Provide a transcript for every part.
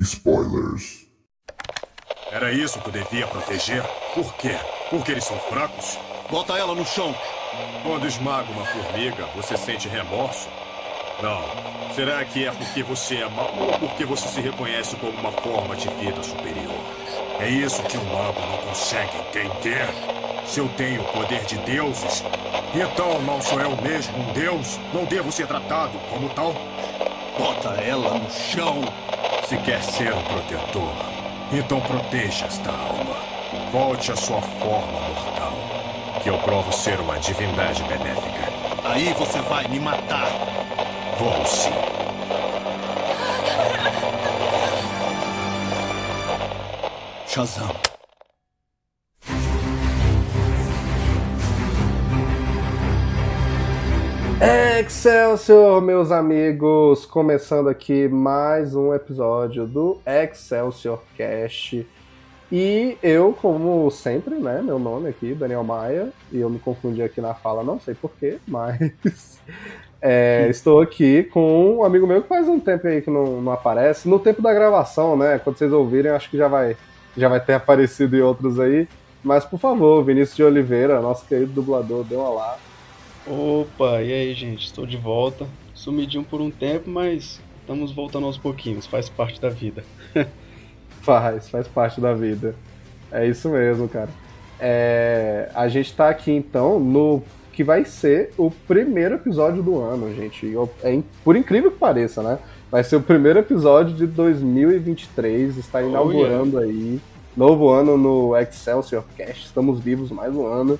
spoilers. Era isso que eu devia proteger? Por quê? Porque eles são fracos? Bota ela no chão. Quando esmaga uma formiga, você sente remorso? Não. Será que é porque você é mau ou porque você se reconhece como uma forma de vida superior? É isso que o mago não consegue entender. Se eu tenho o poder de deuses, então não sou eu mesmo um deus? Não devo ser tratado como tal? Bota ela no chão. Se quer ser um protetor, então proteja esta alma. Volte à sua forma mortal, que eu provo ser uma divindade benéfica. Aí você vai me matar. Vou sim. Shazam. Excelsior, meus amigos! Começando aqui mais um episódio do Excelsior Cast. E eu, como sempre, né? Meu nome aqui, Daniel Maia, e eu me confundi aqui na fala, não sei porquê, mas é, estou aqui com um amigo meu que faz um tempo aí que não, não aparece. No tempo da gravação, né? Quando vocês ouvirem, acho que já vai, já vai ter aparecido em outros aí. Mas, por favor, Vinícius de Oliveira, nosso querido dublador, dê um olá. Opa, e aí, gente? Estou de volta. Sumidinho por um tempo, mas estamos voltando aos pouquinhos, faz parte da vida. Faz, faz parte da vida. É isso mesmo, cara. É, a gente tá aqui então no que vai ser o primeiro episódio do ano, gente. É por incrível que pareça, né? Vai ser o primeiro episódio de 2023, está inaugurando aí. Novo ano no Excelsior Cast, estamos vivos mais um ano.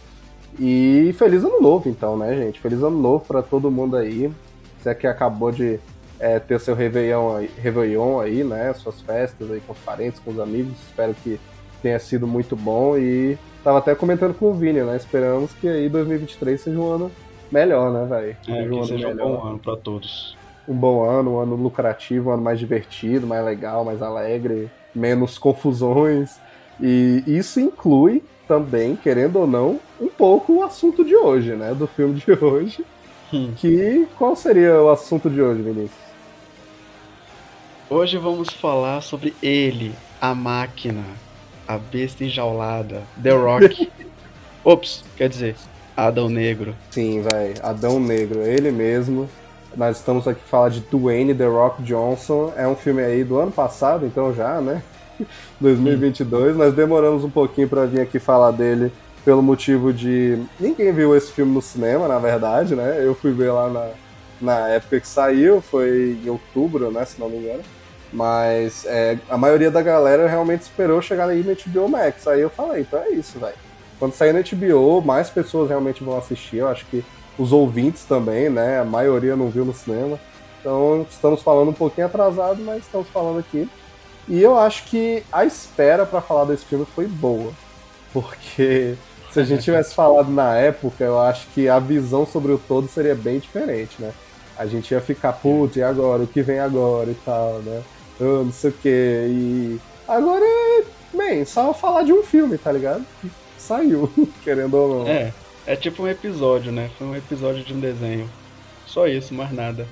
E feliz ano novo, então, né, gente? Feliz ano novo pra todo mundo aí. Você que acabou de é, ter seu Réveillon aí, Réveillon aí, né? Suas festas aí com os parentes, com os amigos. Espero que tenha sido muito bom. E tava até comentando com o Vini, né? Esperamos que aí 2023 seja um ano melhor, né, velho? É, um que seja um melhor. bom ano pra todos. Um bom ano, um ano lucrativo, um ano mais divertido, mais legal, mais alegre, menos confusões. E isso inclui também, querendo ou não, um pouco o assunto de hoje, né? Do filme de hoje. Hum. Que qual seria o assunto de hoje, Vinícius? Hoje vamos falar sobre ele, a máquina, a besta enjaulada, The Rock. Ops, quer dizer, Adão Negro. Sim, velho, Adão Negro, ele mesmo. Nós estamos aqui falar de Dwayne The Rock Johnson. É um filme aí do ano passado, então já, né? 2022. Nós demoramos um pouquinho para vir aqui falar dele pelo motivo de ninguém viu esse filme no cinema, na verdade, né? Eu fui ver lá na, na época que saiu, foi em outubro, né? Se não me engano. Mas é, a maioria da galera realmente esperou chegar aí no HBO Max. Aí eu falei, então é isso, velho. Quando sair no HBO, mais pessoas realmente vão assistir. Eu acho que os ouvintes também, né? A maioria não viu no cinema. Então estamos falando um pouquinho atrasado, mas estamos falando aqui. E eu acho que a espera pra falar desse filme foi boa. Porque se a gente tivesse falado na época, eu acho que a visão sobre o todo seria bem diferente, né? A gente ia ficar, putz, e agora? O que vem agora e tal, né? Ah, não sei o quê. E agora, bem, só falar de um filme, tá ligado? Saiu, querendo ou não. É, é tipo um episódio, né? Foi um episódio de um desenho. Só isso, mais nada.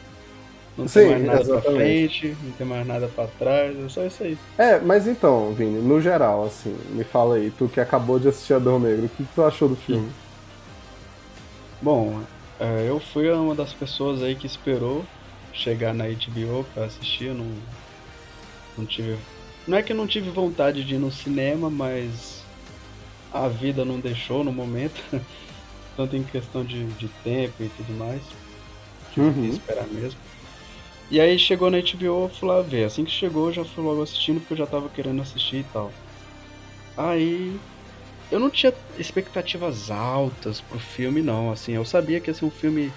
Não Sim, tem mais nada pra exatamente. frente, não tem mais nada pra trás, é só isso aí. É, mas então, Vini, no geral, assim, me fala aí, tu que acabou de assistir Adão Negro, o que, que tu achou do filme? Bom, é, eu fui uma das pessoas aí que esperou chegar na HBO pra assistir, não, não tive. Não é que eu não tive vontade de ir no cinema, mas a vida não deixou no momento, tanto em questão de, de tempo e tudo mais. Tive que Uhum. esperar mesmo. E aí chegou na HBO, eu fui lá ver. Assim que chegou, eu já fui logo assistindo, porque eu já tava querendo assistir e tal. Aí eu não tinha expectativas altas pro filme, não. Assim, eu sabia que ia ser um filme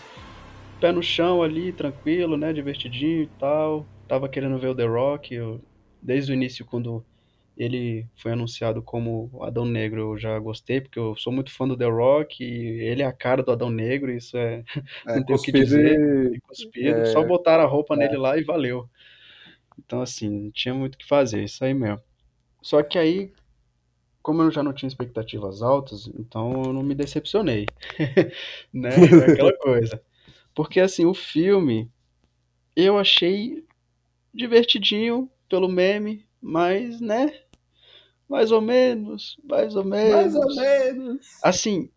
pé no chão ali, tranquilo, né? Divertidinho e tal. Tava querendo ver o The Rock. Eu desde o início, quando ele foi anunciado como Adão Negro, eu já gostei, porque eu sou muito fã do The Rock, e ele é a cara do Adão Negro, isso é. É, não tem o que dizer. Cuspido, é, só botaram a roupa nele lá e valeu. Então, assim, não tinha muito o que fazer, isso aí mesmo. Só que aí, como eu já não tinha expectativas altas, então eu não me decepcionei. né? É aquela coisa. Porque, assim, o filme eu achei divertidinho pelo meme, mas, né? Mais ou menos, mais ou menos. Mais ou menos. Assim,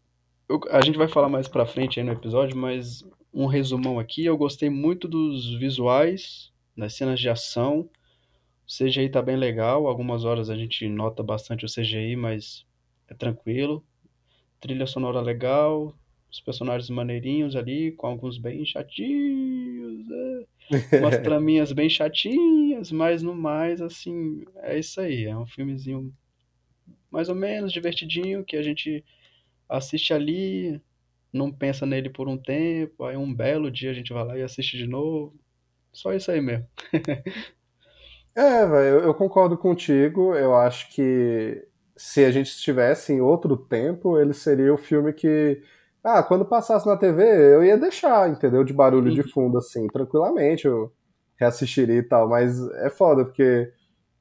eu- a gente vai falar mais pra frente aí no episódio, mas um resumão aqui, eu gostei muito dos visuais, das cenas de ação. O CGI tá bem legal, algumas horas a gente nota bastante o CGI, mas é tranquilo. Trilha sonora legal, os personagens maneirinhos ali, com alguns bem chatinhos, é. umas traminhas bem chatinhas, mas no mais, assim, é isso aí. É um filmezinho mais ou menos divertidinho que a gente assiste ali, não pensa nele por um tempo, aí um belo dia a gente vai lá e assiste de novo. Só isso aí mesmo. É, velho, eu, concordo contigo. Eu acho que se a gente estivesse em outro tempo, ele seria o filme que. Ah, quando passasse na TV, eu ia deixar, entendeu? De barulho de fundo, assim, tranquilamente, eu reassistiria e tal. Mas é foda, porque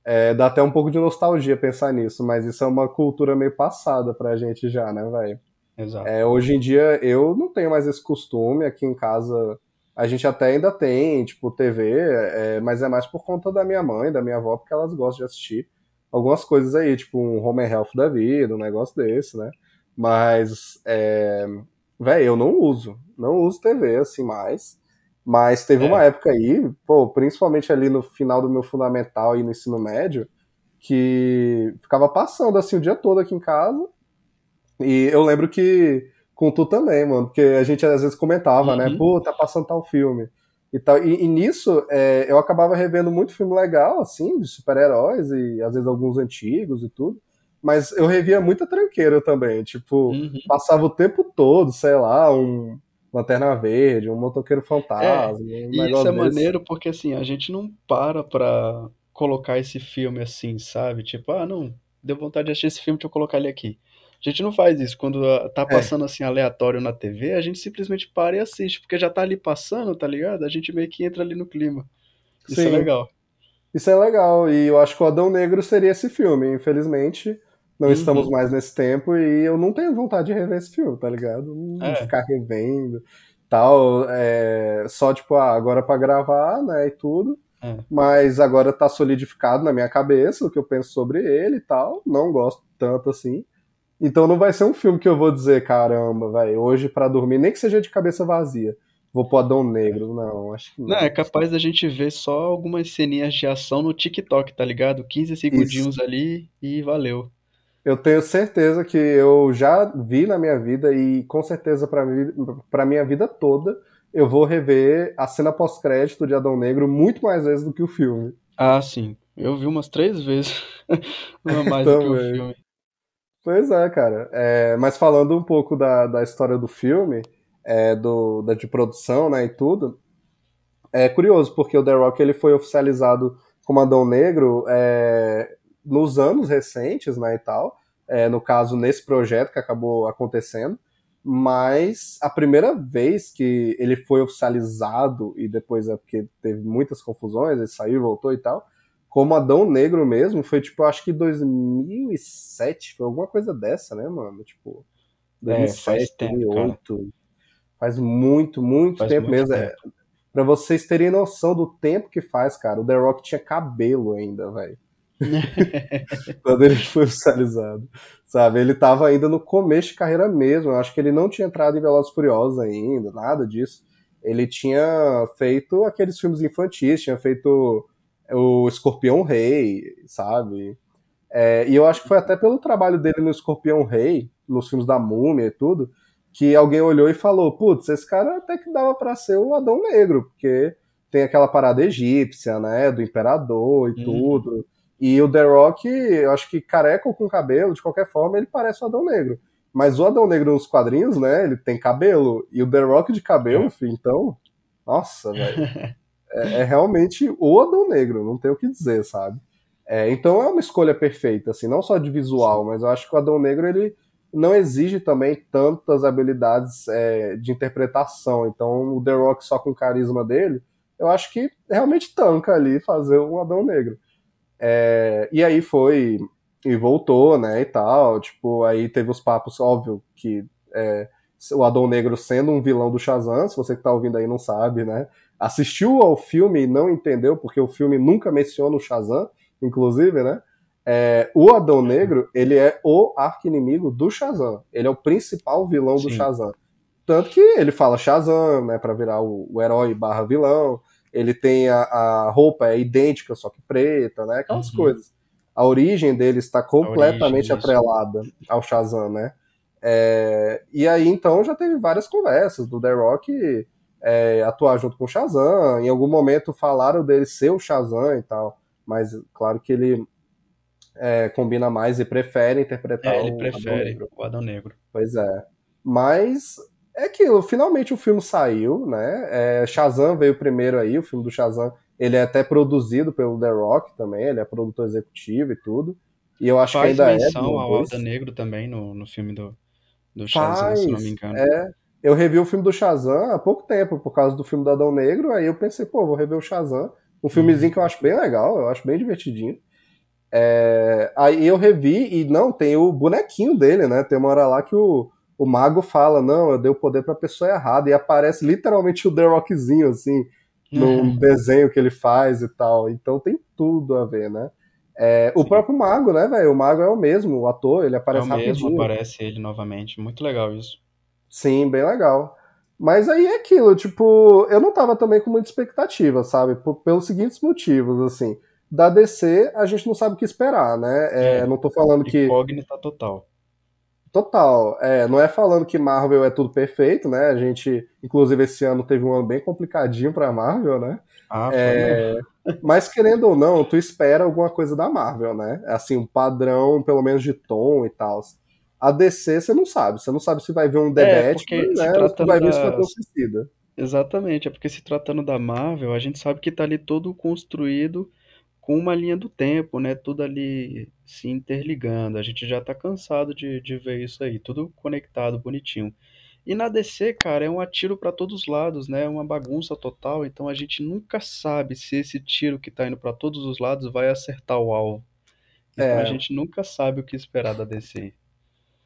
é, dá até um pouco de nostalgia pensar nisso, mas isso é uma cultura meio passada pra gente já, né, velho? Exato. É, hoje em dia eu não tenho mais esse costume. Aqui em casa a gente até ainda tem, tipo, TV, é, mas é mais por conta da minha mãe, da minha avó, porque elas gostam de assistir algumas coisas aí, tipo um Home and Health da vida, um negócio desse, né? Mas, é, velho, eu não uso, não uso TV assim mais. Mas teve É. uma época aí, pô, principalmente ali no final do meu fundamental e no ensino médio, que ficava passando assim o dia todo aqui em casa. E eu lembro que com tu também, mano, porque a gente às vezes comentava, né? Uhum. Pô, tá passando tal filme. E, tal. e, e nisso é, eu acabava revendo muito filme legal, assim, de super-heróis, e às vezes alguns antigos e tudo. Mas eu revia muita tranqueira também. Tipo, Uhum. passava o tempo todo, sei lá, um Lanterna Verde, um Motoqueiro Fantasma. um E isso é desse. maneiro porque assim, a gente não para pra colocar esse filme assim, sabe? Tipo, ah, não, deu vontade de assistir esse filme, deixa eu colocar ele aqui. A gente não faz isso. Quando ah, tá passando assim aleatório na TV, a gente simplesmente para e assiste, porque já tá ali passando, tá ligado? A gente meio que entra ali no clima. Isso é Sim. legal. Isso é legal, e eu acho que o Adão Negro seria esse filme. Infelizmente, não Uhum. estamos mais nesse tempo e eu não tenho vontade de rever esse filme, tá ligado? Não É. Ficar revendo tal. É, só, tipo, ah, agora pra gravar, né, e tudo. É. Mas agora tá solidificado na minha cabeça o que eu penso sobre ele e tal. Não gosto tanto assim. Então não vai ser um filme que eu vou dizer, caramba, vai, hoje pra dormir, nem que seja de cabeça vazia. Vou pro Adão Negro, não, acho que não. Não, é capaz da gente ver só algumas ceninhas de ação no TikTok, tá ligado? 15 segundinhos ali e valeu. Eu tenho certeza que eu já vi na minha vida e com certeza pra minha vida toda eu vou rever a cena pós-crédito de Adão Negro muito mais vezes do que o filme. Ah, sim. Eu vi umas três vezes. Não é mais do que o filme. Pois é, cara. É, mas falando um pouco da, da história do filme, é, do, da de produção, né, e tudo, é curioso, porque o The Rock ele foi oficializado como Adão Negro é, nos anos recentes, né, e tal, é, no caso, nesse projeto que acabou acontecendo, mas a primeira vez que ele foi oficializado, e depois é porque teve muitas confusões, ele saiu, voltou e tal, como Adão Negro mesmo, foi tipo, acho que 2007, foi alguma coisa dessa, né, mano? Tipo, É, 2007, faz tempo, 2008. Faz muito, muito Faz tempo muito mesmo. É, tempo. pra vocês terem noção do tempo que faz, cara, o The Rock tinha cabelo ainda, velho. Quando ele foi oficializado. Sabe? Ele tava ainda no começo de carreira mesmo. Eu acho que ele não tinha entrado em Velozes e Furiosos ainda, nada disso. Ele tinha feito aqueles filmes infantis, tinha feito o Escorpião Rei, sabe? É, e eu acho que foi até pelo trabalho dele no Escorpião Rei, nos filmes da Múmia e tudo, que alguém olhou e falou: putz, esse cara até que dava pra ser o Adão Negro, porque tem aquela parada egípcia, né? Do imperador e Uhum. tudo. E o The Rock, eu acho que careca ou com cabelo, de qualquer forma, ele parece o Adão Negro. Mas o Adão Negro nos quadrinhos, né? Ele tem cabelo. E o The Rock de cabelo, É. filho, então. Nossa, velho. É, é realmente o Adão Negro, não tem o que dizer, sabe? É, então é uma escolha perfeita, assim, não só de visual, mas eu acho que o Adão Negro ele não exige também tantas habilidades é, de interpretação. Então o The Rock só com o carisma dele, eu acho que realmente tanca ali fazer um Adão Negro. É, e aí foi e voltou, né, e tal. Tipo, aí teve os papos, óbvio, que é, o Adão Negro sendo um vilão do Shazam, se você que tá ouvindo aí não sabe, né, assistiu ao filme e não entendeu, porque o filme nunca menciona o Shazam, inclusive, né, é, o Adão Negro, ele é o arqui-inimigo do Shazam. Ele é o principal vilão Sim. do Shazam. Tanto que ele fala Shazam, né, pra virar o, o herói barra vilão. Ele tem a, a, roupa é idêntica, só que preta, né, aquelas uhum. coisas. A origem dele está completamente atrelada ao Shazam, né. É, e aí, então, já teve várias conversas do The Rock é, atuar junto com o Shazam. Em algum momento falaram dele ser o Shazam e tal. Mas, claro que ele é, combina mais e prefere interpretar é, ele o prefere Adão Negro. o Adão Negro. Pois é. Mas é aquilo, finalmente o filme saiu, né? É, Shazam veio primeiro aí, o filme do Shazam, ele é até produzido pelo The Rock também, ele é produtor executivo e tudo. E eu acho Faz que ainda é. Faz menção ao Adão Negro também no, no filme do, do Shazam, Faz, se não me engano. É, eu revi o filme do Shazam há pouco tempo, por causa do filme do Adão Negro, aí eu pensei, pô, vou rever o Shazam. Um filmezinho hum. que eu acho bem legal, eu acho bem divertidinho. É, aí eu revi e não, tem o bonequinho dele, né? Tem uma hora lá que o, o mago fala, não, eu dei o poder pra pessoa errada, e aparece literalmente o The Rockzinho, assim, num uhum. desenho que ele faz e tal. Então tem tudo a ver, né? É, o próprio mago, né, velho? O mago é o mesmo, o ator, ele aparece é o rapidinho. mesmo, aparece ele novamente. Muito legal isso. Sim, bem legal. Mas aí é aquilo, tipo, eu não tava também com muita expectativa, sabe? Por, pelos seguintes motivos, assim da DC, a gente não sabe o que esperar, né? É, é, não tô falando que. Incógnita total. Total. É, não é falando que Marvel é tudo perfeito, né? A gente, inclusive, esse ano teve um ano bem complicadinho pra Marvel, né? Ah, é, mas querendo ou não, tu espera alguma coisa da Marvel, né? Assim, um padrão, pelo menos de tom e tal. A DC você não sabe, você não sabe se vai ver um The é, Batman, né? Ou se vai ver da... o Suicida. Exatamente, é porque se tratando da Marvel, a gente sabe que tá ali todo construído com uma linha do tempo, né? Tudo ali se interligando. A gente já tá cansado de, de ver isso aí, tudo conectado, bonitinho. E na DC, cara, é um atiro para todos os lados, né? É uma bagunça total, então a gente nunca sabe se esse tiro que tá indo para todos os lados vai acertar o alvo. Então é. a gente nunca sabe o que esperar da DC.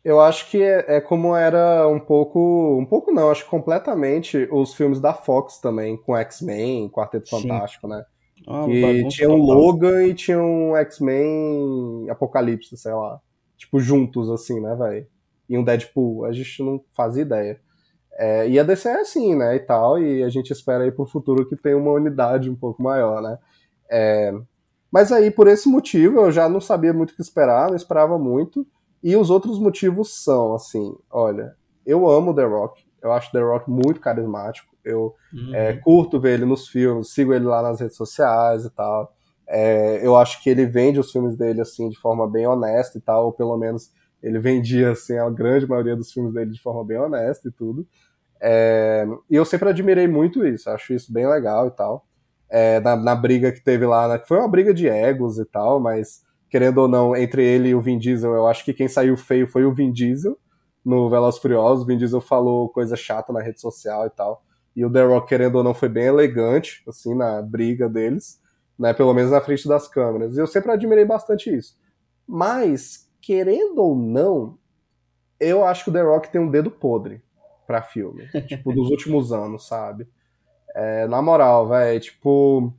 Eu acho que é, é, como era um pouco. Um pouco não, acho que completamente os filmes da Fox também, com X-Men, Quarteto Sim. Fantástico, né? Ah, que tinha um Logan e tinha um X-Men Apocalipse, sei lá. Tipo, juntos, assim, né, velho? E um Deadpool. A gente não fazia ideia. É, e a DC é assim, né, e tal, e a gente espera aí pro futuro que tenha uma unidade um pouco maior, né. É, mas aí, por esse motivo, eu já não sabia muito o que esperar, não esperava muito, e os outros motivos são, assim, olha, eu amo The Rock, eu acho The Rock muito carismático, eu uhum. é, curto ver ele nos filmes, sigo ele lá nas redes sociais e tal. É, eu acho que ele vende os filmes dele assim de forma bem honesta e tal, ou pelo menos ele vendia assim a grande maioria dos filmes dele de forma bem honesta e tudo. É, e eu sempre admirei muito isso, acho isso bem legal e tal. É, na, na, briga que teve lá, né, que foi uma briga de egos e tal, mas querendo ou não, entre ele e o Vin Diesel, eu acho que quem saiu feio foi o Vin Diesel no Veloz Furiosos. O Vin Diesel falou coisa chata na rede social e tal. E o The Rock, querendo ou não, foi bem elegante, assim, na briga deles, né? Pelo menos na frente das câmeras. E eu sempre admirei bastante isso. Mas, querendo ou não, eu acho que o The Rock tem um dedo podre pra filme. tipo, dos últimos anos, sabe? É, na moral, velho, tipo.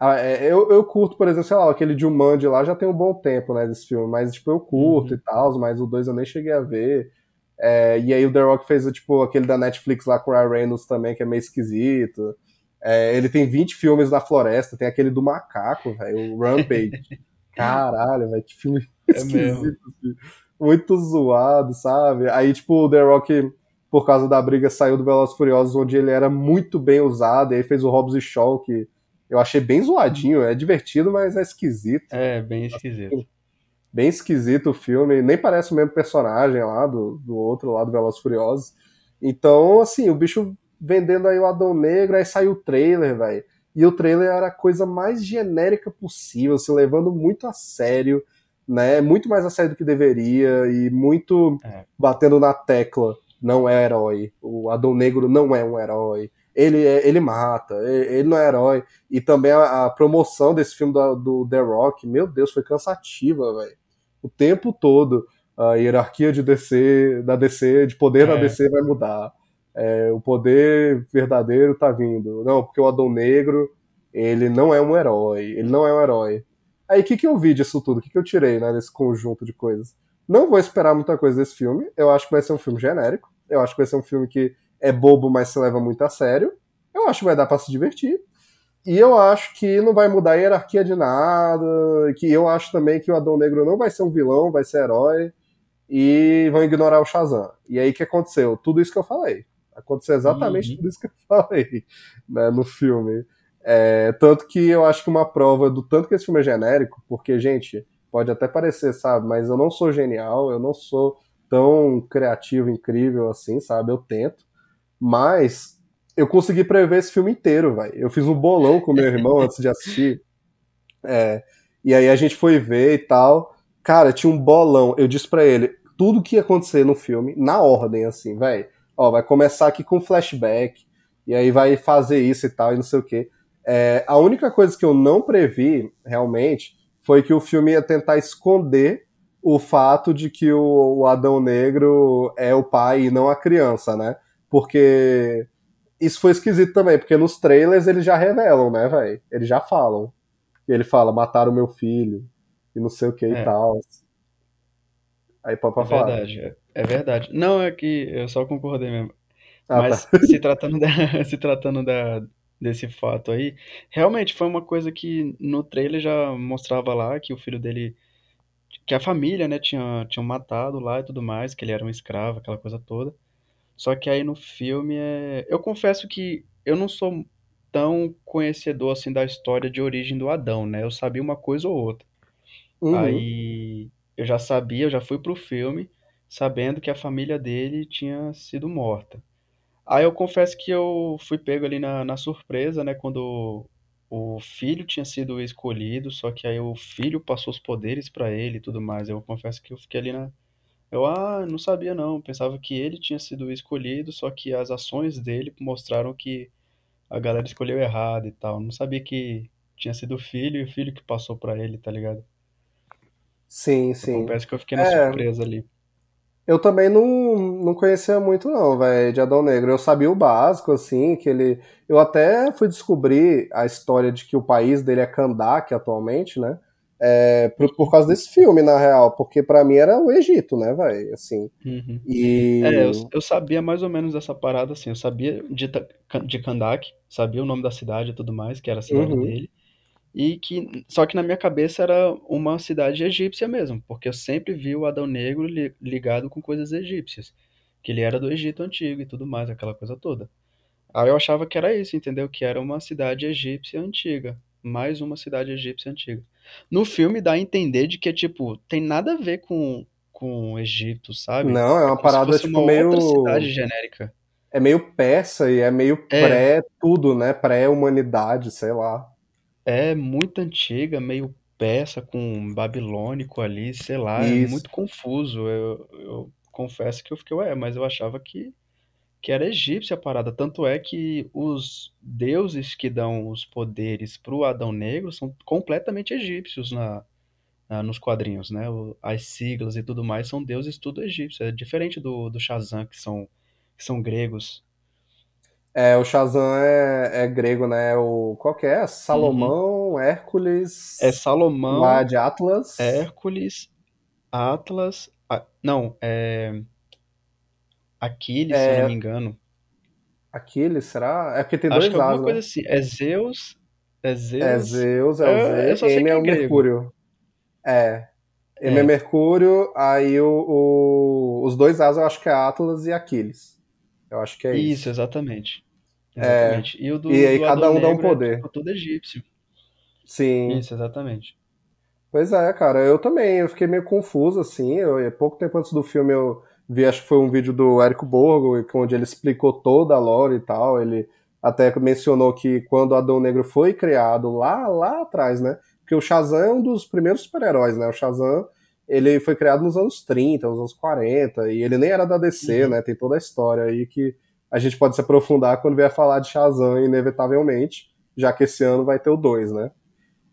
É, eu, eu curto, por exemplo, sei lá, aquele Jumanji lá já tem um bom tempo, né, desse filme, mas, tipo, eu curto uhum. e tal, mas o 2 eu nem cheguei a ver. É, e aí o The Rock fez tipo aquele da Netflix lá com o Ryan Reynolds também, que é meio esquisito. É, ele tem 20 filmes na floresta, tem aquele do macaco, velho, o Rampage. Caralho, velho, que filme é esquisito. Assim. Muito zoado, sabe? Aí, tipo, o The Rock, por causa da briga, saiu do Velozes Furiosos, onde ele era muito bem usado, e aí fez o Hobbs e Shaw, que eu achei bem zoadinho, é divertido, mas é esquisito. É, bem esquisito bem esquisito o filme, nem parece o mesmo personagem lá do, do outro, lá do Velozes Furiosos. Então, assim, o bicho vendendo aí o Adão Negro, aí saiu o trailer, velho. E o trailer era a coisa mais genérica possível, se levando muito a sério, né? Muito mais a sério do que deveria e muito É. batendo na tecla. Não é herói. O Adão Negro não é um herói. Ele, é- ele mata, ele ele não é herói. E também a, a promoção desse filme do, do The Rock, meu Deus, foi cansativa, velho. O tempo todo. A hierarquia de DC, da DC, de poder da É. DC vai mudar. É, o poder verdadeiro tá vindo. Não, porque o Adão Negro, ele não é um herói. Ele não é um herói. Aí o que, que eu vi disso tudo? O que, que eu tirei né, desse conjunto de coisas? Não vou esperar muita coisa desse filme. Eu acho que vai ser um filme genérico. Eu acho que vai ser um filme que é bobo, mas se leva muito a sério. Eu acho que vai dar pra se divertir. E eu acho que não vai mudar a hierarquia de nada. Que eu acho também que o Adão Negro não vai ser um vilão, vai ser herói. E vão ignorar o Shazam. E aí o que aconteceu? Tudo isso que eu falei. Aconteceu exatamente Uhum. tudo isso que eu falei né, no filme. É, tanto que eu acho que uma prova do tanto que esse filme é genérico, porque, gente, pode até parecer, sabe, mas eu não sou genial, eu não sou tão criativo, incrível assim, sabe? Eu tento. Mas eu consegui prever esse filme inteiro, velho. Eu fiz um bolão com meu irmão antes de assistir. É, e aí a gente foi ver e tal. Cara, tinha um bolão. Eu disse pra ele tudo que ia acontecer no filme, na ordem, assim, velho. Ó, vai começar aqui com flashback. E aí vai fazer isso e tal, e não sei o quê. É, a única coisa que eu não previ, realmente, foi que o filme ia tentar esconder o fato de que o, o Adão Negro é o pai e não a criança, né? Porque isso foi esquisito também, porque nos trailers eles já revelam, né, velho? Eles já falam. E ele fala, mataram meu filho, e não sei o que e É. tal. Aí pode É falar. verdade, é, é verdade. Não, é que eu só concordei mesmo. Ah, Mas tá. se tratando, da, se tratando da, desse fato aí, realmente foi uma coisa que no trailer já mostrava lá que o filho dele, que a família, né, tinha, tinham matado lá e tudo mais, que ele era um escravo, aquela coisa toda. Só que aí no filme é. Eu confesso que eu não sou tão conhecedor assim da história de origem do Adão, né? Eu sabia uma coisa ou outra. Uhum. Aí eu já sabia, eu já fui pro filme sabendo que a família dele tinha sido morta. Aí eu confesso que eu fui pego ali na, na surpresa, né? Quando o filho tinha sido escolhido, só que aí o filho passou os poderes pra ele e tudo mais. Eu confesso que eu fiquei ali na. Eu, ah, não sabia não. Pensava que ele tinha sido escolhido, só que as ações dele mostraram que a galera escolheu errado e tal. Não sabia que tinha sido o filho e o filho que passou pra ele, tá ligado? Sim, Eu sim. confesso que eu fiquei na É. surpresa ali. Eu também não, não conhecia muito, não, velho, de Adão Negro. Eu sabia o básico, assim, que ele. Eu até fui descobrir a história de que o país dele é Kandak atualmente, né? É, por, por causa desse filme, na real, porque pra mim era o Egito, né, velho? Assim. Uhum. E. É, eu, eu sabia mais ou menos dessa parada, assim. Eu sabia de, de Kandak, sabia o nome da cidade e tudo mais, que era a cidade Uhum. dele. E que, só que na minha cabeça era uma cidade egípcia mesmo, porque eu sempre vi o Adão Negro li- ligado com coisas egípcias, que ele era do Egito Antigo e tudo mais, aquela coisa toda. Aí eu achava que era isso, entendeu? Que era uma cidade egípcia antiga, mais uma cidade egípcia antiga. No filme dá a entender de que, tipo, tem nada a ver com, com o Egito, sabe? Não, é uma se parada, tipo, uma meio. outra cidade genérica. É meio persa e é meio É. pré-tudo, né? Pré-humanidade, sei lá. É muito antiga, meio persa com babilônico ali, sei lá, é Isso. muito confuso. Eu, eu confesso que eu fiquei, ué, mas eu achava que, que era egípcia a parada. Tanto é que os deuses que dão os poderes pro Adão Negro são completamente egípcios na, na- nos quadrinhos, né? O- As siglas e tudo mais são deuses tudo egípcios. É diferente do, do Shazam, que são, que são gregos. É, o Shazam é, é grego, né? O, qual que é? Salomão, Hércules, É Salomão, lá de Atlas. Hércules, Atlas. não, é. Aquiles, se eu É, não me engano. Aquiles, será? É porque tem Acho dois que é alguma As, coisa né? assim. É Zeus. É É Zeus. Zeus, é o Eu, eu Z, só sei M é é o. Mercúrio. É. M é É. Mercúrio, aí o, o- os dois As eu acho que é Atlas e Aquiles. Eu acho que é Isso, isso. exatamente. É. Exatamente. E o do, E aí do cada um dá um é poder. tipo tudo egípcio. Sim. Isso, exatamente. Pois é, cara, eu também, eu fiquei meio confuso, assim, eu, pouco tempo antes do filme eu vi, acho que foi um vídeo do Érico Borgo, onde ele explicou toda a lore e tal, ele até mencionou que quando o Adão Negro foi criado lá, lá atrás, né? Porque o Shazam é um dos primeiros super-heróis, né? O Shazam, ele foi criado nos anos 30, nos anos 40, e ele nem era da DC, uhum. né? Tem toda a história aí que a gente pode se aprofundar quando vier falar de Shazam, inevitavelmente, já que esse ano vai ter o 2, né?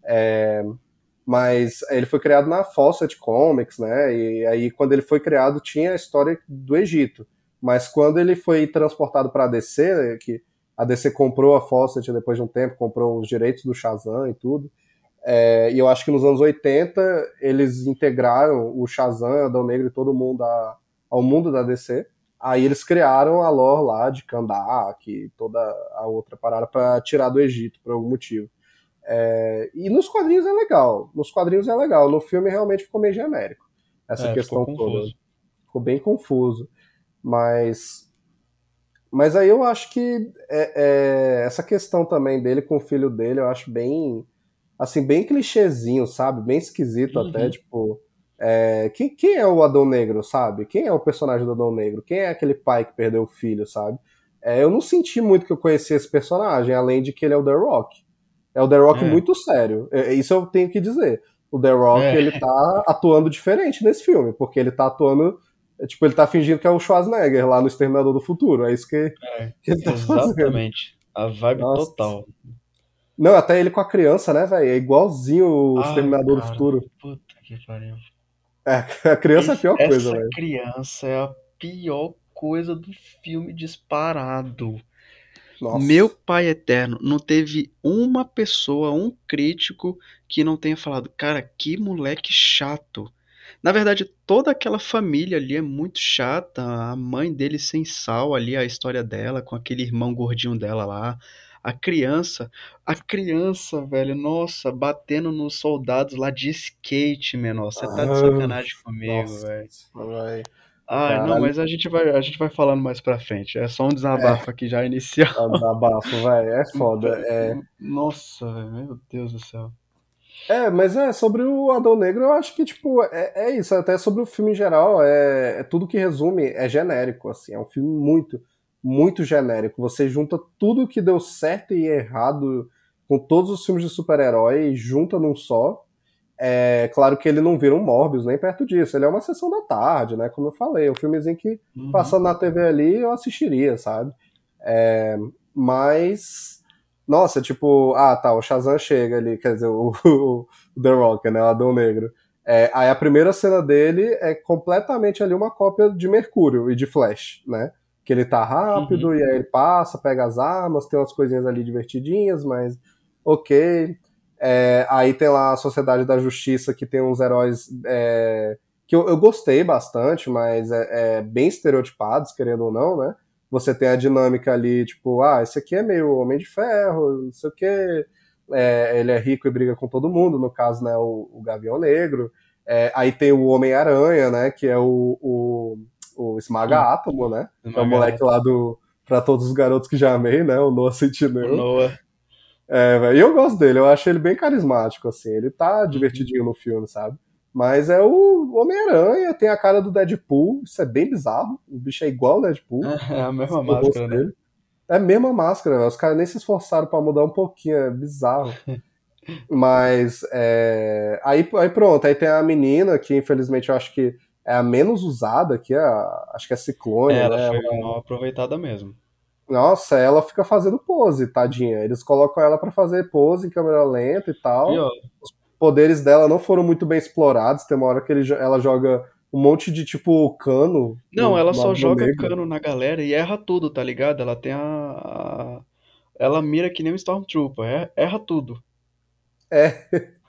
É, mas ele foi criado na Fawcett Comics, né? E aí quando ele foi criado tinha a história do Egito, mas quando ele foi transportado para a DC, que a DC comprou a Fawcett depois de um tempo, comprou os direitos do Shazam e tudo. É, e eu acho que nos anos 80 eles integraram o Shazam, Adão Negro e todo mundo a, ao mundo da DC. Aí eles criaram a lore lá de Kandak e toda a outra parada para tirar do Egito por algum motivo. É, e nos quadrinhos é legal. Nos quadrinhos é legal. No filme realmente ficou meio genérico. Essa é, questão ficou toda. Ficou bem confuso. Mas. Mas aí eu acho que é, é, essa questão também dele com o filho dele, eu acho bem. Assim, bem clichêzinho, sabe? Bem esquisito uhum. até, tipo. É, quem, quem é o Adão Negro, sabe? Quem é o personagem do Adão Negro? Quem é aquele pai que perdeu o filho, sabe? É, eu não senti muito que eu conhecia esse personagem, além de que ele é o The Rock. É o The Rock é. muito sério. É, isso eu tenho que dizer. O The Rock, é. ele tá atuando diferente nesse filme, porque ele tá atuando. É, tipo, ele tá fingindo que é o Schwarzenegger lá no Exterminador do Futuro. É isso que, é, que ele tá Exatamente. Fazendo. A vibe Nossa. total. Não, até ele com a criança, né, velho? É igualzinho o ah, Exterminador cara, do Futuro. Puta que pariu. É, a criança Esse, é a pior coisa, velho. Essa criança é a pior coisa do filme disparado. Nossa. Meu pai eterno, não teve uma pessoa, um crítico que não tenha falado, cara, que moleque chato. Na verdade, toda aquela família ali é muito chata. A mãe dele sem sal ali, a história dela, com aquele irmão gordinho dela lá. A criança, a criança, velho, nossa, batendo nos soldados lá de skate, menor. Você tá de sacanagem comigo, velho. Ah, não, mas a gente, vai, a gente vai falando mais pra frente. É só um desabafo é. aqui já inicial. É um desabafo, vai. É foda. É... Nossa, meu Deus do céu. É, mas é, sobre o Adão Negro, eu acho que, tipo, é, é isso. Até sobre o filme em geral, é, é tudo que resume é genérico, assim. É um filme muito, muito genérico. Você junta tudo que deu certo e errado com todos os filmes de super-herói, junta num só é claro que ele não vira um Morbius nem perto disso. Ele é uma sessão da tarde, né? Como eu falei, um filmezinho que uhum. passando na TV ali eu assistiria, sabe? É, mas, nossa, tipo, ah tá, o Shazam chega ali, quer dizer, o, o The Rock, né? O Adão Negro. É, aí a primeira cena dele é completamente ali uma cópia de Mercúrio e de Flash, né? Que ele tá rápido uhum. e aí ele passa, pega as armas, tem umas coisinhas ali divertidinhas, mas ok. É, aí tem lá a Sociedade da Justiça, que tem uns heróis é, que eu, eu, gostei bastante, mas é, é, bem estereotipados, querendo ou não, né? Você tem a dinâmica ali, tipo, ah, esse aqui é meio Homem de Ferro, não sei o quê. É, ele é rico e briga com todo mundo, no caso, né, o, o Gavião Negro. É, aí tem o Homem-Aranha, né, que é o, o, o Esmaga Átomo, né? Esmaga é o moleque lá do... Pra todos os garotos que já amei, né? O Noah Sentinel. Noah. É, e eu gosto dele, eu acho ele bem carismático, assim. Ele tá uhum. divertidinho no filme, sabe? Mas é o Homem-Aranha, tem a cara do Deadpool, isso é bem bizarro. O bicho é igual ao Deadpool. É a mesma máscara, né? É a mesma máscara, os caras nem se esforçaram para mudar um pouquinho, é bizarro. Mas é... aí, aí pronto, aí tem a menina que infelizmente eu acho que é a menos usada, que é a... acho que é Ciclone. É, ela né? foi mal aproveitada mesmo. Nossa, ela fica fazendo pose, tadinha. Eles colocam ela para fazer pose em câmera lenta e tal. Os poderes dela não foram muito bem explorados. Tem uma hora que ele, ela joga um monte de tipo cano. Não, ela só joga negro. cano na galera e erra tudo, tá ligado? Ela tem a. a... Ela mira que nem um Stormtrooper, é, erra tudo. É.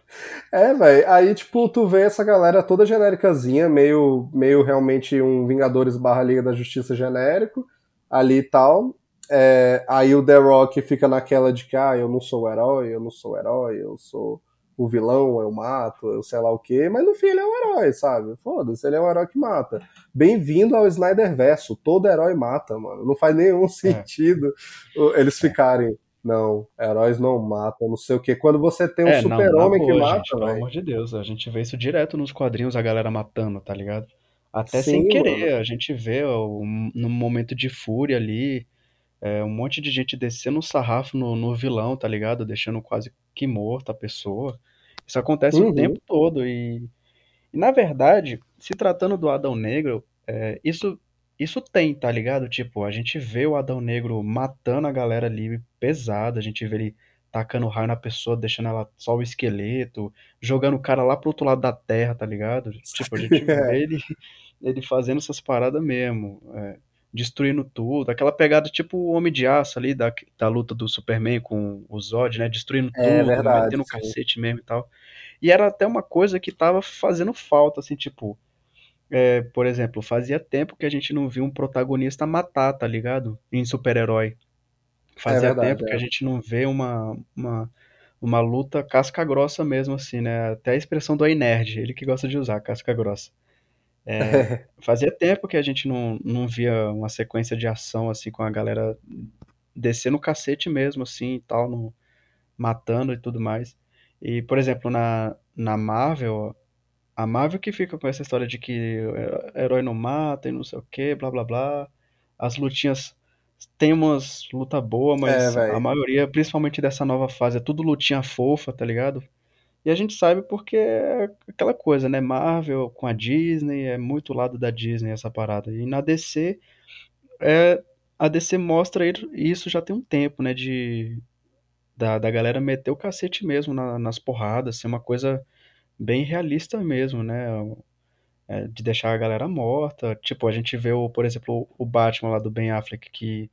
É, velho. Aí, tipo, tu vê essa galera toda genéricazinha, meio, meio realmente um Vingadores barra Liga da Justiça genérico ali e tal. É, aí o The Rock fica naquela de que, ah, eu não sou o herói, eu não sou o herói, eu sou o vilão, eu mato, eu sei lá o quê, mas no fim ele é um herói, sabe? Foda-se, ele é um herói que mata. Bem-vindo ao Snyder Verso, todo herói mata, mano. Não faz nenhum é. sentido é. eles ficarem. Não, heróis não matam, não sei o quê. Quando você tem um é, super-homem que mata. Gente, pelo amor de Deus, a gente vê isso direto nos quadrinhos, a galera matando, tá ligado? Até Sim, sem querer, mano. a gente vê ó, no momento de fúria ali, É um monte de gente descendo o sarrafo no, no vilão, tá ligado? Deixando quase que morta a pessoa. Isso acontece o Uhum. tempo todo e, e, na verdade, se tratando do Adão Negro, é, isso isso tem, tá ligado? Tipo, a gente vê o Adão Negro matando a galera ali pesada, a gente vê ele tacando raio na pessoa, deixando ela só o esqueleto, jogando o cara lá pro outro lado da terra, tá ligado? Tipo, a gente vê ele, ele fazendo essas paradas mesmo, é, destruindo tudo, aquela pegada tipo o Homem de Aço ali, da, da luta do Superman com o Zod, né? Destruindo É tudo, verdade, metendo o cacete mesmo e tal. E era até uma coisa que tava fazendo falta, assim, tipo, é, por exemplo, fazia tempo que a gente não viu um protagonista matar, tá ligado? Em super-herói. É Fazia verdade, tempo que é. a gente não vê uma, uma, uma luta casca grossa mesmo, assim, né? Até a expressão do Ei Nerd, ele que gosta de usar casca grossa. Fazia tempo que a gente não, não via uma sequência de ação, assim, com a galera descendo o cacete mesmo, assim, e tal, no, matando e tudo mais. E, por exemplo, na, na Marvel, a Marvel que fica com essa história de que o herói não mata e não sei o que, blá blá blá. As lutinhas tem umas luta boa, É, mas a velho. maioria, principalmente dessa nova fase, é tudo lutinha fofa, tá ligado? E a gente sabe porque é aquela coisa, né? Marvel com a Disney, é muito lado da Disney essa parada. E na DC, é, a DC mostra isso já tem um tempo, né? De, da, da galera meter o cacete mesmo na- nas porradas, ser uma coisa bem realista mesmo, né? É, de deixar a galera morta. Tipo, a gente vê, o, por exemplo, o Batman lá do Ben Affleck, que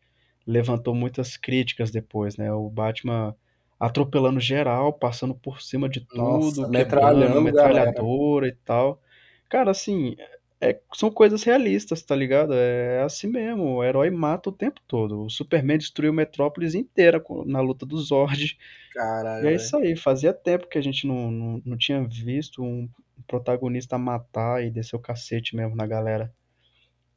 levantou muitas críticas depois, né? O Batman atropelando geral, passando por cima de Nossa, tudo, quebrando, metralhando galera. metralhadora e tal. Cara, assim, é- são coisas realistas, tá ligado? É assim mesmo, o herói mata o tempo todo. O Superman destruiu Metrópolis inteira na luta do Zord. Caralho, E é isso aí, fazia tempo que a gente não, não, não tinha visto um protagonista matar e descer o cacete mesmo na galera.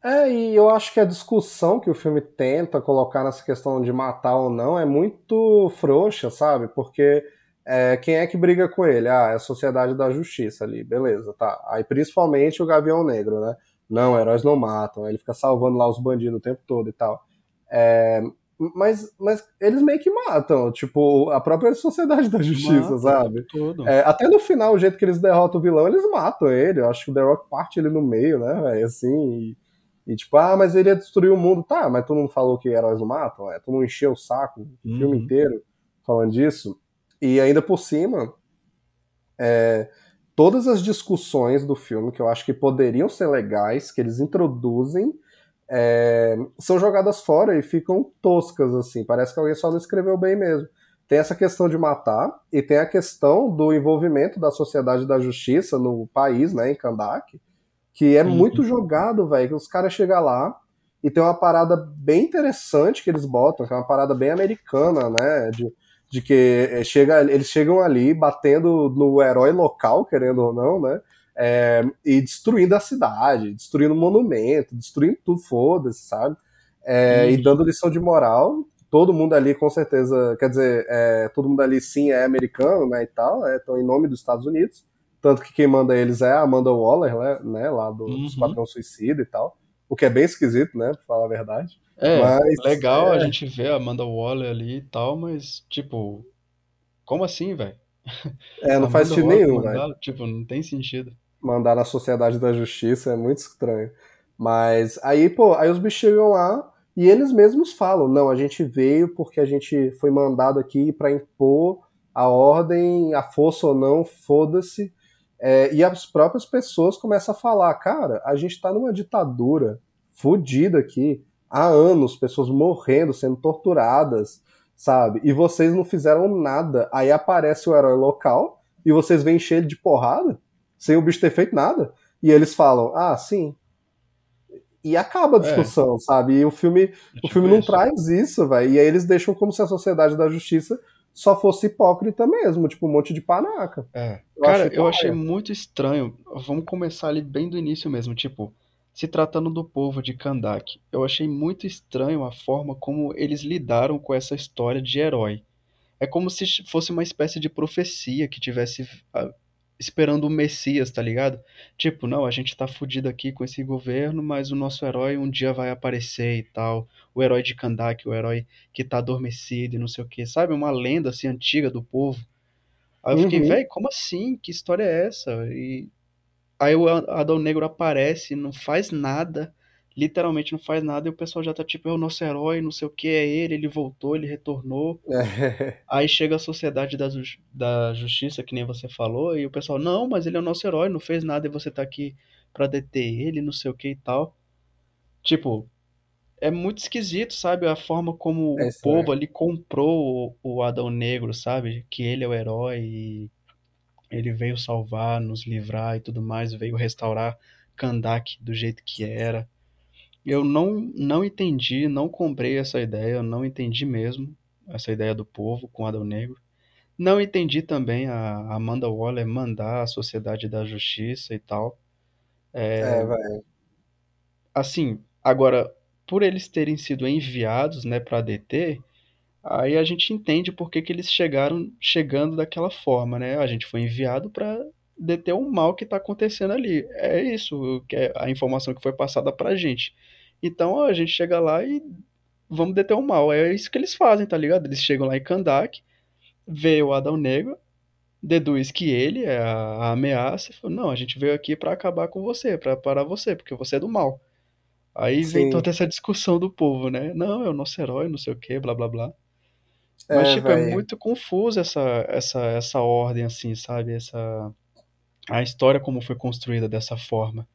É, e eu acho que a discussão que o filme tenta colocar nessa questão de matar ou não é muito frouxa, sabe? Porque é, quem é que briga com ele? Ah, é a Sociedade da Justiça ali, beleza, tá. Aí principalmente o Gavião Negro, né? Não, heróis não matam, ele fica salvando lá os bandidos o tempo todo e tal. É, mas, mas eles meio que matam, tipo, a própria Sociedade da Justiça, Mata sabe? É, até no final, o jeito que eles derrotam o vilão, eles matam ele. Eu acho que o The Rock parte ele no meio, né? Assim. E, e tipo, ah, mas ele ia destruir o mundo. Tá, mas tu não falou que heróis não matam? É, tu não encheu o saco o Uhum. filme inteiro falando disso? E ainda por cima, é, todas as discussões do filme que eu acho que poderiam ser legais, que eles introduzem, é, são jogadas fora e ficam toscas, assim. Parece que alguém só não escreveu bem mesmo. Tem essa questão de matar e tem a questão do envolvimento da sociedade da justiça no país, né, em Kandak, que é Uhum. muito jogado, velho. Que os caras chegam lá e tem uma parada bem interessante que eles botam, que é uma parada bem americana, né, de, de que eh, chega, eles chegam ali batendo no herói local, querendo ou não, né, é, e destruindo a cidade, destruindo o monumento, destruindo tudo, foda-se, sabe? É, E Uhum. dando lição de moral. Todo mundo ali, com certeza, quer dizer, é, todo mundo ali sim é americano, né, e tal, estão em nome dos Estados Unidos. Tanto que quem manda eles é a Amanda Waller, né, né lá do Uhum. Esquadrão Suicida e tal. O que é bem esquisito, né, pra falar a verdade. É, Mas, legal é. a gente ver a Amanda Waller ali e tal, mas, tipo, como assim, velho? É, não faz sentido Waller nenhum, velho. mandar, Tipo, não tem sentido. mandar na Sociedade da Justiça é muito estranho. Mas aí, pô, aí os bichos chegam lá e eles mesmos falam: não, a gente veio porque a gente foi mandado aqui pra impor a ordem, a força ou não, foda-se. É, e as próprias pessoas começam a falar: cara, a gente tá numa ditadura fodida aqui há anos, pessoas morrendo, sendo torturadas, sabe? E vocês não fizeram nada. Aí aparece o herói local e vocês vêm encher ele de porrada sem o bicho ter feito nada. E eles falam, ah, sim. E acaba a É. discussão, sabe? E o filme, É o filme não isso. traz isso, velho. E aí eles deixam como se a sociedade da justiça só fosse hipócrita mesmo, tipo um monte de panaca. É. Eu Cara, eu achei muito estranho. Vamos começar ali bem do início mesmo, tipo, se tratando do povo de Kandak. Eu achei muito estranho a forma como eles lidaram com essa história de herói. É como se fosse uma espécie de profecia que tivesse ah, esperando o Messias, tá ligado? Tipo, não, a gente tá fudido aqui com esse governo, mas o nosso herói um dia vai aparecer e tal. O herói de Kandak, o herói que tá adormecido e não sei o que, sabe? Uma lenda assim antiga do povo. Aí eu fiquei, Uhum. velho, como assim? Que história é essa? E aí o Adão Negro aparece, não faz nada, literalmente não faz nada, e o pessoal já tá tipo, é o nosso herói, não sei o que, é ele, ele voltou, ele retornou. Aí chega a Sociedade da, da Justiça, que nem você falou, e o pessoal, não, mas ele é o nosso herói, não fez nada e você tá aqui pra deter ele, não sei o que e tal. Tipo, é muito esquisito, sabe? A forma como é o povo ali comprou o, o Adão Negro, sabe? Que ele é o herói e ele veio salvar, nos livrar e tudo mais, veio restaurar Kandak do jeito que era. Eu não, não entendi, não comprei essa ideia, não entendi mesmo essa ideia do povo com Adão Negro. Não entendi também a Amanda Waller mandar a Sociedade da Justiça e tal. É, velho. Assim, agora, por eles terem sido enviados, né, para DT, aí a gente entende por que que eles chegaram chegando daquela forma, né? A gente foi enviado para deter o mal que tá acontecendo ali. É isso, que é a informação que foi passada pra gente. Então a gente chega lá e vamos deter o mal. É isso que eles fazem, tá ligado? Eles chegam lá em Kandak, vê o Adão Negro, deduz que ele é a, a ameaça e fala, não, a gente veio aqui pra acabar com você, pra parar você, porque você é do mal. Aí vem Sim. toda essa discussão do povo, né? Não, é o nosso herói, não sei o que, blá blá blá. Mas, É, tipo, é velho. muito confuso essa, essa, essa ordem, assim, sabe? Essa, a história como foi construída dessa forma.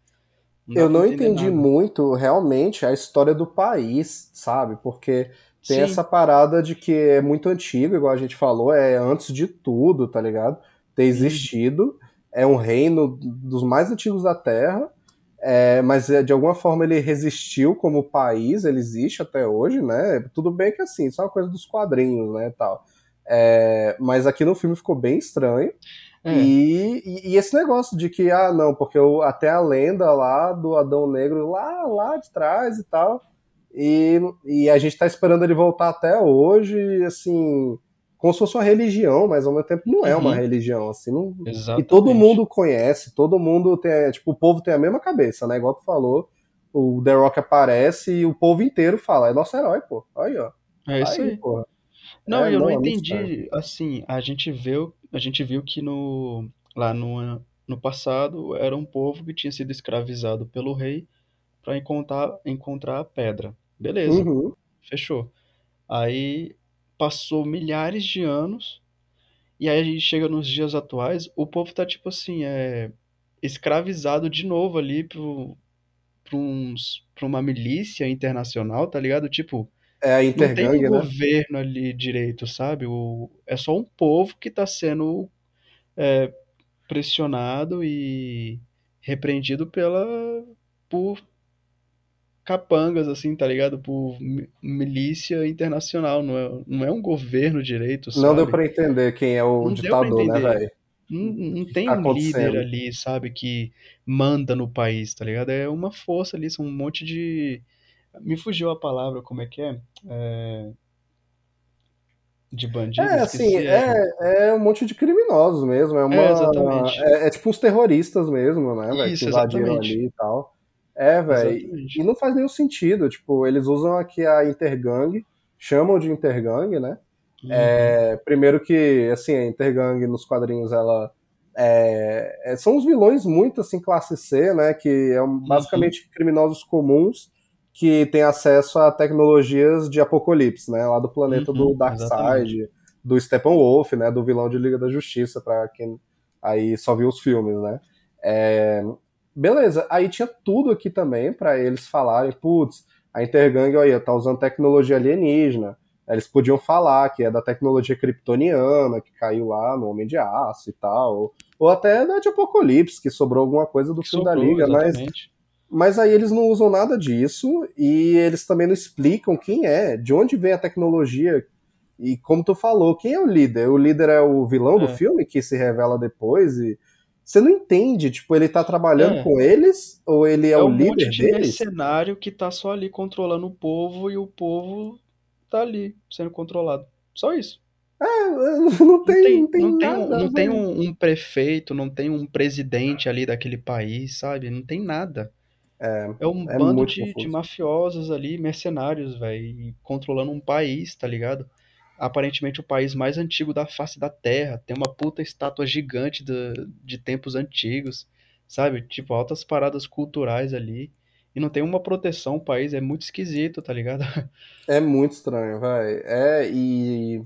Não Eu não entendi nada. muito realmente a história do país, sabe? Porque tem essa Sim, parada de que é muito antigo, igual a gente falou, é antes de tudo, tá ligado? Ter existido. É um reino dos mais antigos da Terra, é, mas é, de alguma forma ele resistiu como país, ele existe até hoje, né? Tudo bem que assim, isso é uma coisa dos quadrinhos, né? Tal. É, mas aqui no filme ficou bem estranho. É, E, e, e esse negócio de que, ah, não, porque eu, até a lenda lá do Adão Negro, lá, lá de trás e tal, e, e a gente tá esperando ele voltar até hoje, assim, como se fosse uma religião, mas ao mesmo tempo não é uma uhum, religião, assim, não, e todo mundo conhece, todo mundo tem, tipo, o povo tem a mesma cabeça, né, igual tu falou, o The Rock aparece e o povo inteiro fala, é nosso herói, pô, aí, ó, É isso aí, aí. pô, Não, é, eu não não, é entendi, assim, a gente viu, a gente viu que no, lá no, no passado era um povo que tinha sido escravizado pelo rei para encontrar, encontrar a pedra. Beleza, Uhum. fechou. Aí passou milhares de anos, e aí a gente chega nos dias atuais, o povo tá tipo assim, é escravizado de novo ali pro, pro uns, pra uma milícia internacional, tá ligado? Tipo, É a não tem um né? governo ali direito, sabe? O, é só um povo que tá sendo pressionado e repreendido pela por capangas assim, tá ligado? Por mi- milícia internacional, não é, não é um governo direito, Não deu sabe? pra entender quem é o Não ditador, né, velho? Não, não tem tá um líder ali, sabe, que manda no país, tá ligado? É uma força ali, são um monte de. Me fugiu a palavra, como é que é? É, De bandido, É, assim. É, é, é um monte de criminosos mesmo. É é uma. exatamente. É, é tipo uns terroristas mesmo, né, velho? Que invadiram exatamente. ali e tal. É, velho. E não faz nenhum sentido. Tipo, eles usam aqui a Intergang, chamam de Intergang, né? Uhum, É, primeiro que, assim, a Intergang nos quadrinhos, ela. é- é- são os vilões muito, assim, classe C, né? Que é um- uhum, basicamente criminosos comuns que têm acesso a tecnologias de apocalipse, né? Lá do planeta do uhum, exatamente. Darkseid, do Steppenwolf, né? Do vilão de Liga da Justiça, pra quem aí só viu os filmes, né? É, beleza, aí tinha tudo aqui também pra eles falarem, putz, a Intergang, olha, tá usando tecnologia alienígena. Eles podiam falar que é da tecnologia kryptoniana, que caiu lá no Homem de Aço e tal. Ou até da de Apocalipse, que sobrou alguma coisa do Que filme da sobrou, Liga, mas, exatamente. mas aí eles não usam nada disso e eles também não explicam quem é, de onde vem a tecnologia. E como tu falou, quem é o líder? O líder é o vilão do É, filme, que se revela depois e você não entende, tipo, ele tá trabalhando é. com eles ou ele é É o um monte líder de deles? mercenário que tá só ali controlando o povo e o povo tá ali sendo controlado. Só isso. É, não tem, não tem, não tem, nada. não tem um, um prefeito, não tem um presidente ali daquele país, sabe? Não tem nada. É, É um é bando de, de mafiosos ali, mercenários, velho, controlando um país, tá ligado? Aparentemente o país mais antigo da face da Terra. Tem uma puta estátua gigante do- de tempos antigos, sabe? Tipo, altas paradas culturais ali. E não tem uma proteção, o país é muito esquisito, tá ligado? É muito estranho, vai. É, e.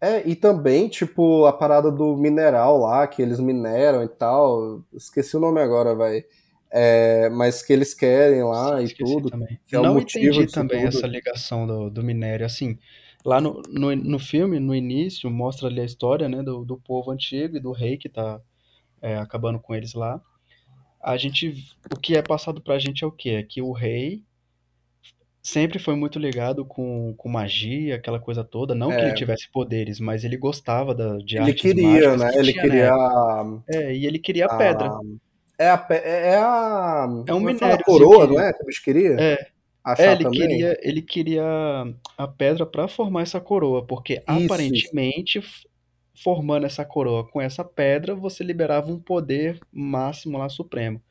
É, e também, tipo, a parada do mineral lá, que eles mineram e tal. Esqueci o nome agora, vai. É, mas que eles querem lá e tudo. também. É Não motivo entendi também tudo. essa ligação do, do minério. Assim, lá no, no, no filme, no início, mostra ali a história, né, do, do povo antigo e do rei que tá é, acabando com eles lá. A gente, o que é passado pra gente é o quê? É que o rei sempre foi muito ligado com, com magia, aquela coisa toda. Não que ele É, tivesse poderes, mas ele gostava da, de ele artes queria, mágicas né? que Ele tinha queria época. a, É, e ele queria a pedra. a- é a, pe- é a, É um é minériozinho coroa, que não é? Que o bicho queria É, é, achar ele também? queria, ele queria a pedra para formar essa coroa, porque Isso, isso. aparentemente f- formando essa coroa com essa pedra, você liberava um poder máximo lá supremo.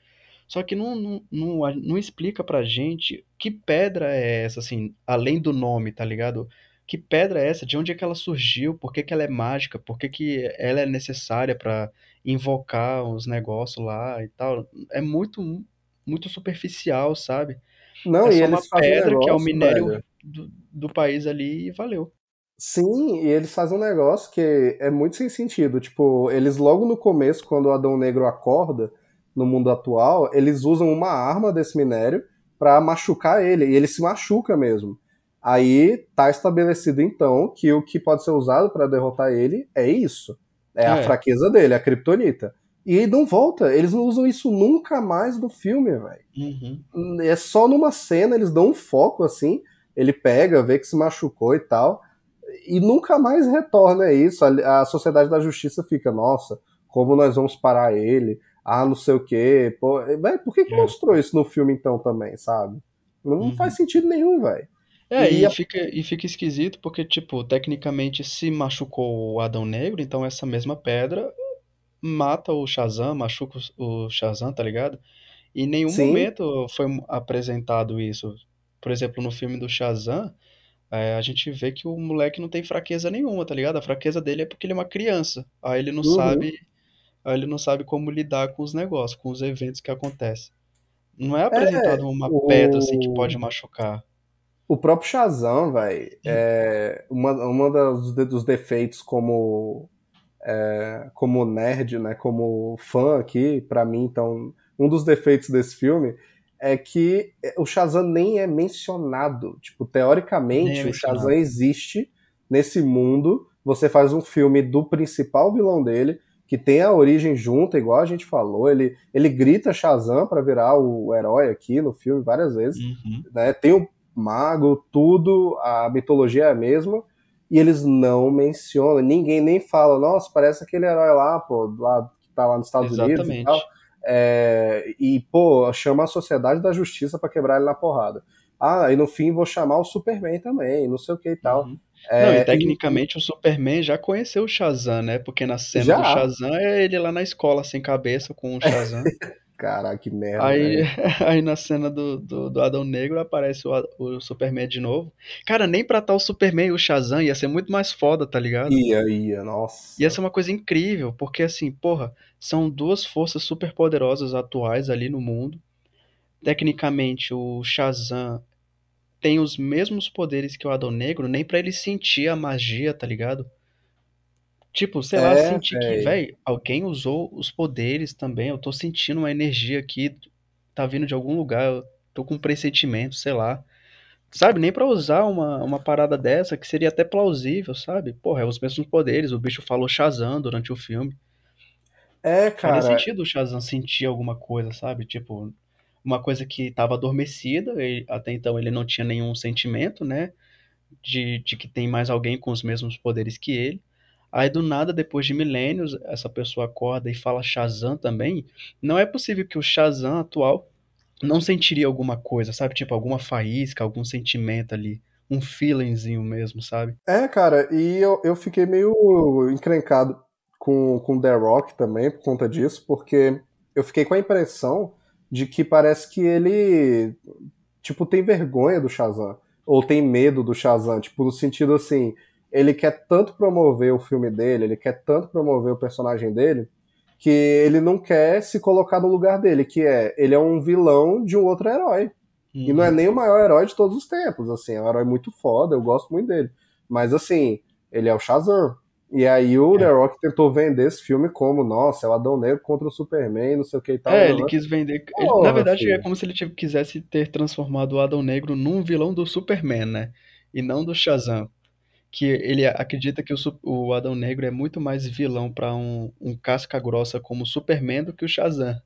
Só que não, não, não, não explica pra gente que pedra é essa, assim, além do nome, tá ligado? Que pedra é essa? De onde é que ela surgiu? Por que que ela é mágica? Por que que ela é necessária pra invocar os negócios lá e tal? É muito, muito superficial, sabe? Não, É e só uma eles fazem um pedra que é o negócio, minério do, do país ali e valeu. Sim, e eles fazem um negócio que é muito sem sentido. Tipo, eles logo no começo, quando o Adão Negro acorda no mundo atual, eles usam uma arma desse minério pra machucar ele, e ele se machuca mesmo. Aí tá estabelecido então que o que pode ser usado pra derrotar ele é isso. É a É, fraqueza dele, a kriptonita. E não volta, eles não usam isso nunca mais no filme, velho. uhum, É só numa cena, eles dão um foco assim, ele pega, vê que se machucou e tal, e nunca mais retorna isso. A, a Sociedade da Justiça fica, nossa, como nós vamos parar ele? Ah, não sei o quê. Pô, véi, por que, que é, mostrou isso no filme então também, sabe? Não uhum. faz sentido nenhum, velho. É, E e a- fica, e fica esquisito porque, tipo, tecnicamente se machucou o Adão Negro, então essa mesma pedra mata o Shazam, machuca o o Shazam, tá ligado? E em nenhum sim, momento foi apresentado isso. Por exemplo, no filme do Shazam, é, a gente vê que o moleque não tem fraqueza nenhuma, tá ligado? A fraqueza dele é porque ele é uma criança. Aí ele não uhum. sabe, aí ele não sabe como lidar com os negócios, com os eventos que acontecem. Não é É, apresentado uma pedra assim que o, pode machucar. O próprio Shazam, velho, é uma, uma das, dos defeitos como como nerd, né, como fã aqui, pra mim, então, um dos defeitos desse filme é que o Shazam nem é mencionado. Tipo, Nem é teoricamente, o Shazam mencionado. existe nesse mundo. Você faz um filme do principal vilão dele, que tem a origem junta, igual a gente falou. Ele, ele grita Shazam pra virar o herói aqui no filme várias vezes. Uhum. Né? Tem o mago, tudo, a mitologia é a mesma e eles não mencionam, ninguém nem fala, nossa, parece aquele herói lá, pô, lá que tá lá nos Estados Unidos e tal. Exatamente. É, e, pô, chama a Sociedade da Justiça pra quebrar ele na porrada. Ah, e no fim vou chamar o Superman também, não sei o que e tal. Uhum. Não, e É, e tecnicamente o Superman já conheceu o Shazam, né? Porque na cena do já, Shazam é ele lá na escola sem cabeça com o Shazam. caraca, que merda, Aí, aí na cena do, do, do Adão Negro aparece o, o Superman de novo. Cara, nem pra tal o Superman e o Shazam ia ser muito mais foda, tá ligado? Ia, ia, Ia nossa. ser uma coisa incrível, porque assim, porra, são duas forças super poderosas atuais ali no mundo. Tecnicamente, o Shazam tem os mesmos poderes que o Adão Negro, nem pra ele sentir a magia, tá ligado? Tipo, sei lá, É, sentir que, velho. alguém usou os poderes também. Eu tô sentindo uma energia aqui, tá vindo de algum lugar, eu tô com um pressentimento, sei lá. Sabe, nem pra usar uma, uma parada dessa, que seria até plausível, sabe? Porra, é os mesmos poderes, o bicho falou Shazam durante o filme. É, Faria cara, sentido o Shazam sentir alguma coisa, sabe? Tipo, uma coisa que tava adormecida, e até então ele não tinha nenhum sentimento, né? De, de que tem mais alguém com os mesmos poderes que ele. Aí do nada, depois de milênios, essa pessoa acorda e fala Shazam também. Não é possível que o Shazam atual não sentiria alguma coisa, sabe? Tipo, alguma faísca, algum sentimento ali um feelingzinho mesmo, sabe? É, cara, e eu, eu fiquei meio encrencado com, com The Rock também por conta disso, porque eu fiquei com a impressão de que parece que ele, tipo, tem vergonha do Shazam, ou tem medo do Shazam, tipo, no sentido assim, ele quer tanto promover o filme dele, ele quer tanto promover o personagem dele, que ele não quer se colocar no lugar dele, que é, ele é um vilão de um outro herói. Uhum. E não é nem o maior herói de todos os tempos, assim, é um herói muito foda, eu gosto muito dele. Mas assim, ele é o Shazam. E aí o é. The Rock tentou vender esse filme como, nossa, é o Adão Negro contra o Superman, não sei o que e tal. É, ele quis vender. Ele, na verdade, filho. é como se ele quisesse ter transformado o Adão Negro num vilão do Superman, né? E não do Shazam. Que ele acredita que o, o Adão Negro é muito mais vilão para um, um casca grossa como o Superman do que o Shazam.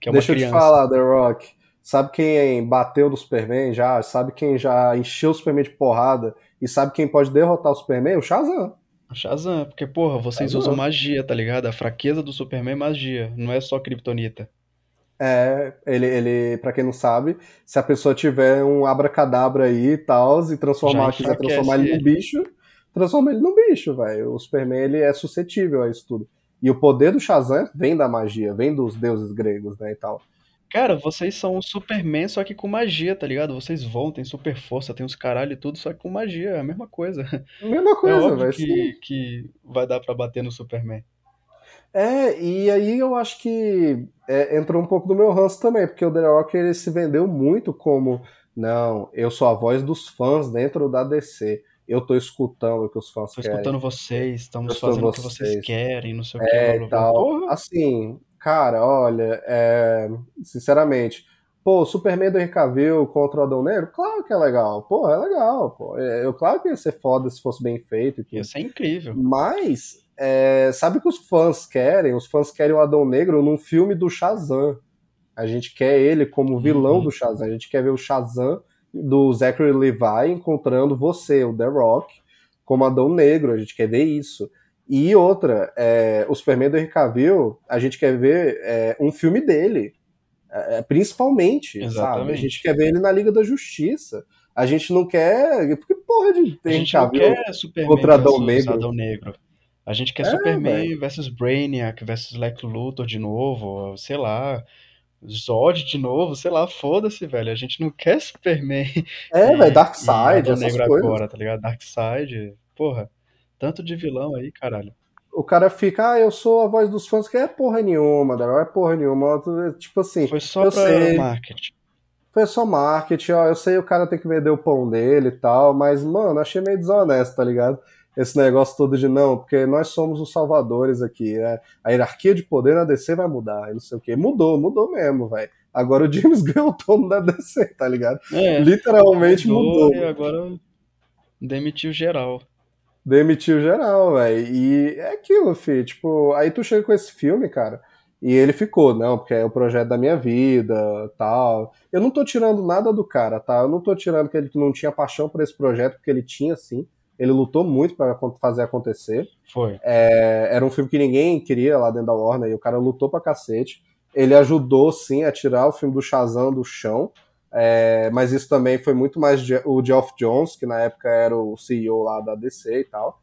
Que é uma Deixa criança. eu te falar, The Rock. Sabe quem bateu no Superman já? Sabe quem já encheu o Superman de porrada? E sabe quem pode derrotar o Superman? O Shazam. O Shazam, porque, porra, vocês usam magia, tá ligado? A fraqueza do Superman é magia, não é só kryptonita. É, ele, ele, pra quem não sabe, se a pessoa tiver um abracadabra aí e tal, e transformar, quiser transformar ele num bicho, transforma ele num bicho, velho. O Superman, ele é suscetível a isso tudo. E o poder do Shazam vem da magia, vem dos deuses gregos, né, e tal. Cara, vocês são um Superman, só que com magia, tá ligado? Vocês vão, tem super força, tem os caralho e tudo, só que com magia, é a mesma coisa. Mesma é coisa, é vai que, que vai dar pra bater no Superman. É, e aí eu acho que é, entrou um pouco do meu ranço também, porque o The Rock ele se vendeu muito como não, eu sou a voz dos fãs dentro da DC. Eu tô escutando o que os fãs tô querem. Tô escutando vocês, estamos fazendo o que vocês querem, não sei o é, que. Tal. Assim, Cara, olha, é... sinceramente, pô, Superman do Henry contra o Adão Negro, claro que é legal, pô, é legal, pô. É, eu, claro que ia ser foda se fosse bem feito e tudo. Ia ser incrível. Mas, é... sabe o que os fãs querem? Os fãs querem o Adão Negro num filme do Shazam. A gente quer ele como vilão uhum. do Shazam, a gente quer ver o Shazam do Zachary Levi encontrando você, o The Rock, como Adão Negro, a gente quer ver isso. E outra, é, o Superman do Henry Cavill, a gente quer ver é, um filme dele, é, é principalmente, Exatamente. sabe? A gente quer ver ele na Liga da Justiça. A gente não quer. Porque, porra, de A gente não quer Superman contra Adão Negro. Adão Negro. A gente quer é, Superman véio. versus Brainiac versus Lex Luthor de novo, sei lá. Zod de novo, sei lá, foda-se, velho. A gente não quer Superman. É, velho, Darkseid, essas Negro coisas. agora, tá ligado? Darkseid, porra. Tanto de vilão aí, caralho. O cara fica, ah, eu sou a voz dos fãs, que é porra nenhuma, não é porra nenhuma. Tipo assim. Foi só eu pra sei, marketing. Foi só marketing, ó. Eu sei o cara tem que vender o pão dele e tal, mas, mano, achei meio desonesto, tá ligado? Esse negócio todo de não, porque nós somos os salvadores aqui. Né? A hierarquia de poder na DC vai mudar, e não sei o que. Mudou, mudou mesmo, velho. Agora o James Gunn é o dono da DC, tá ligado? É, Literalmente mudou. mudou. E agora demitiu geral. Demitiu geral, velho. E é aquilo, fi. Tipo, aí tu chega com esse filme, cara, e ele ficou, não, porque é o projeto da minha vida, tal. Eu não tô tirando nada do cara, tá? Eu não tô tirando que ele não tinha paixão por esse projeto, porque ele tinha, sim. Ele lutou muito para fazer acontecer. Foi. É, era um filme que ninguém queria lá dentro da Warner, e o cara lutou pra cacete. Ele ajudou, sim, a tirar o filme do Shazam do chão. É, mas isso também foi muito mais o Geoff Jones, que na época era o CEO lá da DC e tal.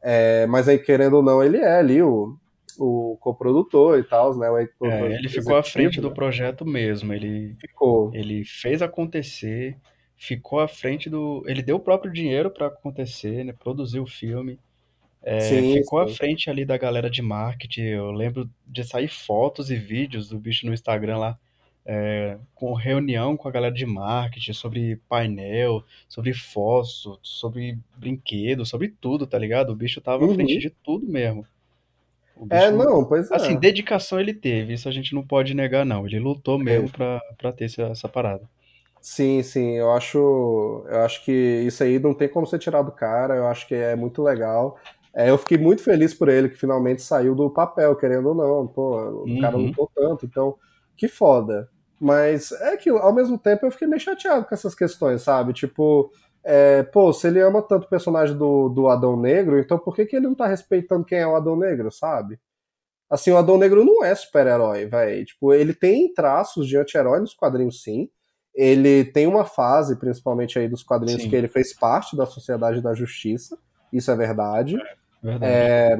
É, mas aí, querendo ou não, ele é ali o, o coprodutor e tal, né? É, ele ficou à frente do projeto mesmo. Ele ficou. Ele fez acontecer, ficou à frente do. Ele deu o próprio dinheiro para acontecer, né? Produziu o filme. É, sim, ficou sim. à frente ali da galera de marketing. Eu lembro de sair fotos e vídeos do bicho no Instagram lá é, com reunião com a galera de marketing sobre painel, sobre fósforo, sobre brinquedo, sobre tudo, tá ligado? O bicho tava uhum. à frente de tudo mesmo. É, bicho, é, não, pois é. Assim, dedicação ele teve, isso a gente não pode negar, não. Ele lutou mesmo é. pra, pra ter essa, essa parada. Sim, sim, eu acho, eu acho que isso aí não tem como ser tirado do cara, eu acho que é muito legal. É, eu fiquei muito feliz por ele que finalmente saiu do papel, querendo ou não. Pô, o uhum. cara lutou tanto, então que foda. Mas é que, ao mesmo tempo, eu fiquei meio chateado com essas questões, sabe? Tipo, é, pô, se ele ama tanto o personagem do, do Adão Negro, então por que, que ele não tá respeitando quem é o Adão Negro, sabe? Assim, o Adão Negro não é super-herói, velho. Tipo, ele tem traços de anti-herói nos quadrinhos, sim. Ele tem uma fase, principalmente aí dos quadrinhos, Sim. que ele fez parte da Sociedade da Justiça, isso é verdade. Verdade. É,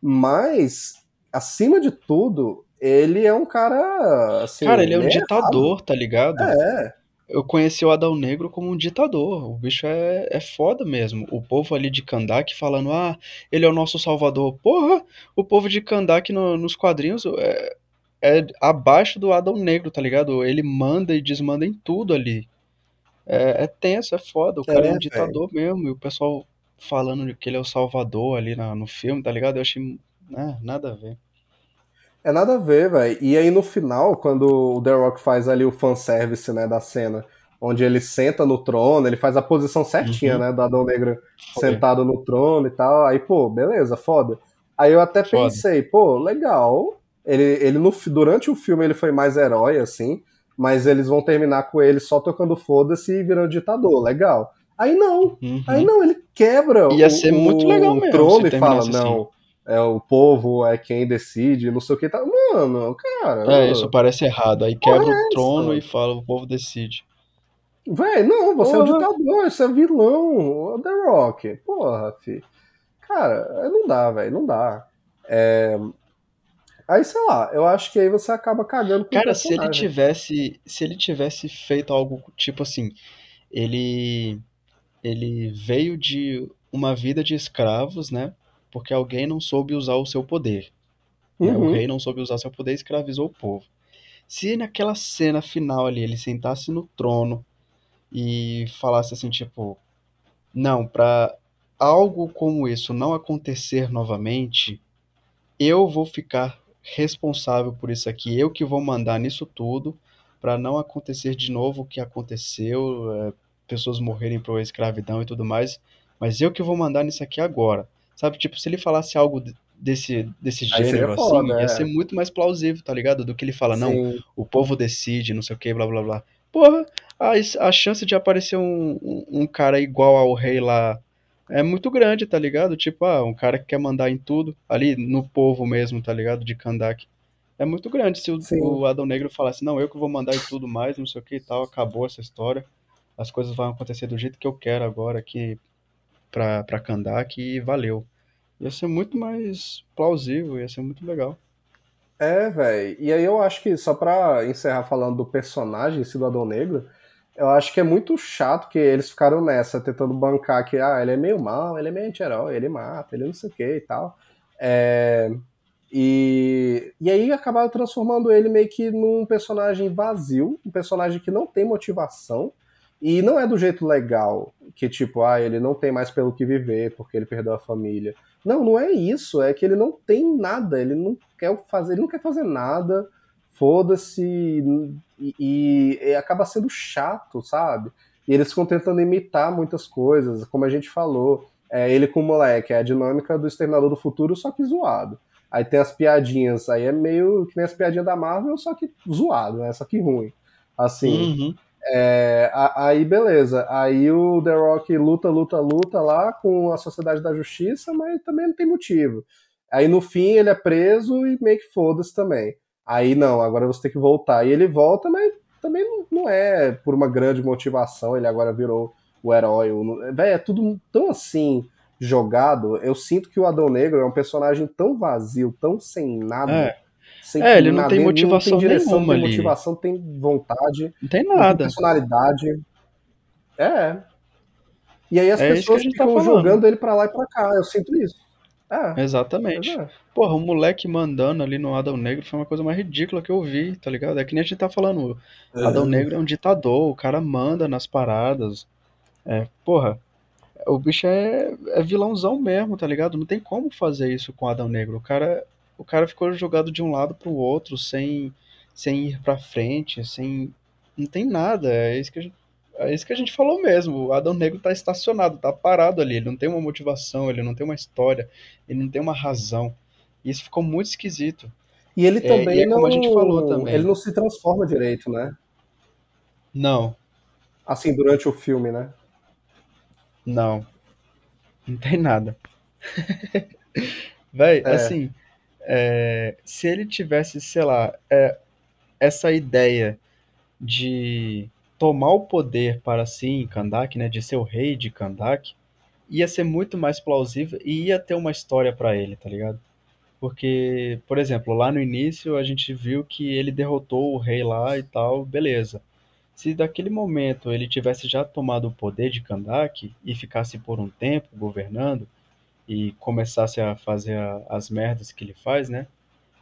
mas, acima de tudo, ele é um cara. Assim, Cara, ele é um meio ditador, tá ligado? errado. É, Eu conheci o Adão Negro como um ditador. O bicho é, é foda mesmo. O povo ali de Kandak falando, ah, ele é o nosso salvador. Porra, o povo de Kandak no- nos quadrinhos é, é abaixo do Adão Negro, tá ligado? Ele manda e desmanda em tudo ali. É, é tenso, é foda. O cara é, É, um ditador mesmo. E o pessoal falando que ele é o salvador ali na- no filme, tá ligado? Eu achei. né, nada a ver. é nada a ver, velho. E aí no final, quando o The Rock faz ali o fanservice, né, da cena, onde ele senta no trono, ele faz a posição certinha, Uhum. né, do Adão Negro Foi. sentado no trono e tal. Aí, pô, beleza, foda. Aí eu até Foda. pensei, pô, legal. Ele, ele no, durante o filme ele foi mais herói, assim, mas eles vão terminar com ele só tocando foda-se e virando ditador. Legal. Aí não, Uhum. aí não, ele quebra Ia o, ser o muito legal mesmo trono e fala, assim. não, é o povo é quem decide, não sei o que tá. Mano, cara. É, isso parece errado. Aí quebra é o trono essa? e fala, o povo decide. Véi, não, você é um Porra. ditador, você é vilão, o The Rock. Porra, fi. Cara, não dá, velho, não dá. É... Aí, sei lá, eu acho que aí você acaba cagando com o Cara, se ele tivesse, se ele tivesse feito algo tipo assim, ele ele veio de uma vida de escravos, né? Porque alguém não soube usar o seu poder. né? O Uhum. rei não soube usar seu poder e escravizou o povo. Se naquela cena final ali ele sentasse no trono e falasse assim, tipo, não, pra algo como isso não acontecer novamente, eu vou ficar responsável por isso aqui, eu que vou mandar nisso tudo pra não acontecer de novo o que aconteceu, é, pessoas morrerem por escravidão e tudo mais, mas eu que vou mandar nisso aqui agora. Sabe, tipo, se ele falasse algo de- desse, desse gênero assim, foda, ia é. ser muito mais plausível, tá ligado? Do que ele fala, não, Sim. o povo decide, não sei o que, blá blá blá. Porra, a, a chance de aparecer um, um, um cara igual ao rei lá é muito grande, tá ligado? Tipo, ah, um cara que quer mandar em tudo, ali no povo mesmo, tá ligado? De Kandak. É muito grande se o, o Adão Negro falasse, não, eu que vou mandar em tudo mais, não sei o que e tal, acabou essa história. As coisas vão acontecer do jeito que eu quero agora aqui pra, pra Kandak e valeu. Ia ser muito mais plausível, ia ser muito legal. É, velho. E aí eu acho que, só pra encerrar falando do personagem, esse do Adão Negro, eu acho que é muito chato que eles ficaram nessa, tentando bancar que, ah, ele é meio mal, ele é meio anti-herói, ele mata, ele não sei o que e tal. É, E, e aí acabaram transformando ele meio que num personagem vazio, um personagem que não tem motivação, e não é do jeito legal, que tipo, ah, ele não tem mais pelo que viver porque ele perdeu a família. Não, não é isso, é que ele não tem nada, ele não quer fazer, ele não quer fazer nada, foda-se, e, e- e acaba sendo chato, sabe? E eles ficam tentando imitar muitas coisas, como a gente falou. É ele com o moleque, é a dinâmica do Exterminador do Futuro, só que zoado. Aí tem as piadinhas, aí é meio que nem as piadinhas da Marvel, só que zoado, né? Só que ruim. Assim, Uhum. é, aí beleza. Aí o The Rock luta, luta, luta lá com a Sociedade da Justiça, mas também não tem motivo. Aí no fim ele é preso e meio que foda-se também. Aí não, agora você tem que voltar. E ele volta, mas também não, é por uma grande motivação, ele agora virou o herói. o- Véi, é tudo tão assim jogado. Eu sinto que o Adão Negro é um personagem tão vazio, tão sem nada. É. sem É, ele não nada, tem motivação não tem direção, nenhuma não tem ali. motivação, tem vontade Não tem não tem nada. personalidade. É. E aí as É pessoas tá ficam falando. jogando ele pra lá e pra cá. Eu sinto isso. É. Exatamente. é. Porra, o moleque mandando ali no Adão Negro foi uma coisa mais ridícula que eu vi, tá ligado? É que nem a gente tá falando, o Adão Negro é um ditador, o cara manda nas paradas. É, porra, o bicho é, é vilãozão mesmo, tá ligado? Não tem como fazer isso com o Adão Negro. O cara, o cara ficou jogado de um lado pro outro, sem, sem ir pra frente, sem. Não tem nada. É isso que a gente, é isso que a gente falou mesmo. O Adão Negro tá estacionado, tá parado ali. Ele não tem uma motivação, ele não tem uma história, ele não tem uma razão. E isso ficou muito esquisito. E ele É, também e é não. como a gente falou também. Ele não se transforma direito, né? Não, Assim, durante o filme, né? não. Não tem nada. Véi, É. assim, é, se ele tivesse, sei lá, é, essa ideia de tomar o poder para si em Kandak, né, de ser o rei de Kandak, ia ser muito mais plausível e ia ter uma história para ele, tá ligado? Porque, por exemplo, lá no início a gente viu que ele derrotou o rei lá e tal, beleza. Se daquele momento ele tivesse já tomado o poder de Kandak e ficasse por um tempo governando e começasse a fazer a- as merdas que ele faz, né?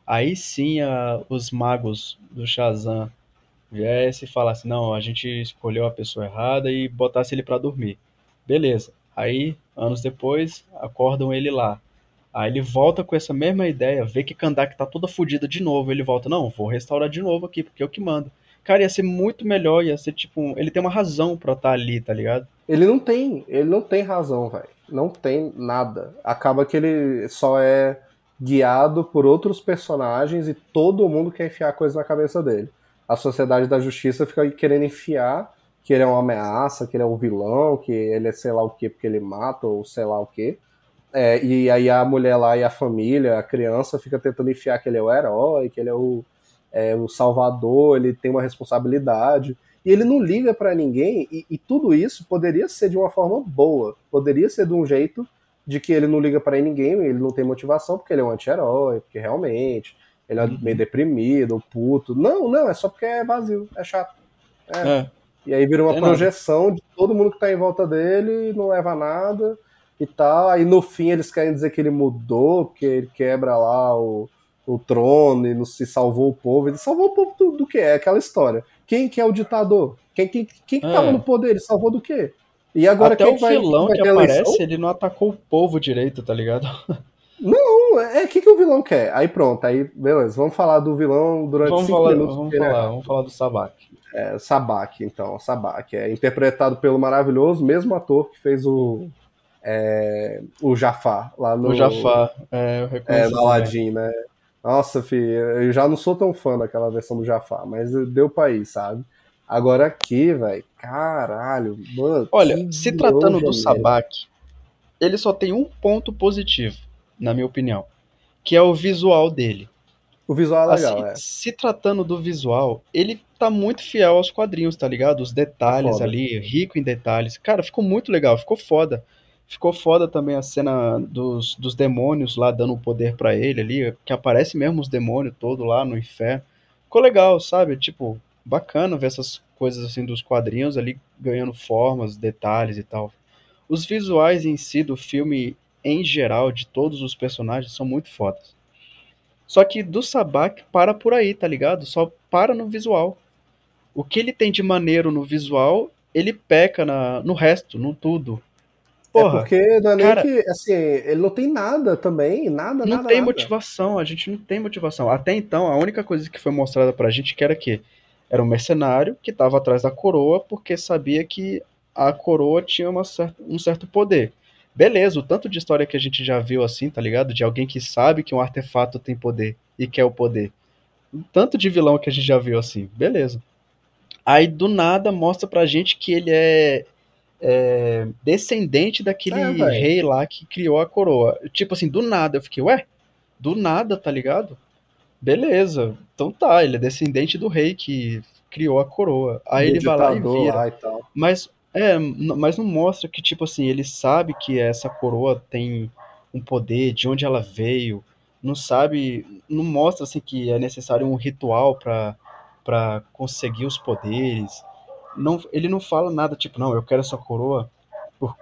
Aí sim a- os magos do Shazam viesse e falasse, não, a gente escolheu a pessoa errada e botasse ele pra dormir. Beleza. Aí, anos depois, acordam ele lá. Aí ele volta com essa mesma ideia, vê que Kandak tá toda fodida de novo. Ele volta, não, vou restaurar de novo aqui, porque eu que mando. Cara, ia ser muito melhor, ia ser tipo. Ele tem uma razão pra estar ali, tá ligado? Ele não tem, ele não tem razão, velho. Não tem nada. Acaba que ele só é guiado por outros personagens e todo mundo quer enfiar coisa na cabeça dele. A Sociedade da Justiça fica querendo enfiar que ele é uma ameaça, que ele é um vilão, que ele é sei lá o que porque ele mata ou sei lá o que. e aí a mulher lá e a família, a criança, fica tentando enfiar que ele é o herói, que ele é o, é, o salvador, ele tem uma responsabilidade e ele não liga pra ninguém, e, e tudo isso poderia ser de uma forma boa, poderia ser de um jeito de que ele não liga pra ninguém, ele não tem motivação porque ele é um anti-herói, porque realmente ele é Uhum. meio deprimido, ou puto. Não, não, é só porque é vazio, é chato. É. É. E aí vira uma projeção de todo mundo que tá em volta dele, não leva a nada e tal. Aí no fim eles querem dizer que ele mudou, porque ele quebra lá o, o trono e não se salvou o povo. Ele salvou o povo do, do quê? É aquela história. Quem que é o ditador? Quem, quem, quem que É. tava no poder? Ele salvou do quê? E agora Até quem o vai, vilão vai que ter aparece, eleição? ele não atacou o povo direito, tá ligado? Não, é o que, que o vilão quer? Aí pronto, aí beleza, vamos falar do vilão durante Vamos cinco falar, minutos. vamos porque ele é falar, vamos falar do Sabak. É, Sabak, então, Sabak. É interpretado pelo maravilhoso mesmo ator que fez o. é, o Jafar lá no. O Jafar, é, eu É, reconheço. no também. Aladdin, né? Nossa, filho, eu já não sou tão fã daquela versão do Jafar, mas deu pra ir, sabe? Agora aqui, velho, caralho, mano. Olha, se tratando do. Sabak, ele só tem um ponto positivo, na minha opinião, que é o visual dele. O visual é legal, Assim, é. se tratando do visual, ele tá muito fiel aos quadrinhos, tá ligado? Os detalhes Foda. ali, rico em detalhes. Cara, ficou muito legal, ficou foda. Ficou foda também a cena dos, dos demônios lá dando o poder pra ele ali, que aparece mesmo os demônios todos lá no inferno. Ficou legal, sabe? Tipo, bacana ver essas coisas assim dos quadrinhos ali ganhando formas, detalhes e tal. Os visuais em si do filme, em geral, de todos os personagens, são muito fodas. Só que do Sabak para por aí, tá ligado? Só para no visual. O que ele tem de maneiro no visual, ele peca na, no resto, no tudo. Porra, é porque não é nem cara- que, assim, ele não tem nada também, nada, não nada, tem nada. motivação, a gente não tem motivação. Até então, a única coisa que foi mostrada pra gente que era que era um mercenário que tava atrás da coroa porque sabia que a coroa tinha uma cer- um certo poder. Beleza, o tanto de história que a gente já viu assim, tá ligado? De alguém que sabe que um artefato tem poder e quer o poder. O tanto de vilão que a gente já viu assim, beleza. Aí do nada mostra pra gente que ele é, é, descendente daquele É, rei lá que criou a coroa. Tipo assim, do nada eu fiquei, ué, do nada, tá ligado? Beleza, então tá, ele é descendente do rei que criou a coroa. Aí ele vai lá e vira. lá e. Mas é, mas não mostra que tipo assim, ele sabe que essa coroa tem um poder, de onde ela veio, não sabe, não mostra assim que é necessário um ritual pra para conseguir os poderes. Não, ele não fala nada tipo, não, eu quero essa coroa por-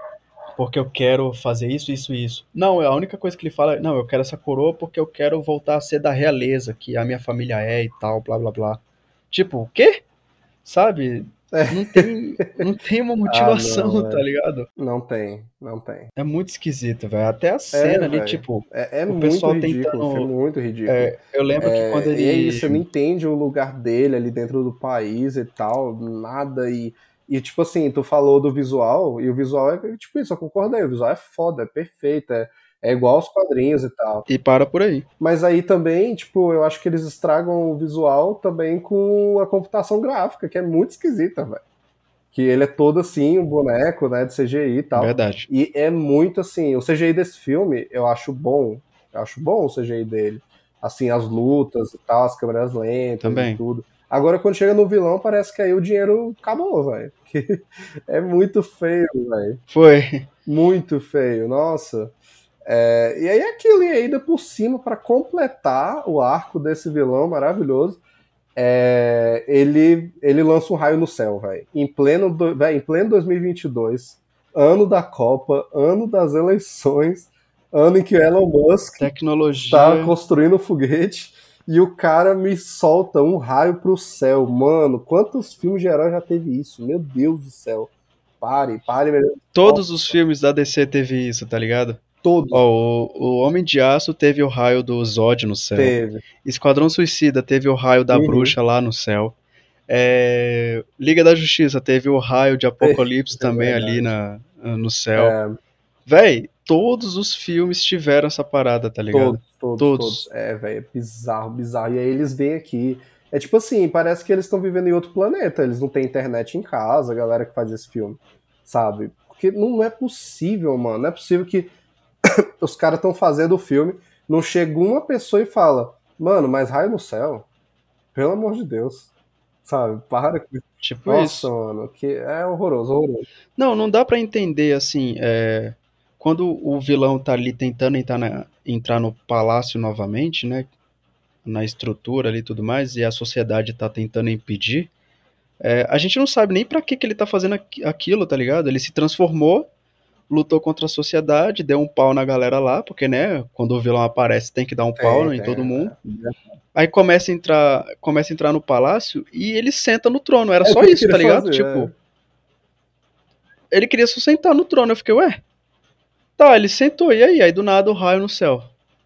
porque eu quero fazer isso, isso isso. Não, a única coisa que ele fala é, não, eu quero essa coroa porque eu quero voltar a ser da realeza, que a minha família é e tal, blá blá blá. Tipo, o quê? Sabe? É. Não tem, não tem uma motivação, não, tá é. ligado? Não tem, não tem. É muito esquisito, velho. Até a cena ali, velho. tipo, É, é O muito pessoal ridículo, tentando- muito ridículo. é, eu lembro que quando ele. E é isso, você não entende o lugar dele ali dentro do país e tal, nada. E, e tipo assim, tu falou do visual, e o visual é tipo isso, eu concordo aí, o visual é foda, é perfeito, é, é igual aos quadrinhos e tal. E para por aí. Mas aí também, tipo, eu acho que eles estragam o visual também com a computação gráfica, que é muito esquisita, velho. Que ele é todo assim, um boneco, né, de CGI e tal. Verdade. E é muito assim, o CGI desse filme eu acho bom. Eu acho bom o CGI dele. Assim, as lutas e tal, as câmeras lentas Também. e tudo. Agora, quando chega no vilão, parece que aí o dinheiro acabou, velho. É muito feio, velho. Foi. Muito feio, nossa. É, e aí aquilo, e ainda por cima, para completar o arco desse vilão maravilhoso, é, ele, ele lança um raio no céu, velho. Em pleno, véio, em pleno 2022, ano da Copa, ano das eleições, ano em que Elon Musk Tecnologia. está construindo um foguete e o cara me solta um raio pro céu. Mano, quantos filmes de herói já teve isso? Meu Deus do céu. Pare, pare. Todos os filmes da DC teve isso, tá ligado? Todos. Ó, o, o Homem de Aço teve o raio do Zod no céu. Teve. Esquadrão Suicida teve o raio da Uhum. bruxa lá no céu. É, Liga da Justiça teve o raio de Apocalipse É também verdade. ali na, no céu. É, Véi, todos os filmes tiveram essa parada, tá ligado? todos, todos, Todos. todos. É, velho, é bizarro, bizarro. E aí eles vêm aqui. É tipo assim, parece que eles estão vivendo em outro planeta. Eles não têm internet em casa, a galera que faz esse filme. Sabe? Porque não é possível, mano. Não é possível que os caras estão fazendo o filme, não chega uma pessoa e fala, mano, mas raio no céu? Pelo amor de Deus. Sabe? Para com isso. Tipo Nossa, isso. mano, que é horroroso, horroroso. Não, não dá pra entender assim. é, quando o vilão tá ali tentando entrar, na- entrar no palácio novamente, né? Na estrutura ali e tudo mais, e a sociedade tá tentando impedir. é, a gente não sabe nem pra que, que ele tá fazendo aqui- aquilo, tá ligado? Ele se transformou, lutou contra a sociedade, deu um pau na galera lá, porque, né? Quando o vilão aparece, tem que dar um pau em todo é. mundo. Aí começa a entrar, começa a entrar no palácio e ele senta no trono. Era É só isso, tá ligado? fazer, tipo, é. ele queria só sentar no trono. Eu fiquei, ué? Tá, ele sentou. E aí? Aí do nada o raio no céu.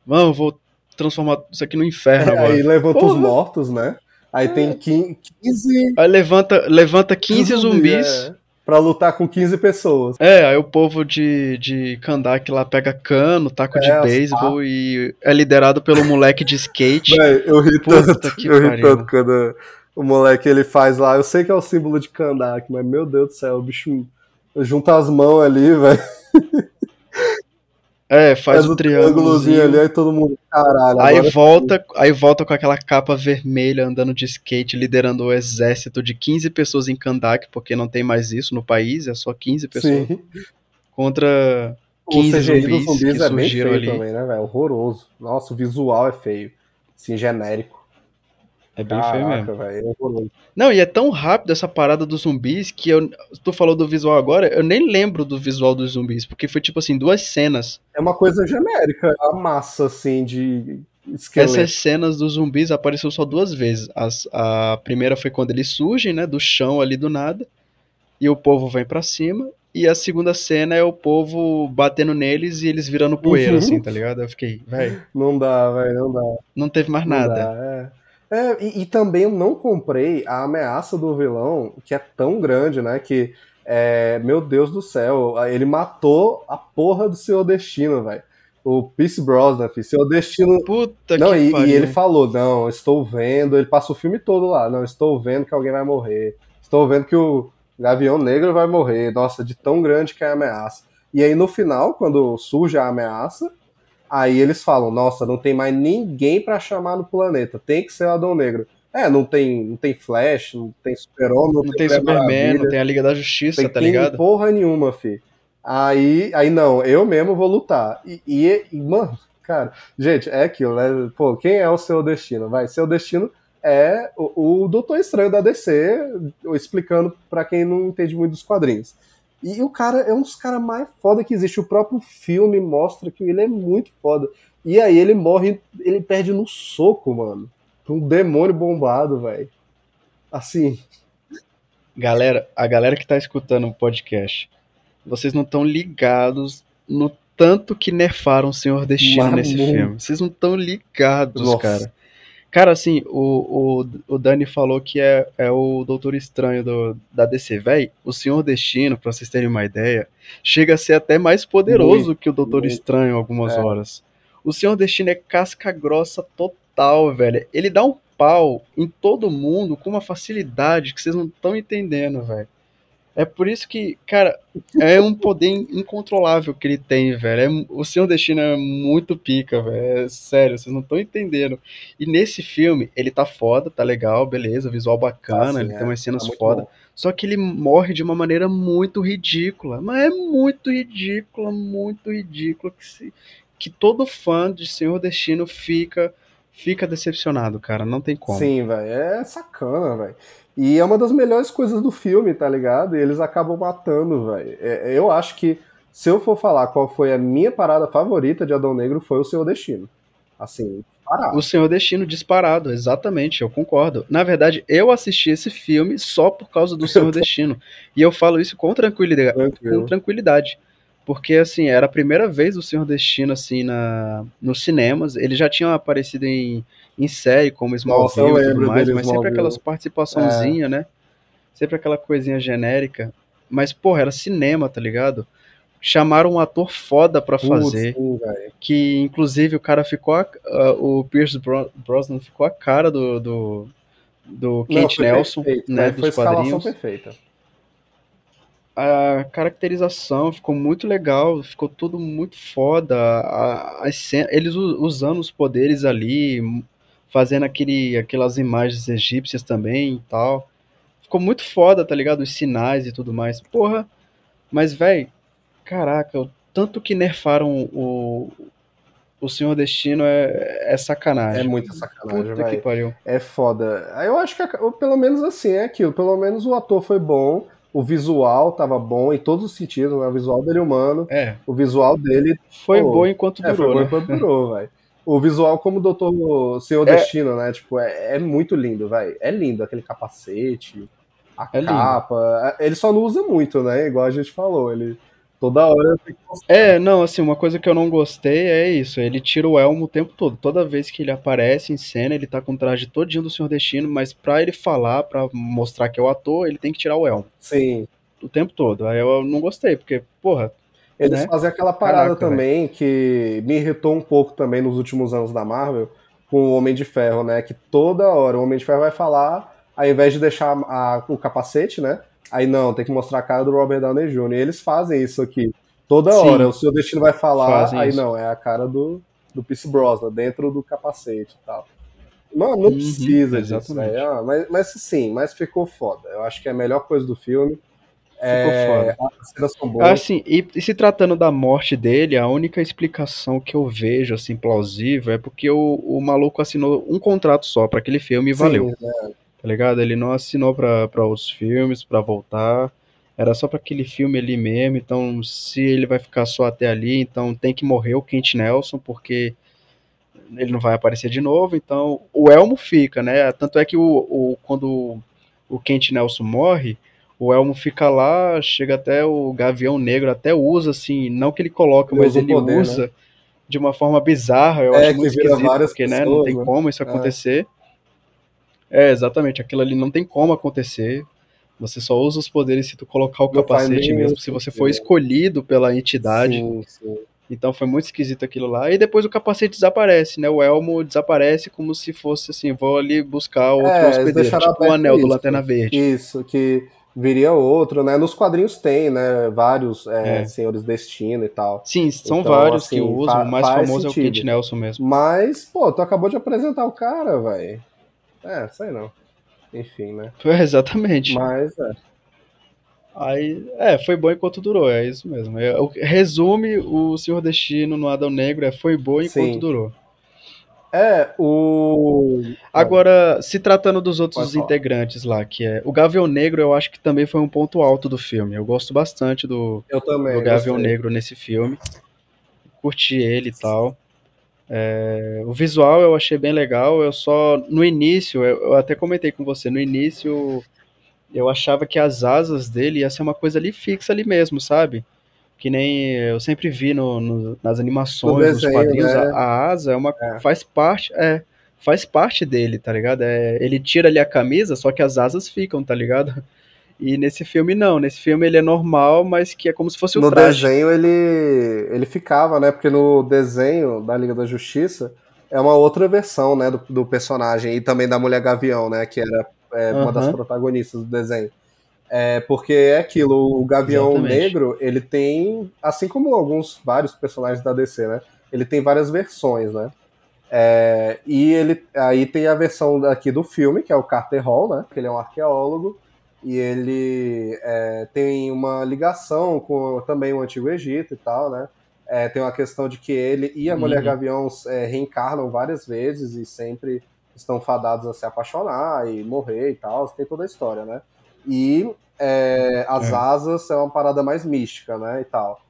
Eu vou transformar isso aqui no inferno É, agora. aí levanta os Porra. mortos, né? Aí tem 15, 15 Aí levanta, levanta 15 zumbis. Pra lutar com 15 pessoas. É, aí o povo de, de Kandak lá pega cano, taco de É, as beisebol e é liderado pelo moleque de skate. Véi, eu ri Puta tanto, que eu ri tanto quando o moleque ele faz lá. Eu sei que é o símbolo de Kandak, mas meu Deus do céu, o bicho junta as mãos ali, velho. É, faz o triângulozinho ali, aí todo mundo, caralho. Aí volta, aí volta com aquela capa vermelha andando de skate, liderando o exército de 15 pessoas em Kandak, porque não tem mais isso no país, é só 15 pessoas. Sim. Contra O 15 CGI dos zumbis, zumbis que é surgiram ali. também, né, velho? Horroroso. Nossa, o visual é feio. Assim, genérico. É bem feio mesmo. Caraca, velho, é. Não, e é tão rápido essa parada dos zumbis que eu. Tu falou do visual agora, eu nem lembro do visual dos zumbis, porque foi tipo assim, duas cenas. É uma coisa genérica, a massa, assim, de esqueleto. Essas cenas dos zumbis apareceu só duas vezes. As- a primeira foi quando eles surgem, né, do chão ali do nada, e o povo vem pra cima. E a segunda cena é o povo batendo neles e eles virando poeira, Uhum. assim, tá ligado? Eu fiquei, velho, Não dá, velho, não dá. não teve mais Não nada. dá, é. É, e, e também eu não comprei a ameaça do vilão, que é tão grande, né? Que, é, meu Deus do céu, ele matou a porra do seu destino, velho. O Peace Brosnan, filho. Seu destino. Puta Não, que e, pariu. e ele falou: não, estou vendo. Ele passa o filme todo lá. Não, estou vendo que alguém vai morrer. Estou vendo que o Gavião Negro vai morrer. Nossa, de tão grande que é a ameaça. E aí no final, quando surge a ameaça, aí eles falam: nossa, não tem mais ninguém pra chamar no planeta. Tem que ser o Adão Negro. É, não tem, não tem Flash, não tem Super-Homem, não, Não tem Mulher Superman, não tem a Liga da Justiça, Tem tá ligado? porra nenhuma, fi. Aí, aí não, eu mesmo vou lutar. E, e- e, mano, cara, gente, é aquilo, né? Pô, quem é o seu destino? Vai, seu destino é o, o Doutor Estranho da DC, explicando pra quem não entende muito dos quadrinhos. E o cara é um dos caras mais foda que existe. O próprio filme mostra que ele é muito foda. E aí ele morre, ele perde no soco, mano. Pra um demônio bombado, velho. Assim, Galera, a galera que tá escutando o podcast, vocês não estão ligados no tanto que nerfaram o Senhor Destino Mas nesse filme. Vocês não estão ligados, Nossa. cara. Cara, assim, o, o, o Dani falou que é, é o Doutor Estranho do, da DC, véi. O Senhor Destino, pra vocês terem uma ideia, chega a ser até mais poderoso que o Doutor muito. Estranho algumas É. horas. O Senhor Destino é casca grossa total, velho. Ele dá um pau em todo mundo com uma facilidade que vocês não estão entendendo, velho. É por isso que, cara, é um poder incontrolável que ele tem, velho. É, o Senhor Destino é muito pica, velho. É sério, vocês não estão entendendo. E nesse filme, ele tá foda, tá legal, beleza, visual bacana, ele é. tem umas cenas Tá foda. bom. Só que ele morre de uma maneira muito ridícula. Mas é muito ridícula, muito ridícula que, se, que todo fã de Senhor Destino fica fica decepcionado, cara. Não tem como. Sim, velho, é sacana, velho. E é uma das melhores coisas do filme, tá ligado? E eles acabam matando, velho. É, eu acho que se eu for falar qual foi a minha parada favorita de Adão Negro, foi o Seu Destino. Assim, parado. O Senhor Destino disparado, exatamente, eu concordo. Na verdade, eu assisti esse filme só por causa do Senhor Destino. E eu falo isso com tranquilidade, com tranquilidade. Porque, assim, era a primeira vez o Senhor Destino, assim, na, nos cinemas. Ele já tinha aparecido em, em série, como Nossa, Smallville e tudo mais, mas sempre aquelas participaçãozinhas, né? Sempre aquela coisinha genérica. Mas, porra, era cinema, tá ligado? Chamaram um ator foda pra Putz, fazer sim, velho. que inclusive o cara ficou a- a- o Pierce Bro- Brosnan ficou a cara do do, do Não, Kent foi Nelson, perfeito, né, Foi a dos quadrinhos. perfeita. A caracterização ficou muito legal, ficou tudo muito foda. A, cen- eles usando os poderes ali, fazendo aquele, aquelas imagens egípcias também e tal. Ficou muito foda, tá ligado? Os sinais e tudo mais. Porra, mas véi, caraca, o tanto que nerfaram o, o Senhor Destino é, é sacanagem. É muita sacanagem, Puta que velho. pariu. É foda. Eu acho que pelo menos assim é aquilo. Pelo menos o ator foi bom, o visual tava bom em todos os sentidos, né? O visual dele humano, É, o visual dele foi Pô, bom enquanto é, foi durou, bom né? enquanto durou, velho. O visual como o Doutor Senhor É. Destino, né? Tipo, é, é muito lindo, velho. É lindo aquele capacete, a É capa. Ele só não usa muito, né? Igual a gente falou. Ele toda hora É, não, assim, uma coisa que eu não gostei é isso. Ele tira o elmo o tempo todo. Toda vez que ele aparece em cena, ele tá com o traje todinho do Senhor Destino, mas pra ele falar, pra mostrar que é o ator, ele tem que tirar o elmo. Sim. O tempo todo. Aí eu não gostei, porque, porra, Eles Né? fazem aquela parada Caraca, também que me irritou um pouco também nos últimos anos da Marvel com o Homem de Ferro, né? Que toda hora o Homem de Ferro vai falar, ao invés de deixar a- o capacete, né? Aí não, tem que mostrar a cara do Robert Downey Jr. E eles fazem isso aqui. Toda Sim. hora, o seu destino vai falar, aí isso. não, é a cara do, do Pierce Brosnan, dentro do capacete e tal. Mano, não Uhum, precisa disso. Ah, mas, mas sim, mas ficou foda. Eu acho que é a melhor coisa do filme. Ficou É, foda. são boas. Assim, e, e se tratando da morte dele, a única explicação que eu vejo, assim, plausível, é porque o, o maluco assinou um contrato só pra aquele filme e valeu. Sim, né? tá ligado? Ele não assinou pra outros filmes, pra voltar. Era só pra aquele filme ali mesmo. Então, se ele vai ficar só até ali, então tem que morrer o Kent Nelson, porque ele não vai aparecer de novo. Então, o Elmo fica, né? Tanto é que o, o- quando o Kent Nelson morre, o Elmo fica lá, chega até o Gavião Negro, até usa assim, não que ele coloca, Ele mas usa ele poder, usa de uma forma bizarra. Eu É, acho muito esquisito, porque né, não pessoas, tem né? como isso É. acontecer. É, exatamente. Aquilo ali não tem como acontecer. Você só usa os poderes se tu colocar o faz capacete nenhum mesmo, se você for sentido. escolhido pela entidade. Sim, sim. Então foi muito esquisito aquilo lá. E depois o capacete desaparece, né? O elmo desaparece como se fosse assim, vou ali buscar outro É, hospedeiro, tipo o anel do isso. Lanterna Verde. Isso, que viria outro, né? Nos quadrinhos tem, né? Vários é, É. senhores destino e tal. Sim, são Então, vários assim, que usam, o mais famoso é o sentido. Kent Nelson mesmo. Mas, pô, tu acabou de apresentar o cara, velho. É, sei não. Enfim, né? É, exatamente. Mas, é. Aí, é, foi bom enquanto durou, é isso mesmo. É, o- resume o Senhor Destino no Adão Negro, é foi bom enquanto Sim. durou. É, o. Agora, se tratando dos outros integrantes lá, que é. O Gavião Negro, eu acho que também foi um ponto alto do filme. Eu gosto bastante do, Eu também. do Gavião gostei. Negro nesse filme. Curti ele e tal. É, o visual eu achei bem legal. Eu só. No início, eu, eu até comentei com você, no início eu achava que as asas dele ia ser uma coisa ali fixa ali mesmo, sabe? Que nem eu sempre vi no, no- nas animações, No nos quadrinhos, né? a, a asa é uma. É. faz parte. É, faz parte dele, tá ligado? É, ele tira ali a camisa, só que as asas ficam, tá ligado? E nesse filme não, nesse filme ele é normal, mas que é como se fosse o No traje. desenho ele, ele ficava, né? Porque no desenho da Liga da Justiça é uma outra versão, né? Do, do personagem e também da Mulher Gavião, né? Que era é, uma das protagonistas do desenho. É porque é aquilo, o Gavião Exatamente. Negro, ele tem, assim como alguns vários personagens da DC, né? Ele tem várias versões, né? É, e ele aí tem a versão aqui do filme, que é o Carter Hall, né? Que ele é um arqueólogo e ele é, tem uma ligação com também o Antigo Egito e tal, né? É, tem uma questão de que ele e a Uhum. Mulher Gavião é, reencarnam várias vezes e sempre estão fadados a se apaixonar e morrer e tal. Tem toda a história, né? E é, as É. asas é uma parada mais mística, né? E tal.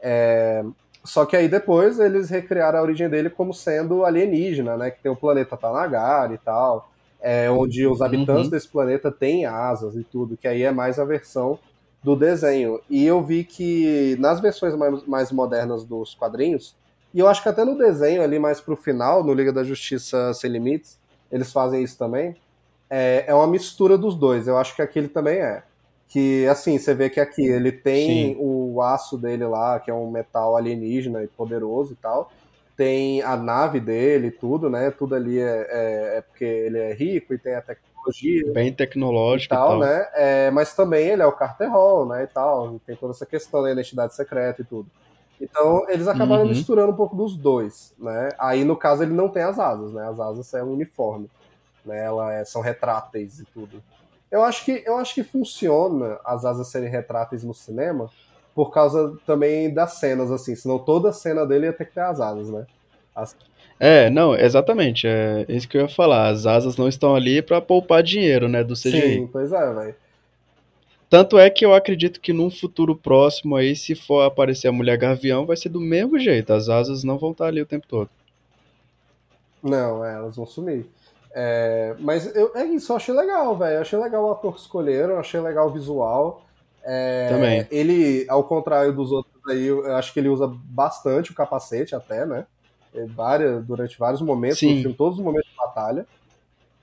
É, só que aí depois eles recriaram a origem dele como sendo alienígena, né? Que tem o planeta Tanagar e tal, é, onde os habitantes Uhum. desse planeta têm asas e tudo, que aí é mais a versão do desenho. E eu vi que nas versões mais, mais modernas dos quadrinhos, e eu acho que até no desenho ali mais pro final, no Liga da Justiça Sem Limites, eles fazem isso também, é, é uma mistura dos dois. Eu acho que aquele também é. Que, assim, você vê que aqui ele tem Sim. o aço dele lá, que é um metal alienígena e poderoso e tal. Tem a nave dele e tudo, né? Tudo ali é, é, é porque ele é rico e tem a tecnologia Bem e tecnológico e tal, tal. né? É, mas também ele é o Carter Hall, né? E tal. Tem toda essa questão da identidade secreta e tudo. Então, eles acabaram Uhum. misturando um pouco dos dois, né? Aí, no caso, ele não tem as asas, né? As asas é um uniforme, né? Ela é- são retráteis e tudo. Eu acho que eu acho que funciona as asas serem retráteis no cinema por causa também das cenas, assim. Senão toda cena dele ia ter que ter as asas, né? As- É, não, exatamente. É isso que eu ia falar. As asas não estão ali pra poupar dinheiro, né, do CGI. Sim, pois é, velho. Tanto é que eu acredito que num futuro próximo aí, se for aparecer a Mulher Gavião, vai ser do mesmo jeito. As asas não vão estar ali o tempo todo. Não, é, elas vão sumir. É, mas eu, é isso, eu achei legal, velho. Achei legal o ator que escolheram, achei legal o visual. É, Também. Ele, ao contrário dos outros aí, eu acho que ele usa bastante o capacete até, né? É, Várias, durante vários momentos Sim. no filme, todos os momentos de batalha.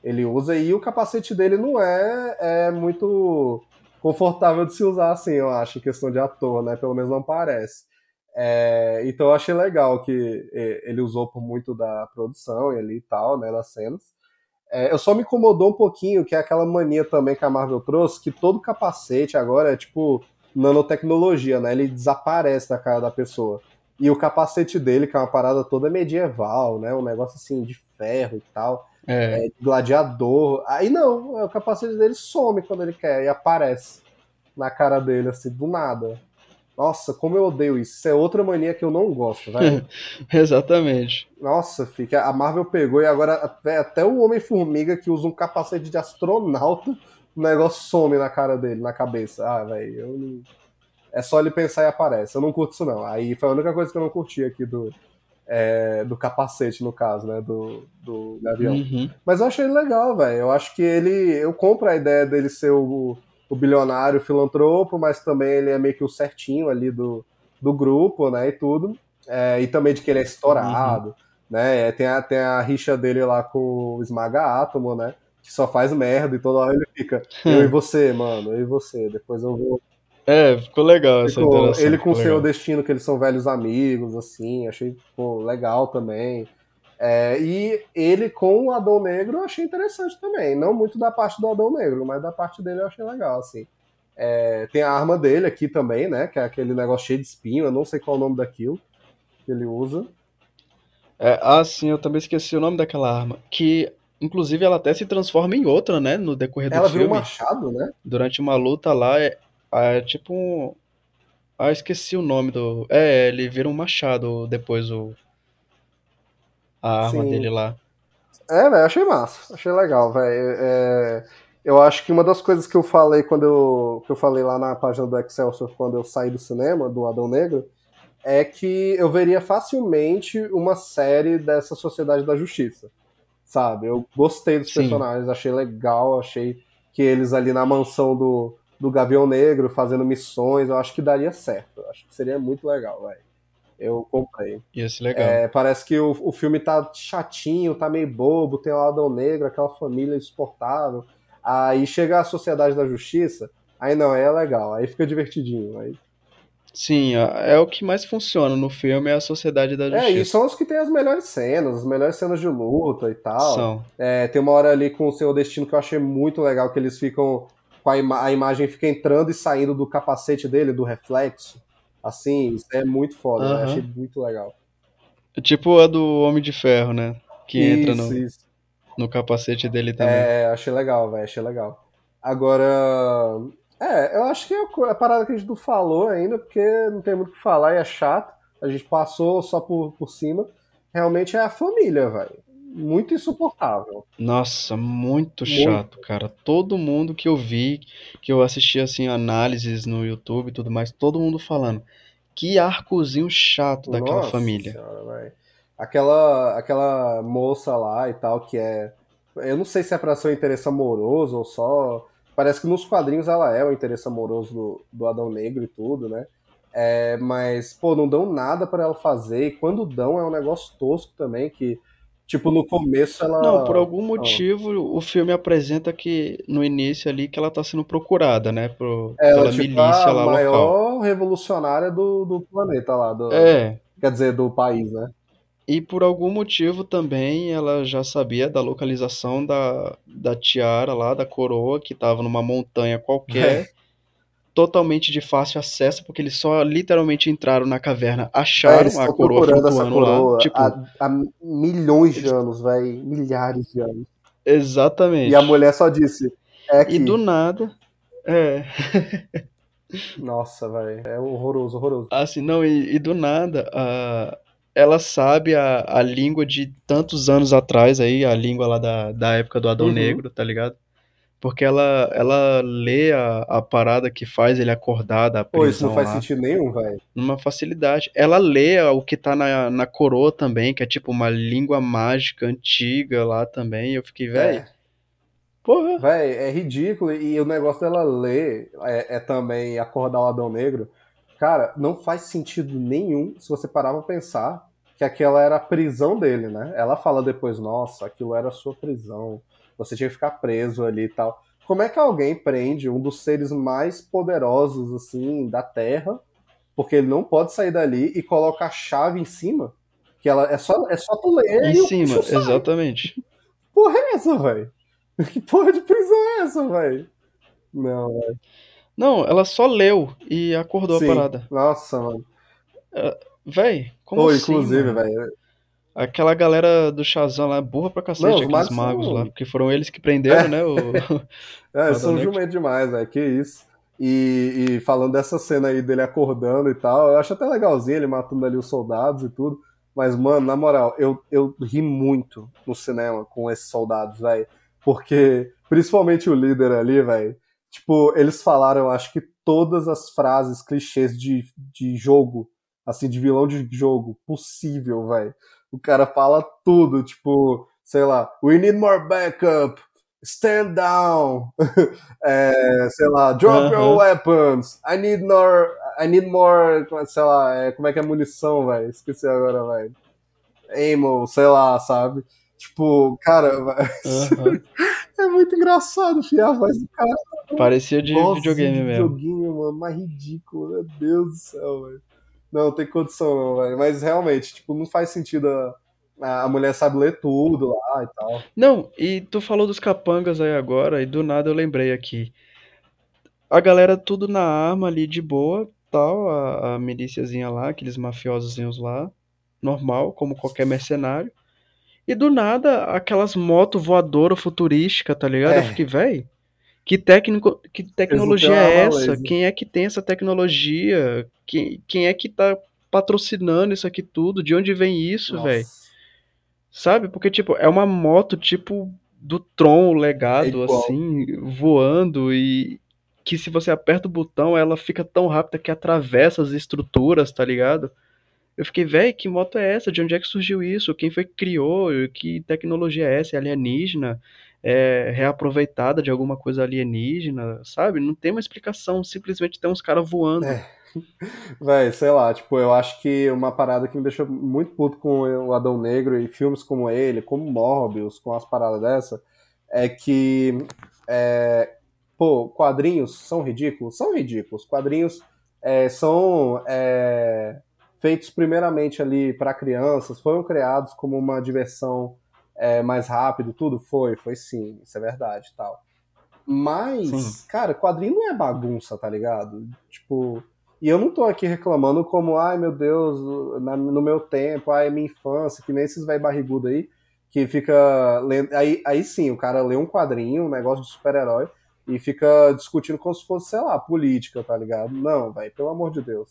Ele usa e o capacete dele não é, é muito confortável de se usar assim, eu acho, em questão de ator, né? Pelo menos não parece. É, então eu achei legal que é, ele usou por muito da produção e ali e tal, né, das cenas. É, eu só me incomodou um pouquinho que é aquela mania também que a Marvel trouxe, que todo capacete agora é tipo nanotecnologia, né? Ele desaparece da cara da pessoa. E o capacete dele, que é uma parada toda medieval, né? Um negócio assim de ferro e tal, É, é, de gladiador. Aí não, o capacete dele some quando ele quer e aparece na cara dele, assim, do nada. Nossa, como eu odeio isso. Isso é outra mania que eu não gosto, velho. exatamente. Nossa, fica. A Marvel pegou e agora até, até o Homem-Formiga que usa um capacete de astronauta, o negócio some na cara dele, na cabeça. Ah, velho, eu não. É só ele pensar e aparece. Eu não curto isso, não. Aí foi a única coisa que eu não curti aqui do, é, do capacete, no caso, né? Do, do Gavião. Uhum. Mas eu achei ele legal, velho. Eu acho que ele. Eu compro a ideia dele ser o, o bilionário filantropo, mas também ele é meio que o certinho ali do, do grupo, né? E tudo. É, e também de que ele é estourado, né? Tem a, tem a rixa dele lá com o Esmaga Átomo, né? Que só faz merda e toda hora ele fica. Eu e você, mano, eu e você. Depois eu vou. É, ficou legal essa Ficou- ele com o seu legal. destino, que eles são velhos amigos, assim, achei pô, legal também. É, e ele com o Adão Negro eu achei interessante também. Não muito da parte do Adão Negro, mas da parte dele eu achei legal, assim. É, tem a arma dele aqui também, né? Que é aquele negócio cheio de espinho, eu não sei qual é o nome daquilo que ele usa. É, ah, sim, eu também esqueci o nome daquela arma. Que, inclusive, ela até se transforma em outra, né? No decorrer do Ela viu um filme. machado, né? Durante uma luta lá, é, é tipo um. Ah, esqueci o nome do. É, ele vira um machado depois o. A arma Sim. dele lá. É, velho, achei massa. Achei legal, velho. É, eu acho que uma das coisas que eu falei quando eu, que eu falei lá na página do Excelsior quando eu saí do cinema, do Adão Negro, é que eu veria facilmente uma série dessa Sociedade da Justiça. Sabe? Eu gostei dos Sim. personagens, achei legal, achei que eles ali na mansão do, do Gavião Negro fazendo missões, eu acho que daria certo. Eu acho que seria muito legal, velho. Eu comprei. Ia ser legal. É, parece que o, o filme tá chatinho, tá meio bobo, tem o Adão Negro, aquela família insuportável. Aí chega a Sociedade da Justiça, aí não, aí é legal, aí fica divertidinho. Aí... Sim, é é o que mais funciona no filme é a Sociedade da É, Justiça. e são os que tem as melhores cenas, as melhores cenas de luta e tal. São. É, tem uma hora ali com o Seu Destino que eu achei muito legal, que eles ficam com a, ima a imagem fica entrando e saindo do capacete dele, do reflexo. Assim, isso é muito foda, Aham. né? achei muito legal. É tipo a do Homem de Ferro, né? Que entra Isso, no, isso. no capacete dele também. É, achei legal, velho, achei legal. Agora, é, eu acho que é a co- a parada que a gente não falou ainda, porque não tem muito o que falar e é chato. A gente passou só por, por cima. Realmente é a família, velho. Muito insuportável. Nossa, muito Muito. chato, cara. Todo mundo que eu vi, que eu assisti assim análises no YouTube e tudo mais, todo mundo falando. Que arcozinho chato daquela Nossa família. Senhora. Aquela, aquela moça lá e tal, que é. Eu não sei se é pra ser um interesse amoroso ou só. Parece que nos quadrinhos ela é o interesse amoroso do, do Adão Negro e tudo, né? É, mas, pô, não dão nada pra ela fazer. E quando dão, é um negócio tosco também, que, tipo, no começo ela. Não, por algum motivo o filme apresenta que no início ali que ela tá sendo procurada, né, por, Ela, pela tipo, milícia a lá local. maior revolucionária do, do planeta lá. Do, É, Quer dizer, do país, né? e por algum motivo também ela já sabia da localização da, da tiara lá, da coroa, que tava numa montanha qualquer, totalmente de fácil acesso, porque eles só literalmente entraram na caverna, É, acharam eles a coroa flutuando lá, coroa tipo, há, há milhões de anos, velho. Milhares de anos. exatamente. E a mulher só disse, é. E do nada, é, Nossa, velho. É horroroso, horroroso. assim, não, e, e do nada, a, ela sabe a, a língua de tantos anos atrás aí, a língua lá da, da época do Adão Uhum. Negro, tá ligado? Porque ela, ela lê a, a parada que faz ele acordar da Pô, isso não prisão faz lá, sentido nenhum, velho. numa facilidade. Ela lê o que tá na, na coroa também, que é tipo uma língua mágica antiga lá também. Eu fiquei, velho, É, porra. velho, é ridículo. E o negócio dela ler é, é também acordar o Adão Negro. Cara, não faz sentido nenhum se você parar pra pensar que aquela era a prisão dele, né? Ela fala depois, nossa, aquilo era a sua prisão. Você tinha que ficar preso ali e tal. Como é que alguém prende um dos seres mais poderosos, assim, da Terra, porque ele não pode sair dali e coloca a chave em cima? Que ela é só, é só tu ler Em e cima, exatamente. porra é essa, velho? Que porra de prisão é essa, velho? Não, velho. Não, ela só leu e acordou Sim. a parada. Nossa, mano. Véi, como Pô, assim, inclusive, velho. Aquela galera do Shazam lá é burra pra cacete, Não, os aqueles magos magos são- lá, porque foram eles que prenderam, né? O... É, são jumento demais, velho. Que isso. E, e falando dessa cena aí dele acordando e tal, eu acho até legalzinho ele matando ali os soldados e tudo. Mas, mano, na moral, eu, eu ri muito no cinema com esses soldados, velho. Porque, principalmente o líder ali, velho. Tipo, eles falaram, acho que todas as frases clichês de, de jogo, assim, de vilão de jogo possível, velho. O cara fala tudo, tipo, sei lá, we need more backup, stand down, é, sei lá, drop your Aham. weapons, I need more, I need more, sei lá, é, como é que é munição, velho? Esqueci agora, velho. Ammo, sei lá, sabe? Tipo, cara, véi, Aham. é muito engraçado, filho, a voz do cara. Parecia de Nossa, videogame de mesmo. videogame, mano, mais ridículo, meu Deus do céu, velho. Não, não tem condição não, velho. Mas realmente, tipo, não faz sentido a, a mulher sabe ler tudo lá e tal. Não, e tu falou dos capangas aí agora, e do nada eu lembrei aqui. A galera tudo na arma ali de boa, tal, a, a milíciazinha lá, aqueles mafiosozinhos lá, normal, como qualquer mercenário. E do nada, aquelas motos voadoras futurísticas, tá ligado? É. Eu fiquei, véi, que, técnico, que tecnologia é essa? Quem é que tem essa tecnologia? Quem, quem é que tá patrocinando isso aqui tudo? De onde vem isso, véi? Sabe? Porque, tipo, é uma moto, tipo, do Tron, o É legado, igual. assim, voando e que se você aperta o botão, ela fica tão rápida que atravessa as estruturas, tá ligado? Eu fiquei, véi, que moto é essa? De onde é que surgiu isso? Quem foi que criou? Que tecnologia é essa? É alienígena? É reaproveitada de alguma coisa alienígena? Sabe? Não tem uma explicação. Simplesmente tem uns caras voando. É. Véi, sei lá, tipo, eu acho que uma parada que me deixou muito puto com o Adão Negro e filmes como ele, como Morbius, com as paradas dessa, é que, é, pô, quadrinhos são ridículos? São ridículos. Quadrinhos é, são é, feitos primeiramente ali para crianças, foram criados como uma diversão é, mais rápida, tudo foi, foi sim, isso é verdade, tal. Mas, Sim. cara, quadrinho não é bagunça, tá ligado? Tipo. E eu não tô aqui reclamando como, ai meu Deus, na- no meu tempo, ai minha infância, que nem esses velho barrigudo aí, que fica lendo. Aí, aí sim, o cara lê um quadrinho, um negócio de super-herói, e fica discutindo como se fosse, sei lá, política, tá ligado? Não, velho, pelo amor de Deus.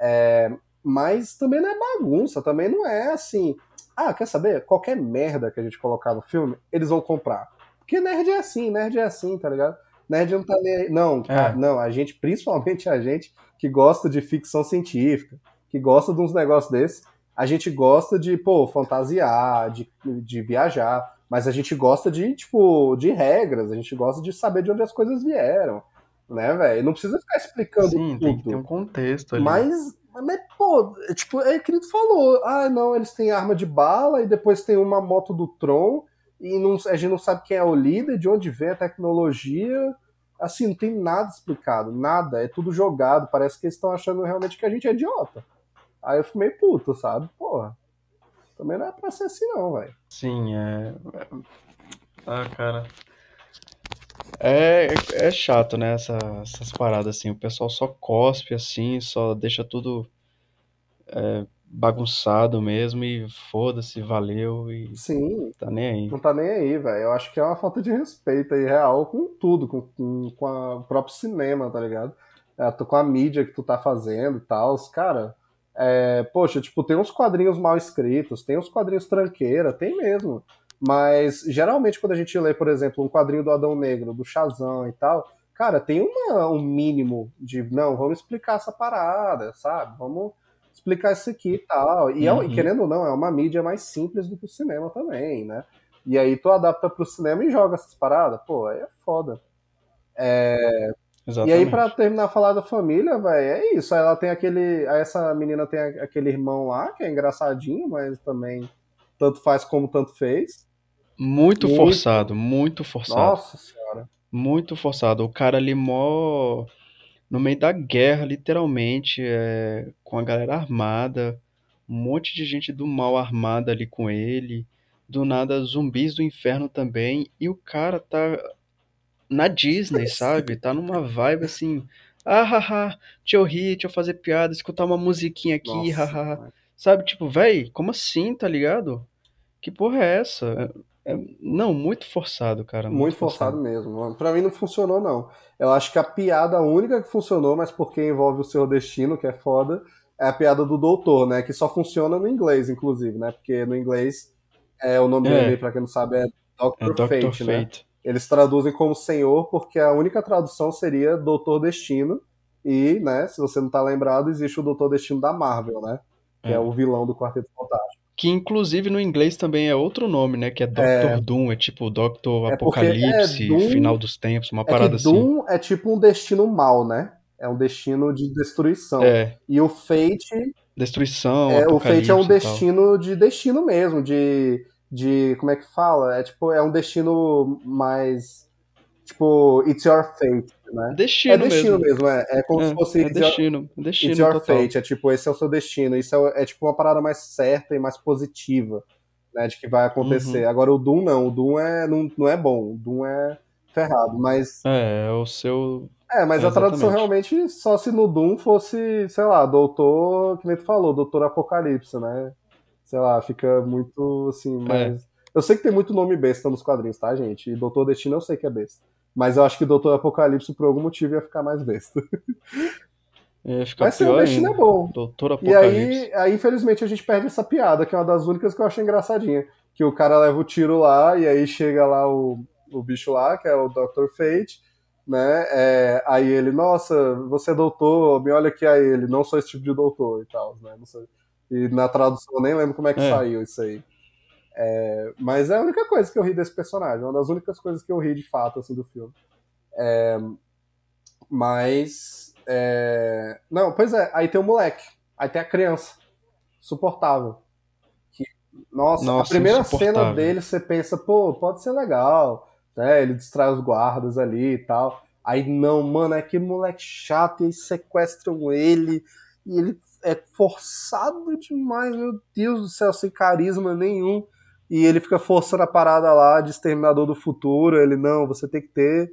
É, mas também não é bagunça, também não é assim. Ah, quer saber? Qualquer merda que a gente colocar no filme, eles vão comprar. Porque nerd é assim, nerd é assim, tá ligado? Nerd não tá nem aí. Não, É. a- não, a gente, principalmente a gente que gosta de ficção científica, que gosta de uns negócios desses, a gente gosta de, pô, fantasiar, de, de viajar, mas a gente gosta de, tipo, de regras, a gente gosta de saber de onde as coisas vieram, né, velho? Não precisa ficar explicando Sim, tudo. tem que ter um contexto ali. Mas, mas, pô, é tipo, é que ele falou, ah, não, eles têm arma de bala e depois tem uma moto do Tron e não, a gente não sabe quem é o líder, de onde vem a tecnologia. Assim, não tem nada explicado, nada, é tudo jogado, parece que eles estão achando realmente que a gente é idiota. Aí eu fico meio puto, sabe? Porra, também não é pra ser assim não, velho. Sim, é. Ah, cara. É, é chato, né? Essa, essas paradas assim. O pessoal só cospe assim, só deixa tudo é, bagunçado mesmo e foda-se, valeu e Sim, tá nem aí. não tá nem aí, velho. Eu acho que é uma falta de respeito aí, real, com tudo, com, com, com a- o próprio cinema, tá ligado? É, com a mídia que tu tá fazendo e tal. Os Cara, é, poxa, tipo, tem uns quadrinhos mal escritos, tem uns quadrinhos tranqueira, tem mesmo. Mas geralmente quando a gente lê, por exemplo, um quadrinho do Adão Negro, do Shazam e tal, cara, tem uma, um mínimo de, não, vamos explicar essa parada, sabe? Vamos explicar isso aqui e tal. E, é- Uhum. e querendo ou não, é uma mídia mais simples do que o cinema também, né? E aí tu adapta pro cinema e joga essas paradas, pô, aí é foda. E Exatamente. aí, pra terminar a falar da família, velho, é isso. Aí ela tem aquele. Aí essa menina tem aquele irmão lá, que é engraçadinho, mas também tanto faz como tanto fez. Muito Muito. forçado, muito forçado. Nossa senhora. Muito forçado. O cara ali mó no meio da guerra, literalmente, é, com a galera armada, um monte de gente do mal armada ali com ele, do nada zumbis do inferno também, e o cara tá na Disney, sabe? Tá numa vibe assim, ah, haha, deixa eu rir, deixa eu fazer piada, escutar uma musiquinha aqui, haha. Sabe, tipo, véi, como assim, tá ligado? Que porra é essa? É- é- não, muito forçado, cara, muito Muito forçado mesmo. Pra mim não funcionou, não. Eu acho que a piada única que funcionou, mas porque envolve o seu destino, que é foda, é a piada do doutor, né? Que só funciona no inglês, inclusive, né? Porque no inglês, é, o nome É. dele, pra quem não sabe, é É Dr. Dr. Fate, né? Fate. Eles traduzem como senhor porque a única tradução seria Doutor Destino. E, né, se você não tá lembrado, existe o Doutor Destino da Marvel, né? Que é, É. o vilão do Quarteto Fantástico. Que inclusive no inglês também é outro nome, né? Que é Doctor Doom, é tipo Doctor É porque Apocalipse, é Doom- Final dos Tempos, uma É parada assim. Doom é tipo um destino mal, né? É um destino de destruição. É, E o Fate, destruição, é, o Fate é um destino de destino mesmo, de, de. Como é que fala? É tipo, é um destino mais. Tipo, it's your fate, né? Destino é destino mesmo. mesmo, é, é como É, se fosse é it's your- destino, destino It's your total. fate, é tipo, esse é o seu destino. Isso é, é tipo uma parada mais certa e mais positiva, né? De que vai acontecer. Uhum. Agora o Doom não, o Doom é, não, não é bom, o Doom é ferrado. Mas, É, é o seu. é, mas É, a tradução realmente só se no Doom fosse, sei lá, Doutor, que nem tu falou, Doutor Apocalipse, né? Sei lá, fica muito assim, É. mas. Eu sei que tem muito nome besta nos quadrinhos, tá, gente? E Doutor Destino eu sei que é besta. Mas eu acho que Doutor Apocalipse, por algum motivo, ia ficar mais besta. Mas pior Destino é bom. Doutor E Apocalipse. aí, aí, infelizmente, a gente perde essa piada, que é uma das únicas que eu achei engraçadinha. Que o cara leva o tiro lá, e aí chega lá o, o bicho lá, que é o Dr. Fate, né? É, aí ele, nossa, você é doutor, me olha aqui a ele, não sou esse tipo de doutor e tal, né? Não sei. E na tradução eu nem lembro como é que É. saiu isso aí. É, mas é a única coisa que eu ri desse personagem, uma das únicas coisas que eu ri de fato, assim, do filme. É, mas. é, Não, pois é, aí tem o moleque, aí tem a criança. Suportável. Que, nossa, a Nossa, primeira cena dele você pensa, pô, pode ser legal, né? Ele distrai os guardas ali e tal. Aí não, mano, é que moleque chato, e aí sequestram ele, e ele é forçado demais, meu Deus do céu, sem carisma nenhum. E ele fica forçando a parada lá de Exterminador do Futuro. Ele, não, você tem que ter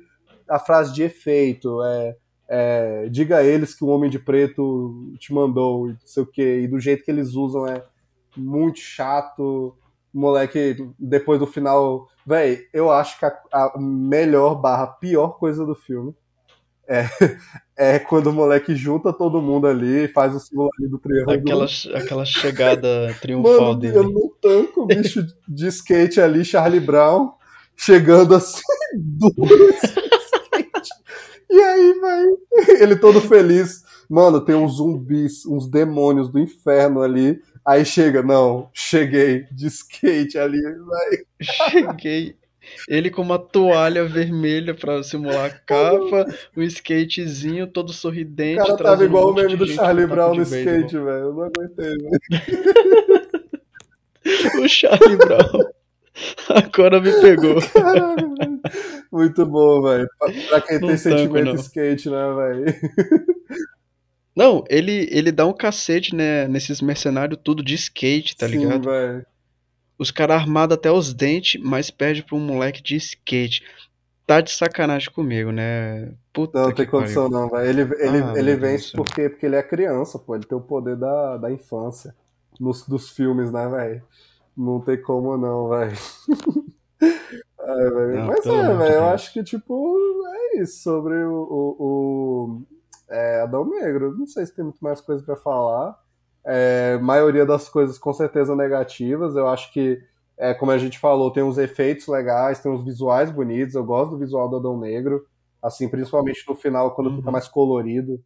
a frase de efeito, é, é, diga a eles que o Homem de Preto te mandou, não sei o quê, e do jeito que eles usam é muito chato. Moleque, depois do final. Véi, eu acho que a, a melhor barra pior coisa do filme é, é quando o moleque junta todo mundo ali, faz o símbolo ali do triângulo. Aquela, aquela chegada triunfal Mano, dele. eu não tanco o bicho de skate ali, Charlie Brown, chegando assim, duro skate. E aí, velho, ele todo feliz. Mano, tem uns zumbis, uns demônios do inferno ali. Aí chega, não, cheguei de skate ali, velho. Cheguei. Ele com uma toalha vermelha pra simular a capa, um skatezinho todo O sorridente. cara tava igual um o meme de do Charlie Brown no skate, velho. Eu não aguentei, velho. O Charlie Brown. Agora me pegou. Caralho. Muito bom, velho. Pra, pra quem Não tem tanco, sentimento não. skate, né, velho? Não, ele, ele dá um cacete, né, nesses mercenários tudo de skate, tá Sim, ligado? velho. Os caras armados até os dentes, mas perde pra um moleque de skate. Tá de sacanagem comigo, né? Puta Não que tem condição, pariu. não, velho. Ele, ele, Ah, ele vence do céu. porque, ele é criança, pô. Ele tem o poder da, da infância nos, dos filmes, né, velho? Não tem como não, velho. Não, Mas é, velho. Eu acho que, tipo, é isso sobre o, o, o é, Adão Negro. Não sei se tem muito mais coisa pra falar. É, maioria das coisas com certeza negativas. Eu acho que, é, como a gente falou, tem uns efeitos legais, tem uns visuais bonitos. Eu gosto do visual do Adão Negro, assim, principalmente no final, quando Uhum. fica mais colorido.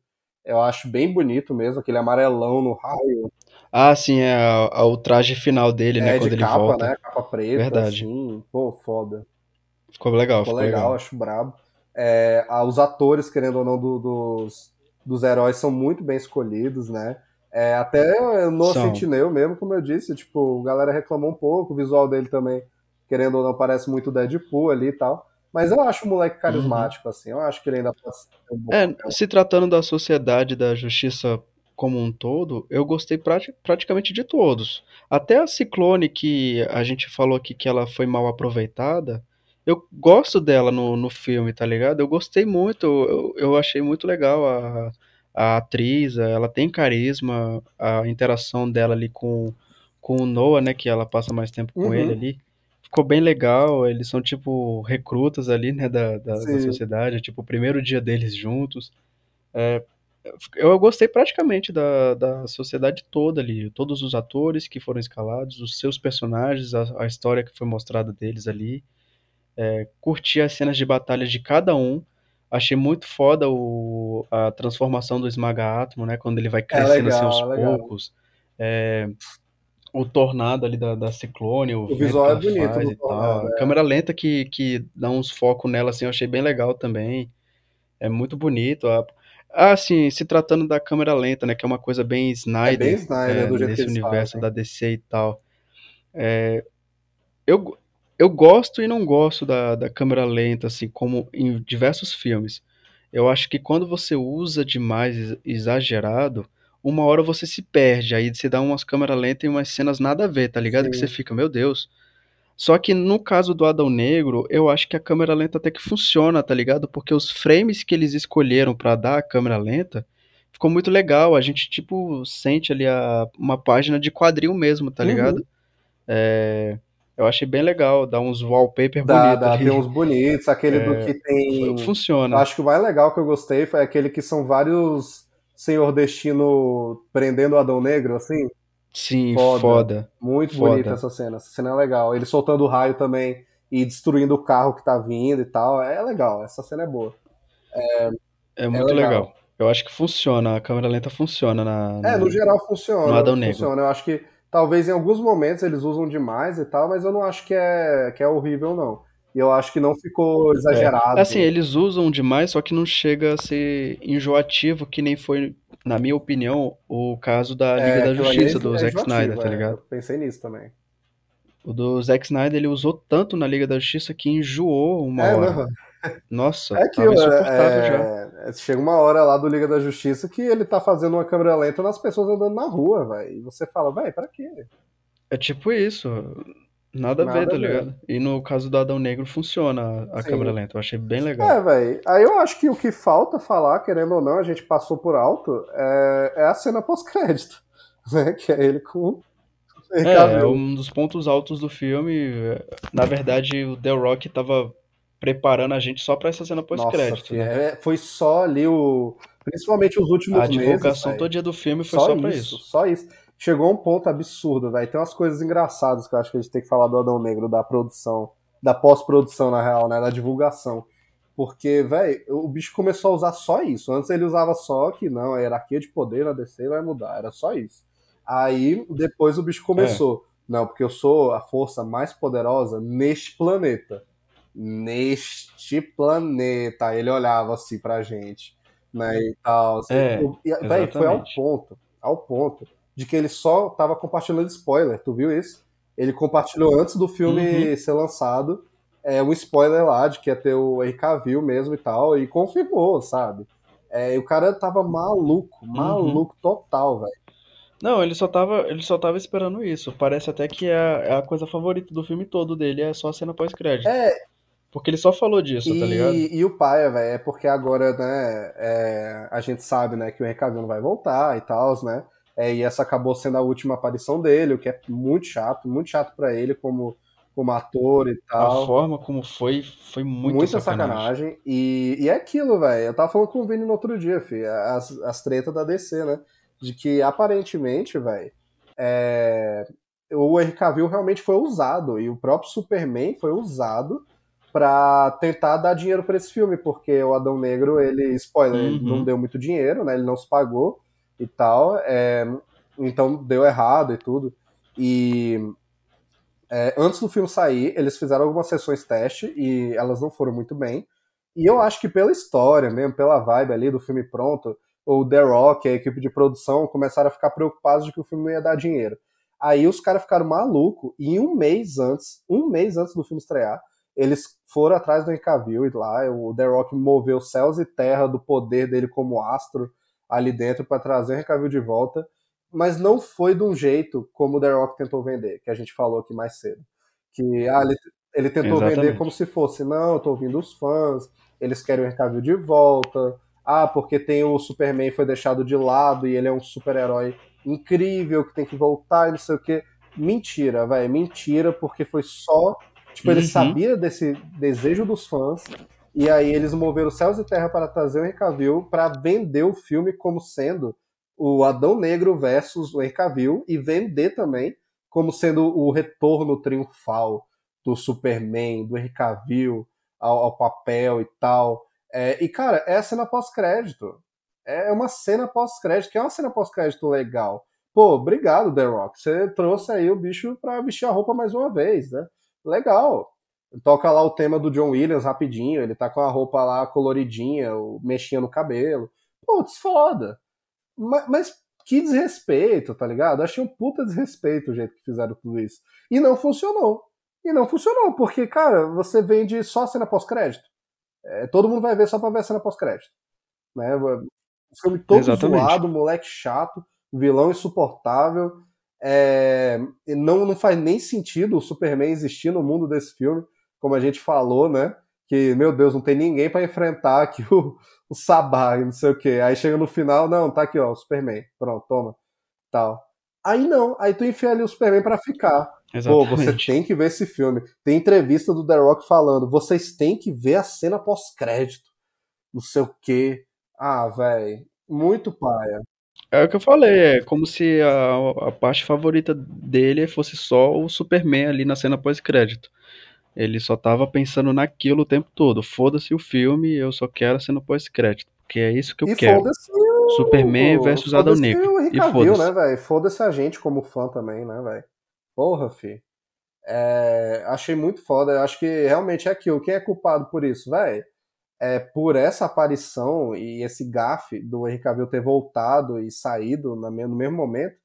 Eu acho bem bonito mesmo, aquele amarelão no raio. Ah, sim, é a- a- o traje final dele, né? É quando de ele capa, volta. né? Capa preta, Verdade. assim. Pô, foda. Ficou legal, Ficou ficou legal, legal. acho brabo. É, os atores, querendo ou não, do- dos, dos heróis são muito bem escolhidos, né? É, até no São. Sentinel mesmo, como eu disse, tipo, a galera reclamou um pouco, o visual dele também, querendo ou não, parece muito Deadpool ali e tal. Mas eu acho o moleque carismático, assim, eu acho que ele ainda pode ser um bom É, papel. se tratando da sociedade da justiça como um todo, eu gostei prati- praticamente de todos. Até a Ciclone, que a gente falou aqui que ela foi mal aproveitada, eu gosto dela no, no filme, tá ligado? Eu gostei muito, eu, eu achei muito legal a, a atriz, ela tem carisma, a interação dela ali com, com o Noah, né, que ela passa mais tempo com Uhum. ele ali. Ficou bem legal, eles são tipo recrutas ali, né, da, da, da sociedade, tipo o primeiro dia deles juntos. É, eu gostei praticamente da, da sociedade toda ali, todos os atores que foram escalados, os seus personagens, a, a história que foi mostrada deles ali. É, curti as cenas de batalha de cada um. Achei muito foda o, a transformação do Esmaga Átomo, né? Quando ele vai crescendo assim legal, aos é legal. poucos. É, o tornado ali da, da Ciclone, o, O visual é bonito. Tornado, A é. câmera lenta que, que dá uns focos nela, assim, eu achei bem legal também. É muito bonito. A- Ah, sim, se tratando da câmera lenta, né? Que é uma coisa bem É bem Snyder, Snyder, é, do jeito nesse universo da DC e tal. É, eu, eu gosto e não gosto da, da câmera lenta, assim, como em diversos filmes. Eu acho que quando você usa demais, ex- exagerado, uma hora você se perde. Aí você dá umas câmeras lentas e umas cenas nada a ver, tá ligado? Que você Sim. fica, meu Deus. Só que no caso do Adão Negro, eu acho que a câmera lenta até que funciona, tá ligado? Porque os frames que eles escolheram pra dar a câmera lenta ficou muito legal. A gente, tipo, sente ali a, uma página de quadril mesmo, tá Uhum. ligado? É, eu achei bem legal, dá uns wallpaper Dá, bonitos dá, tem uns bonitos, aquele do que tem. Funciona. acho que o mais legal que eu gostei foi aquele que são vários Senhor Destino prendendo o Adão Negro, assim. Sim, Foda. foda. Muito Foda. bonita essa cena. Essa cena é legal. Ele soltando o raio também e destruindo o carro que tá vindo e tal. É legal, essa cena é boa. É muito legal. legal. Eu acho que funciona, a câmera lenta funciona na, É, na- no geral funciona. no Adão Negro. funciona. Eu acho que talvez em alguns momentos eles usam demais e tal, mas eu não acho que é, que é horrível, não. E eu acho que não ficou exagerado. Assim, eles usam demais, só que não chega a ser enjoativo, que nem foi, na minha opinião, o caso da Liga É, da Justiça, é do Zack enjoativo, Snyder, tá é. ligado? Eu pensei nisso também. O do Zack Snyder, ele usou tanto na Liga da Justiça que enjoou uma É, hora. não. Nossa, É que já. é, é, chega uma hora lá do Liga da Justiça que ele tá fazendo uma câmera lenta nas pessoas andando na rua, velho. E você fala, velho, pra quê? É tipo isso. Nada a Nada ver, tá a ver. ligado? E no caso do Adão Negro funciona a Sim. câmera lenta. Eu achei bem legal. É, velho. Aí eu acho que o que falta falar, querendo ou não, a gente passou por alto, é, é a cena pós-crédito. Né? Que é ele com É, é um dos pontos altos do filme. Na verdade, o The Rock tava preparando a gente só pra essa cena pós-crédito. né? é, foi só ali o. Principalmente os últimos A meses. divulgação velho. todo dia do filme foi só, pra isso, isso. Só isso. Chegou a um ponto absurdo, velho. Tem umas coisas engraçadas que eu acho que a gente tem que falar do Adão Negro, da produção, da pós-produção, na real, né? Da divulgação. Porque, velho, o bicho começou a usar só isso. Antes ele usava só que não, a hierarquia de poder na DC vai mudar. Era só isso. Aí depois o bicho começou. Não, porque eu sou a força mais poderosa neste planeta. Neste planeta. Ele olhava assim pra gente, né? E tal. assim. É, E, véi, foi ao ponto, ao ponto, de que ele só tava compartilhando spoiler. Tu viu isso? Ele compartilhou antes do filme Uhum. ser lançado é, um spoiler lá de que ia ter o Henry Cavill mesmo e tal, e confirmou, sabe? É, e o cara tava maluco, Uhum. maluco total, velho. Não, ele só tava, ele só tava esperando isso. Parece até que é a, é a coisa favorita do filme todo dele, é só a cena pós-crédito. É, Porque ele só falou disso, tá ligado? E, e o paia, velho, é porque agora, né, é, a gente sabe, né, que o Henry não vai voltar e tal, né, é, e essa acabou sendo a última aparição dele, o que é muito chato, muito chato pra ele como, como ator e A tal. forma como foi, foi muita, Muita sacanagem. sacanagem. E, e é aquilo, velho. Eu tava falando com o Vini no outro dia, filho. As, as tretas da DC, né? De que aparentemente, velho, é, o Henry Cavill realmente foi usado. E o próprio Superman foi usado pra tentar dar dinheiro pra esse filme. Porque o Adão Negro, ele, spoiler, ele Uhum. não deu muito dinheiro, né? Ele não se pagou e tal. é, então deu errado e tudo. E é, antes do filme sair, eles fizeram algumas sessões teste e elas não foram muito bem. E eu acho que pela história mesmo, pela vibe ali do filme pronto, o The Rock, a equipe de produção, começaram a ficar preocupados de que o filme não ia dar dinheiro. Aí os caras ficaram malucos e um mês antes, um mês antes do filme estrear, eles foram atrás do Henry Cavill e lá o The Rock moveu céus e terra do poder dele como astro ali dentro para trazer o Henry Cavill de volta mas não foi de um jeito como o The Rock tentou vender, que a gente falou aqui mais cedo. Que ah, ele, ele tentou Exatamente. vender como se fosse, não, eu tô ouvindo os fãs, eles querem o Henry Cavill de volta, ah, porque tem o Superman foi deixado de lado e ele é um super-herói incrível que tem que voltar e não sei o que. Mentira, velho, mentira, porque foi só. Tipo, ele Uhum. sabia desse desejo dos fãs, e aí eles moveram céus e terra para trazer o Henry Cavill para vender o filme como sendo o Adão Negro versus o Henry Cavill e vender também como sendo o retorno triunfal do Superman, do Henry Cavill ao, ao papel e tal. É, e, cara, é a cena pós-crédito. É uma cena pós-crédito, que é uma cena pós-crédito legal. Pô, obrigado, The Rock. Você trouxe aí o bicho pra vestir a roupa mais uma vez, né? Legal. Toca lá o tema do John Williams rapidinho, ele tá com a roupa lá coloridinha, o- mexinha no cabelo. Putz, foda. Ma- Mas, que desrespeito, tá ligado? Achei um puta desrespeito o jeito que fizeram tudo isso. E não funcionou. E não funcionou, porque, cara, você vende só a cena pós-crédito. É, todo mundo vai ver só pra ver a cena pós-crédito. Né? O filme todo Exatamente. zoado, moleque chato, vilão insuportável. É, não, não faz nem sentido o Superman existir no mundo desse filme, como a gente falou, né? Que, meu Deus, não tem ninguém pra enfrentar aqui o, o Sabá e não sei o que. Aí chega no final, não, tá aqui, ó, o Superman. Pronto, toma. Tal. Aí não, aí tu enfia ali o Superman pra ficar. Pô, Exatamente. você tem que ver esse filme. Tem entrevista do The Rock falando, vocês têm que ver a cena pós-crédito. Não sei o quê. Ah, velho. Muito paia. É o que eu falei, é como se a, a parte favorita dele fosse só o Superman ali na cena pós-crédito. Ele só tava pensando naquilo o tempo todo. Foda-se o filme, eu só quero a cena pós-crédito. Porque é isso que eu e quero. o... Superman versus Adão Negro. E foda-se. né? Foda-se a gente como fã também, né, velho? Porra, fi. É, achei muito foda. Acho que realmente é aquilo. Quem é culpado por isso, velho? É por essa aparição e esse gafe do Henry Cavill ter voltado e saído no mesmo, momento.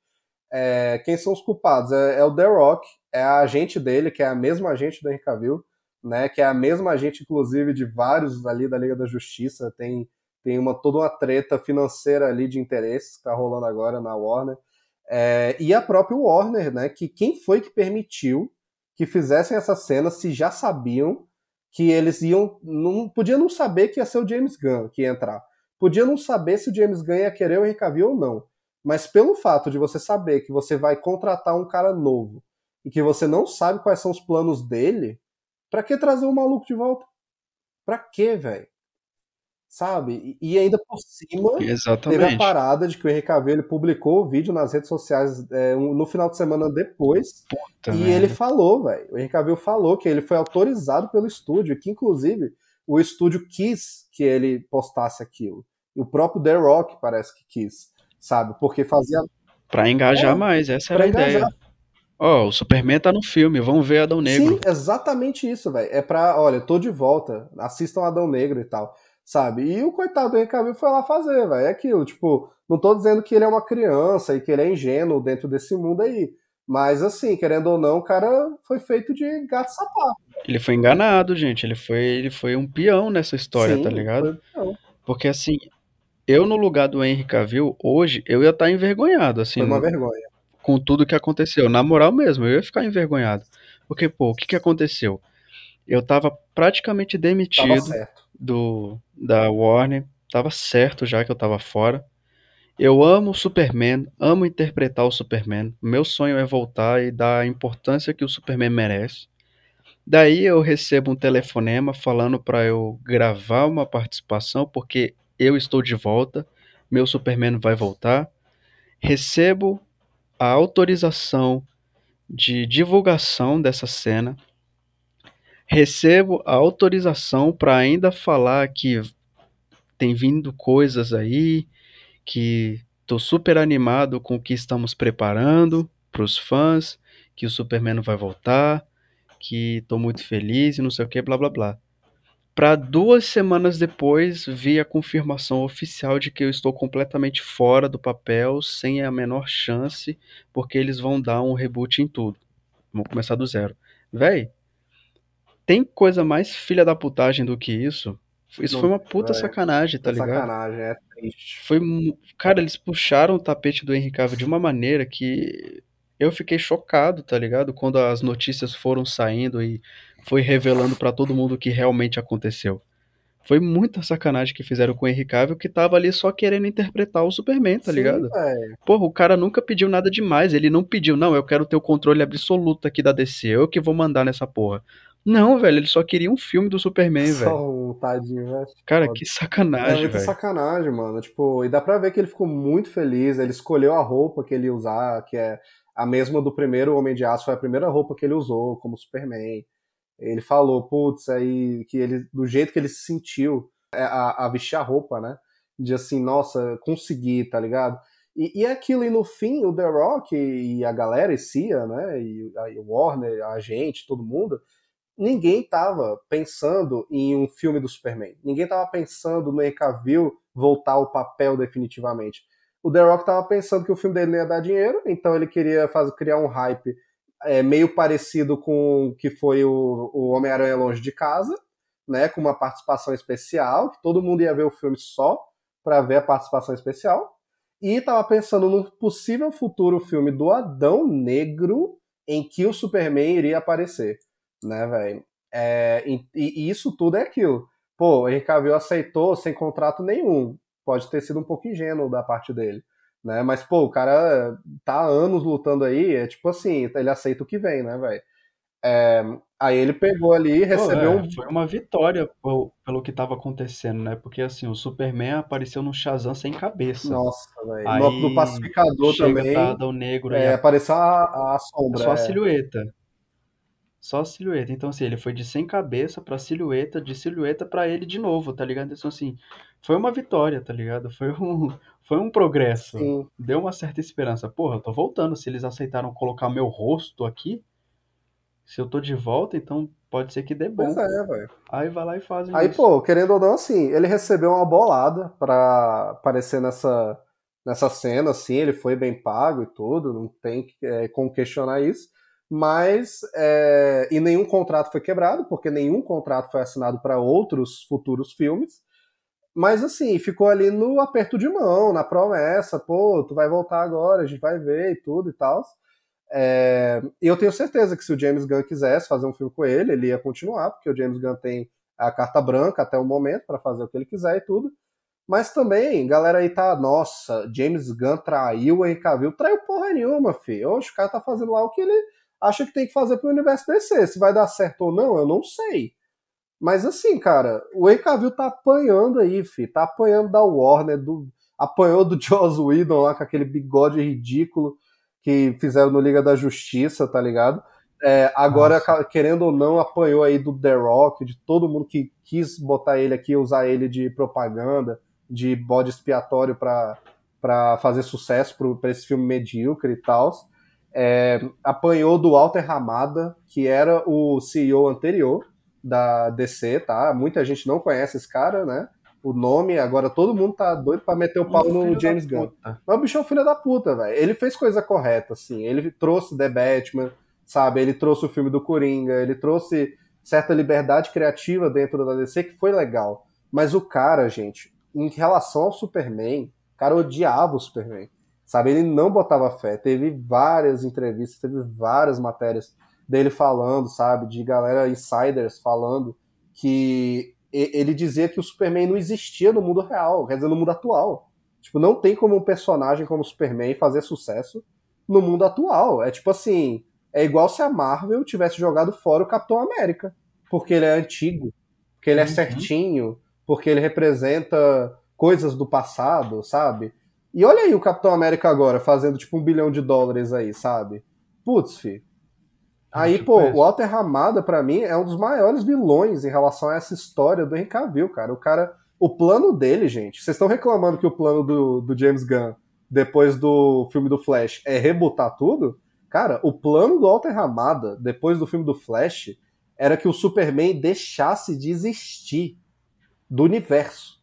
é, quem são os culpados? É, é o The Rock, é a agente dele, que é a mesma agente do Henry Cavill, né? Que é a mesma agente, inclusive, de vários ali da Liga da Justiça. Tem, tem uma, toda uma treta financeira ali de interesses que tá rolando agora na Warner. É, e a própria Warner, né? Que quem foi que permitiu que fizessem essa cena se já sabiam que eles iam. Não, podia não saber que ia ser o James Gunn que ia entrar. Podia não saber se o James Gunn ia querer o Henry Cavill ou não. Mas pelo fato de você saber que você vai contratar um cara novo e que você não sabe quais são os planos dele, para que trazer o maluco de volta? Pra quê, velho? Sabe? E ainda por cima, Exatamente. teve a parada de que o Henry Cavill publicou o vídeo nas redes sociais é, um, no final de semana depois. Puta e merda. ele falou, velho. O Henry Cavill falou que ele foi autorizado pelo estúdio, que inclusive o estúdio quis que ele postasse aquilo. E o próprio The Rock parece que quis, sabe? Porque fazia. Pra engajar É, mais, essa era a ideia. Ó, o Superman tá no filme, vamos ver Adão Negro. Sim, exatamente isso, velho. É pra, olha, tô de volta, assistam Adão Negro e tal, sabe? E o coitado do Henry Cavill foi lá fazer, velho. É aquilo, tipo, não tô dizendo que ele é uma criança e que ele é ingênuo dentro desse mundo aí. Mas assim, querendo ou não, o cara foi feito de gato sapato. Ele foi enganado, gente. Ele foi, ele foi um peão nessa história, Sim, tá ligado? Foi, não, Porque assim, eu no lugar do Henry Cavill, hoje, eu ia estar envergonhado, assim, foi uma no- vergonha. com tudo que aconteceu. Na moral mesmo, eu ia ficar envergonhado. Porque, pô, o que que aconteceu? Eu tava praticamente Tava demitido certo. Do da Warner, tava certo já que eu tava fora. Eu amo o Superman, amo interpretar o Superman. Meu sonho é voltar e dar a importância que o Superman merece. Daí eu recebo um telefonema falando para eu gravar uma participação porque eu estou de volta, meu Superman vai voltar. Recebo a autorização de divulgação dessa cena. Recebo a autorização para ainda falar que tem vindo coisas aí, que tô super animado com o que estamos preparando para os fãs, que o Superman vai voltar, que tô muito feliz e não sei o que, blá blá blá. Para duas semanas depois, vi a confirmação oficial de que eu estou completamente fora do papel, sem a menor chance, porque eles vão dar um reboot em tudo. Vamos começar do zero. Véi, tem coisa mais filha da putagem do que isso? Isso Não foi uma puta sacanagem, tá ligado? sacanagem, é triste. Foi. Cara, eles puxaram o tapete do Henry Cavill de uma maneira que eu fiquei chocado, tá ligado? Quando as notícias foram saindo e foi revelando pra todo mundo o que realmente aconteceu. Foi muita sacanagem que fizeram com o Henry Cavill, que tava ali só querendo interpretar o Superman, tá Sim, ligado? velho. Porra, o cara nunca pediu nada demais. Ele não pediu, não, eu quero ter o controle absoluto aqui da DC, eu que vou mandar nessa porra. Não, velho, ele só queria um filme do Superman, velho. Só um tadinho, velho. Cara, foda. que É sacanagem, muita velho. sacanagem, mano. Tipo, e dá pra ver que ele ficou muito feliz. Ele escolheu a roupa que ele ia usar, que é a mesma do primeiro Homem de Aço, foi a primeira roupa que ele usou como Superman. Ele falou, putz, aí que ele, do jeito que ele se sentiu é, a, a vestir a roupa, né? De assim, nossa, consegui, tá ligado? E, e é aquilo, e no fim, o The Rock e a galera, e Cia, né? E, e o Warner, a gente, todo mundo, ninguém tava pensando em um filme do Superman. Ninguém tava pensando no Henry voltar ao papel definitivamente. O The Rock tava pensando que o filme dele não ia dar dinheiro, então ele queria fazer, criar um hype é, meio parecido com o que foi o, o Homem-Aranha Longe de Casa, né, com uma participação especial, que todo mundo ia ver o filme só para ver a participação especial. E tava pensando num possível futuro filme do Adão Negro em que o Superman iria aparecer, né, velho? É, e, e isso tudo é aquilo. Pô, o Henry Cavill aceitou sem contrato nenhum. Pode ter sido um pouco ingênuo da parte dele, né? Mas, pô, o cara tá há anos lutando aí, é tipo assim, ele aceita o que vem, né, velho? É, aí ele pegou ali, Pô, recebeu é, um. Foi uma vitória pelo, pelo que tava acontecendo, né? Porque assim, o Superman apareceu no Shazam sem cabeça. Nossa, velho. No, no Pacificador Chega também. pra Adão Negro É, a- apareceu a, a sombra. só a é. silhueta. Só a silhueta. Então, assim, ele foi de sem cabeça pra silhueta, de silhueta pra ele de novo, tá ligado? Então, assim, foi uma vitória, tá ligado? Foi um, foi um progresso. Sim. Deu uma certa esperança. Porra, eu tô voltando. Se eles aceitaram colocar meu rosto aqui, se eu tô de volta, então pode ser que dê bom. Pois é, velho. Aí vai lá e fazem Aí, isso. pô, querendo ou não, assim, ele recebeu uma bolada pra aparecer nessa, nessa cena, assim, ele foi bem pago e tudo, não tem é, como questionar isso. Mas, é, e nenhum contrato foi quebrado, porque nenhum contrato foi assinado para outros futuros filmes. Mas, assim, ficou ali no aperto de mão, na promessa, pô, tu vai voltar agora, a gente vai ver e tudo e tal. É, e eu tenho certeza que se o James Gunn quisesse fazer um filme com ele, ele ia continuar, porque o James Gunn tem a carta branca até o momento para fazer o que ele quiser e tudo. Mas também, galera aí tá, nossa, James Gunn traiu o Henry Cavill. Traiu porra nenhuma, filho. Hoje o cara tá fazendo lá o que ele acha que tem que fazer pro universo DC. Se vai dar certo ou não, eu não sei. Mas assim, cara, o Henry Cavill tá apanhando aí, fi. Tá apanhando da Warner, do, apanhou do Joss Whedon lá com aquele bigode ridículo que fizeram no Liga da Justiça, tá ligado? É, agora, Nossa. querendo ou não, apanhou aí do The Rock, de todo mundo que quis botar ele aqui, usar ele de propaganda, de bode expiatório para fazer sucesso para esse filme medíocre e tal. É, apanhou do Walter Ramada, que era o CEO anterior da DC, tá? Muita gente não conhece esse cara, né? O nome, agora todo mundo tá doido pra meter o pau no James Gunn. Mas o bicho é um filho da puta, velho. Ele fez coisa correta, assim. Ele trouxe The Batman, sabe? Ele trouxe o filme do Coringa, ele trouxe certa liberdade criativa dentro da DC que foi legal. Mas o cara, gente, em relação ao Superman, o cara odiava o Superman. Sabe, ele não botava fé. Teve várias entrevistas, teve várias matérias dele falando, sabe, de galera insiders falando que ele dizia que o Superman não existia no mundo real, quer dizer, no mundo atual. Tipo, não tem como um personagem como o Superman fazer sucesso no mundo atual. É tipo assim, é igual se a Marvel tivesse jogado fora o Capitão América, porque ele é antigo, porque ele é uhum. certinho, porque ele representa coisas do passado, sabe? E olha aí o Capitão América agora, fazendo tipo um bilhão de dólares aí, sabe? Putz, fi. Aí, pô, o Walter Ramada, para mim, é um dos maiores vilões em relação a essa história do Henry Cavill, cara. O cara. O plano dele, gente. Vocês estão reclamando que o plano do, do James Gunn, depois do filme do Flash, é rebutar tudo? Cara, o plano do Walter Ramada, depois do filme do Flash, era que o Superman deixasse de existir do universo.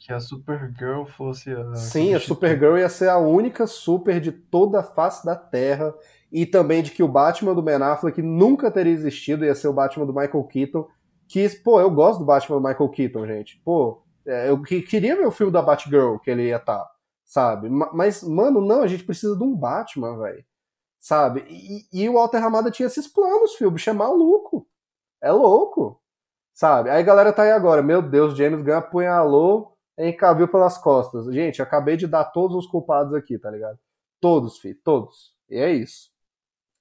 Que a Supergirl fosse a. Sim, a Supergirl ia ser a única super de toda a face da Terra. E também de que o Batman do Ben Affleck nunca teria existido, ia ser o Batman do Michael Keaton. Que, pô, eu gosto do Batman do Michael Keaton, gente. Pô, é, eu queria ver o filme da Batgirl que ele ia estar, tá, sabe? Mas, mano, não, a gente precisa de um Batman, velho. Sabe? E, e, o Walter Ramada tinha esses planos, filho. O bicho é maluco. É louco. Sabe? Aí a galera tá aí agora, meu Deus, James Gunn apunhalou em Cavill pelas costas. Gente, acabei de dar todos os culpados aqui, tá ligado? Todos, filho, todos. E é isso.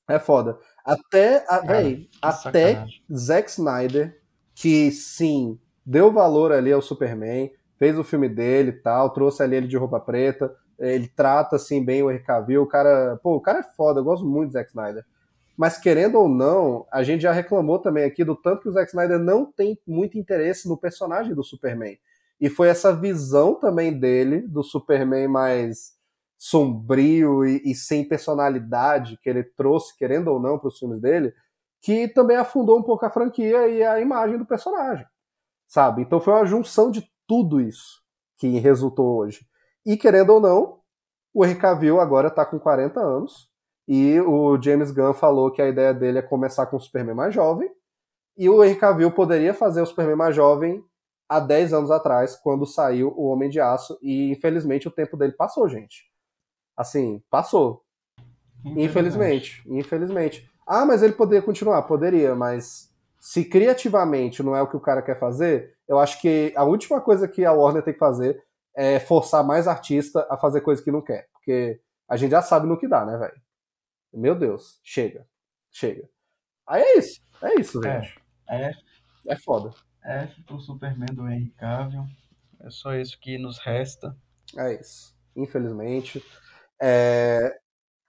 É foda. Até, a, véi, até sacanagem. Zack Snyder, que sim, deu valor ali ao Superman, fez o filme dele e tal, trouxe ali ele de roupa preta, ele trata assim bem o Henry o cara, pô, o cara é foda, eu gosto muito do Zack Snyder. Mas querendo ou não, a gente já reclamou também aqui do tanto que o Zack Snyder não tem muito interesse no personagem do Superman. E foi essa visão também dele, do Superman mais sombrio e, e sem personalidade que ele trouxe, querendo ou não, para os filmes dele, que também afundou um pouco a franquia e a imagem do personagem, sabe? Então foi uma junção de tudo isso que resultou hoje. E querendo ou não, o Henry Cavill agora está com 40 anos, e o James Gunn falou que a ideia dele é começar com o Superman mais jovem. E o Henry Cavill poderia fazer o Superman mais jovem há 10 anos atrás, quando saiu o Homem de Aço. E infelizmente o tempo dele passou, gente. Assim, passou. Infelizmente. Infelizmente. Ah, mas ele poderia continuar? Poderia, mas se criativamente não é o que o cara quer fazer, eu acho que a última coisa que a Warner tem que fazer é forçar mais artista a fazer coisa que não quer. Porque a gente já sabe no que dá, né, velho? Meu Deus, chega. Chega. Aí é isso. É isso, é, gente. É, é foda. F pro Superman do Henry Cavill. É só isso que nos resta. É isso. Infelizmente. É...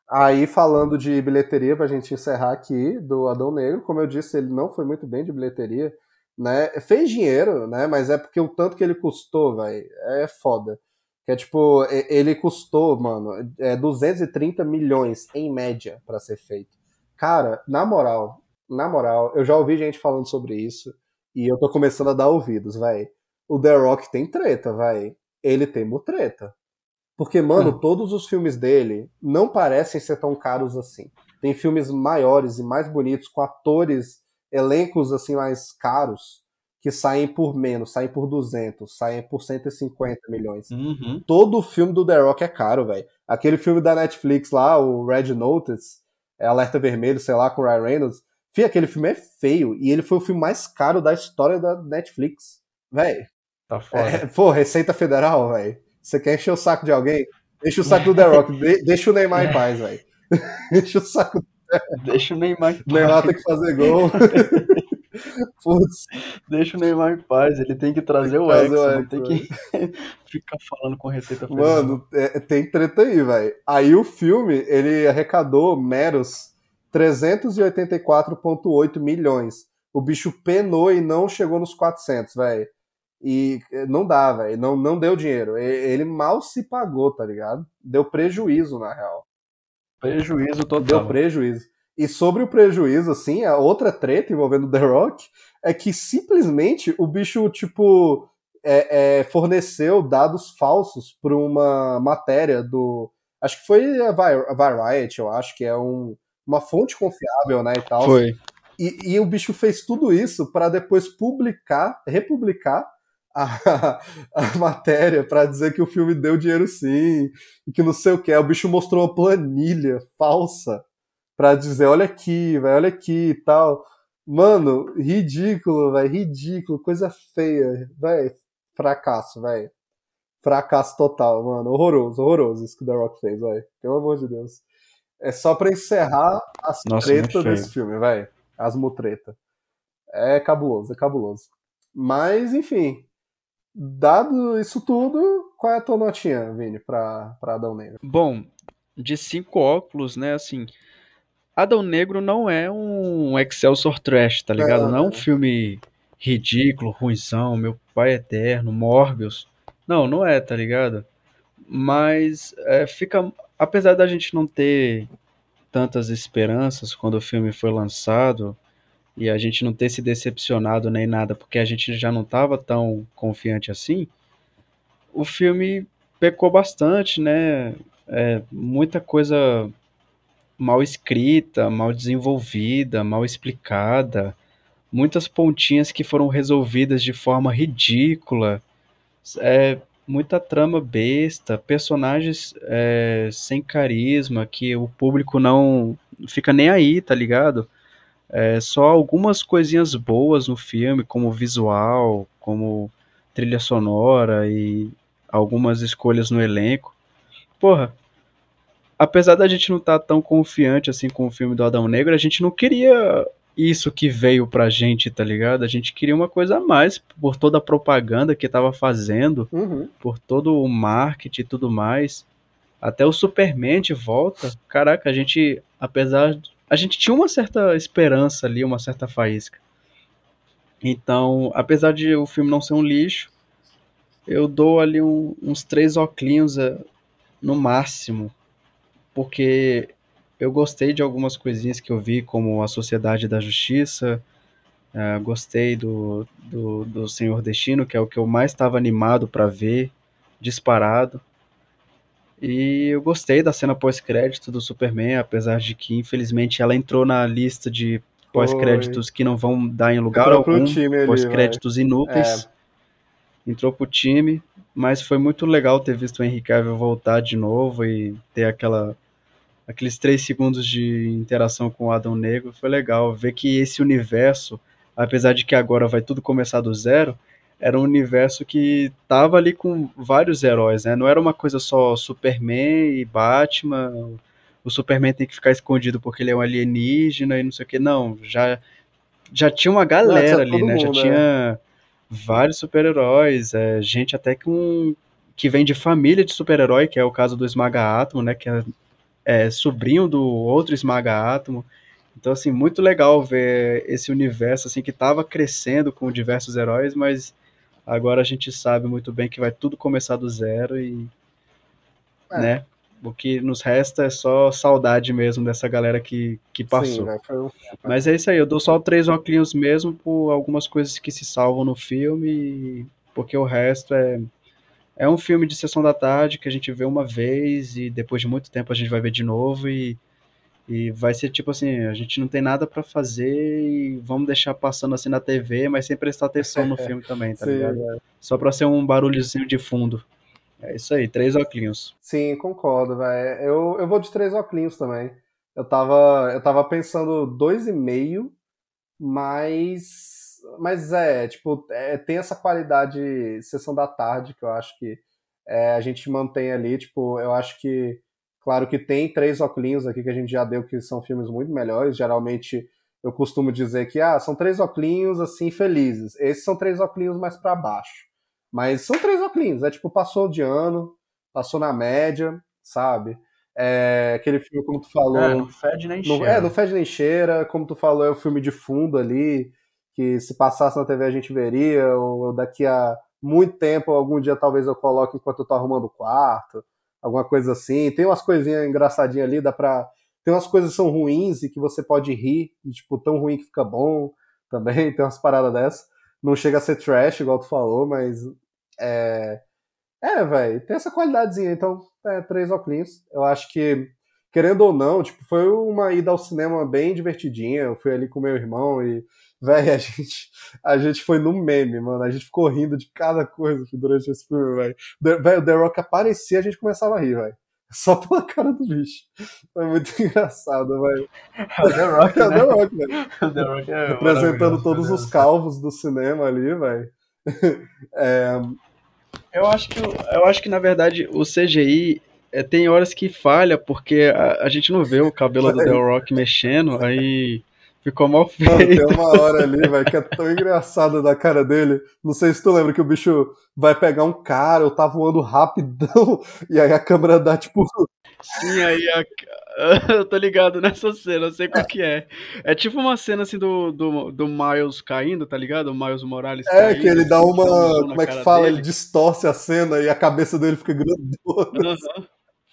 Aí, falando de bilheteria, pra gente encerrar aqui, do Adão Negro, como eu disse, ele não foi muito bem de bilheteria, né? Fez dinheiro, né? Mas é porque o tanto que ele custou, velho, é foda. Que é tipo, ele custou, mano, é 230 milhões em média para ser feito. Cara, na moral, na moral, eu já ouvi gente falando sobre isso e eu tô começando a dar ouvidos, vai. O The Rock tem treta, vai. Ele tem mutreta. Porque, mano, hum. todos os filmes dele não parecem ser tão caros assim. Tem filmes maiores e mais bonitos, com atores, elencos assim mais caros que saem por menos, saem por 200, saem por 150 milhões. Uhum. Todo filme do The Rock é caro, velho. Aquele filme da Netflix lá, o Red Notice, é Alerta Vermelho, sei lá, com o Ryan Reynolds. Fih, aquele filme é feio. E ele foi o filme mais caro da história da Netflix. Véi. Tá foda. É, pô, Receita Federal, velho. Você quer encher o saco de alguém? Deixa o saco do The Rock. De- deixa o Neymar em paz, velho. Deixa o saco. Deixa o Neymar em O Neymar paz. tem que fazer gol. Putz, Deixa o Neymar em paz. Ele tem que trazer o trazer X, o não X, tem que ficar falando com receita federal. mano, é- tem treta aí, velho. Aí o filme, ele arrecadou meros 384,8 milhões. O bicho penou e não chegou nos 400, velho. E eh, não dá, velho. Não, não deu dinheiro. Ele mal se pagou, tá ligado? Deu prejuízo, na real. prejuízo total. Deu prejuízo. E sobre o prejuízo, assim, a outra treta envolvendo The Rock é que simplesmente o bicho, tipo, é, é, forneceu dados falsos para uma matéria do. Acho que foi a Variety, eu acho, que é um, uma fonte confiável, né, e tal. Foi. E, e o bicho fez tudo isso para depois publicar, republicar a, a matéria para dizer que o filme deu dinheiro sim, e que não sei o que. O bicho mostrou uma planilha falsa para dizer, olha aqui, velho, olha aqui e tal. Mano, ridículo, velho, ridículo, coisa feia, velho. Fracasso, velho. Fracasso total, mano. Horroroso, horroroso isso que o The Rock fez, velho. Pelo amor de Deus. É só pra encerrar as Nossa, feio. desse filme, velho. As mutreta. É cabuloso, é cabuloso. Mas, enfim. Dado isso tudo, qual é a tua notinha, Vini, pra, pra Adão Negro? Bom, de cinco óculos, né, assim, Adão Negro não é um Excelsior Trash, tá ligado? Não, Não é um não. filme ridículo, ruizão, Meu Pai Eterno, Morbius. Não, não é, tá ligado? Mas é, fica, apesar da gente não ter tantas esperanças quando o filme foi lançado e a gente não ter se decepcionado nem nada, porque a gente já não estava tão confiante assim, o filme pecou bastante, né? É, muita coisa mal escrita, mal desenvolvida, mal explicada, muitas pontinhas que foram resolvidas de forma ridícula, é, muita trama besta, personagens é, sem carisma, que o público não fica nem aí, tá ligado? É, só algumas coisinhas boas no filme, como visual, como trilha sonora e algumas escolhas no elenco. Porra, apesar da gente não estar tão confiante assim com o filme do Adão Negro, a gente não queria isso que veio pra gente, tá ligado? A gente queria uma coisa a mais por toda a propaganda que tava fazendo, Uhum. por todo o marketing e tudo mais. Até o Superman de volta. Caraca, a gente, apesar. A gente tinha uma certa esperança ali, uma certa faísca. Então, apesar de o filme não ser um lixo, eu dou ali um- uns três oclinhos eh, no máximo. Porque eu gostei de algumas coisinhas que eu vi, como a Sociedade da Justiça. eh, gostei do, do, do Senhor Destino, que é o que eu mais estava animado para ver, disparado. E eu gostei da cena pós-crédito do Superman, apesar de que, infelizmente, ela entrou na lista de pós-créditos que não vão dar em lugar Entrou algum, pós-créditos inúteis. Entrou pro time, mas foi muito legal ter visto o Henry Cavill voltar de novo e ter aquela aqueles três segundos de interação com o Adão Negro. Foi legal ver que esse universo, apesar de que agora vai tudo começar do zero, era um universo que tava ali com vários heróis, né? Não era uma coisa só Superman e Batman. O Superman tem que ficar escondido porque ele é um alienígena e não sei o que. Não, já, já tinha uma galera ali, né? já mundo, é. tinha vários super-heróis, é, gente até que um que vem de família de super-herói, que é o caso do Esmaga Átomo, né? Que é, é sobrinho do outro Esmaga Átomo. Então, assim, muito legal ver esse universo assim que estava crescendo com diversos heróis, mas agora a gente sabe muito bem que vai tudo começar do zero e, É. né? O que nos resta é só saudade mesmo dessa galera que, que Sim, passou. foi um- Mas é isso aí, eu dou só três óculos mesmo por algumas coisas que se salvam no filme, porque o resto é é um filme de sessão da tarde que a gente vê uma vez e depois de muito tempo a gente vai ver de novo e, e vai ser tipo assim, a gente não tem nada pra fazer e vamos deixar passando assim na TV, mas sem prestar atenção no filme também, tá Sim, ligado? velho. Só pra ser um barulhozinho de fundo. É isso aí, três óculos. Sim, concordo, velho. Eu, eu vou de três óculos também. Eu tava, eu tava pensando 2,5, mas. Mas é, tipo, é, tem essa qualidade sessão da tarde que eu acho que é, a gente mantém ali. Tipo, eu acho que. Claro que tem três óculos aqui que a gente já deu, que são filmes muito melhores. Geralmente eu costumo dizer que ah, são três óculos assim felizes. Esses são três óculos mais para baixo. Mas são três óculos, é tipo, passou de ano, passou na média, sabe? É, aquele filme, como tu falou. É, não fede nem cheira. é, não fede nem cheira. Como tu falou, é o um filme de fundo ali, que se passasse na TV a gente veria, ou daqui a muito tempo, algum dia talvez eu coloque enquanto eu tô arrumando o quarto, alguma coisa assim. Tem umas coisinhas engraçadinhas ali, dá pra. Tem umas coisas que são ruins e que você pode rir, tipo, tão ruim que fica bom também, tem umas paradas dessas. Não chega a ser trash, igual tu falou, mas é. É, velho, tem essa qualidadezinha. Então, é, três óculos. Eu acho que, querendo ou não, tipo, foi uma ida ao cinema bem divertidinha. Eu fui ali com meu irmão e, velho, a gente, a gente foi no meme, mano. A gente ficou rindo de cada coisa durante esse filme, velho. Velho, o The Rock aparecia a gente começava a rir, velho. Só pela cara do bicho. Foi muito engraçado, velho. É o The Rock, É o né? The Rock, velho. O The Rock é Representando todos né? os calvos do cinema ali, velho. É, Eu acho que, eu acho que na verdade, o CGI é, tem horas que falha, porque a, a gente não vê o cabelo do The Rock mexendo, aí ficou mal Mano, tem feito. uma hora ali, velho, que é tão engraçado da cara dele. Não sei se tu lembra que o bicho vai pegar um cara, ou tá voando rapidão, e aí a câmera dá tipo. Sim, aí a- eu tô ligado nessa cena, eu sei qual que é. É tipo uma cena assim do, do, do Miles caindo, tá ligado? O Miles Morales É, caindo, que ele dá assim, um uma. Como é que fala? dele. Ele distorce a cena e a cabeça dele fica grandona. Aham.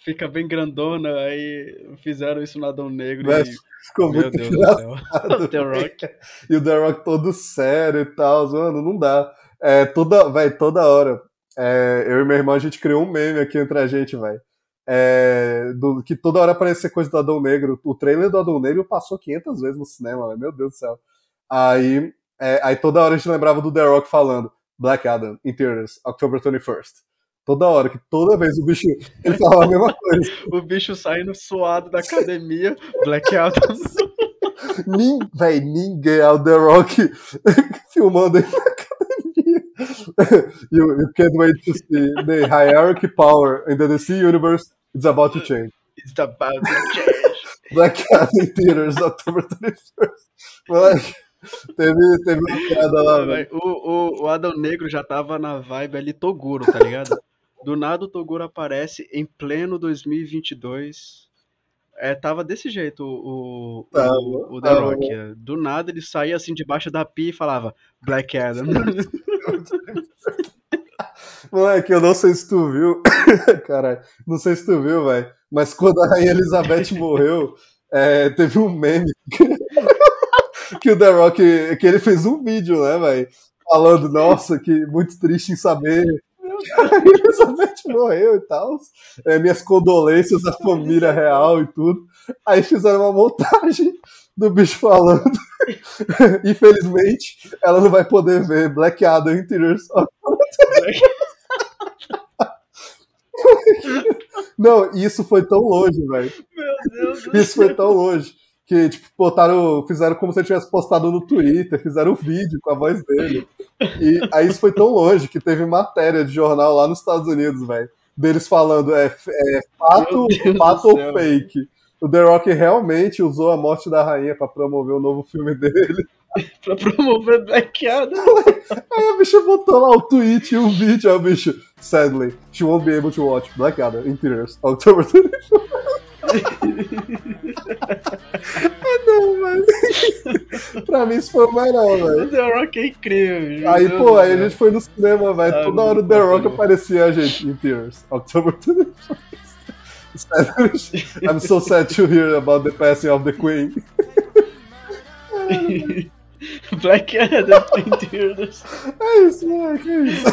Fica bem grandona, aí fizeram isso no Adão Negro Velho, e... Ficou Meu muito Deus do engraçado. céu. O The Rock. E o The Rock todo sério e tal, mano, não dá. É, toda, velho, toda hora. É, eu e meu irmão, a gente criou um meme aqui entre a gente, velho. É, do- que toda hora aparecia coisa do Adão Negro. O trailer do Adão Negro passou 500 vezes no cinema, velho. Meu Deus do céu. Aí, é, aí toda hora a gente lembrava do The Rock falando Black Adam, in theaters, October 21st. Toda hora, que toda vez o bicho, ele falava a mesma coisa. O bicho saindo suado da academia, Black Adam. Nin, véi, ninguém é o The Rock filmando ele na academia. you, you can't wait to see the hierarchy power in the DC universe. It's about to change. It's about to change. Black Adam in theaters, October 31st. Moleque, teve, teve uma piada lá, velho. O, o, o Adão Negro já tava na vibe ali Toguro, tá ligado? Do nada o Toguro aparece em pleno 2022. É, tava desse jeito o, o, o, o The. Rock. é. Do nada ele saía assim debaixo da pia e falava Black Adam. Moleque, eu não sei se tu viu. Caralho, não sei se tu viu, velho. Mas quando a Rainha Elizabeth morreu, é, teve um meme que o The Rock, que ele fez um vídeo, né, velho? Falando, nossa, que muito triste em saber que a Elizabeth morreu e tal. É, minhas condolências à família real e tudo. Aí fizeram uma montagem do bicho falando. Infelizmente, ela não vai poder ver Black Adam theaters Não, isso foi tão longe, velho. Meu Deus do Isso foi tão longe. Que, tipo, botaram, fizeram como se ele tivesse postado no Twitter, fizeram um vídeo com a voz dele. E aí isso foi tão longe que teve matéria de jornal lá nos Estados Unidos, velho. Deles falando, é, é fato, fato ou fake. O The Rock realmente usou a morte da rainha pra promover o novo filme dele. pra promover Black Adam. Aí a bicha botou lá o tweet e o vídeo, aí o bicho, sadly, she won't be able to watch Black Adam in theaters, October 24. ah não, velho. pra mim isso foi o melhor, O velho. The Rock é incrível. Aí, Deus pô, do aí a céu. gente foi no cinema, velho. Ah, Toda hora o The Rock aparecia a gente in theaters, October 24. Sadly, I'm so sad to hear about the passing of the Queen. Black Adam tears. É isso, moleque, é isso.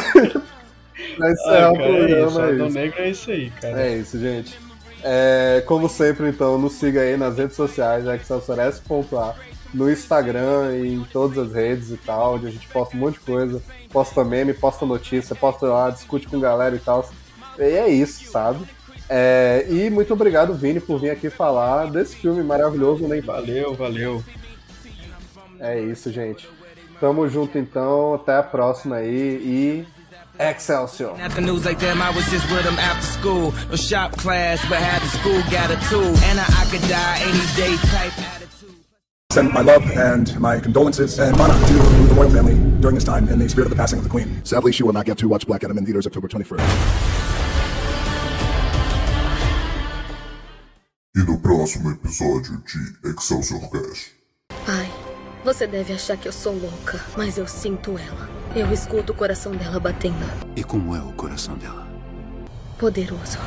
Encerrar Ah, o cara, é isso. programa, é Adão isso. Negro é isso aí, cara. É isso, gente. É, como sempre, então, nos siga aí nas redes sociais, excelsoreste.a, no Instagram e em todas as redes e tal, onde a gente posta um monte de coisa, posta meme, posta notícia, posta lá, discute com galera e tal. E é isso, sabe? É, e muito obrigado, Vini, por vir aqui falar desse filme maravilhoso, né? Valeu, valeu. É isso, gente. Tamo junto então, até a próxima aí e Excelsior. At the news like them, I was just with them after school. No shop class, but had the school got a tool. And I, I could die any day type attitude. Send my love and my condolences and mana to the royal family during this time in the spirit of the passing of the Queen. Sadly, she will not get to watch Black Adam in theaters October 21st. E no próximo episódio de Excelsior Cast. Você deve achar que eu sou louca, mas eu sinto ela. Eu escuto o coração dela batendo. E como é o coração dela? Poderoso.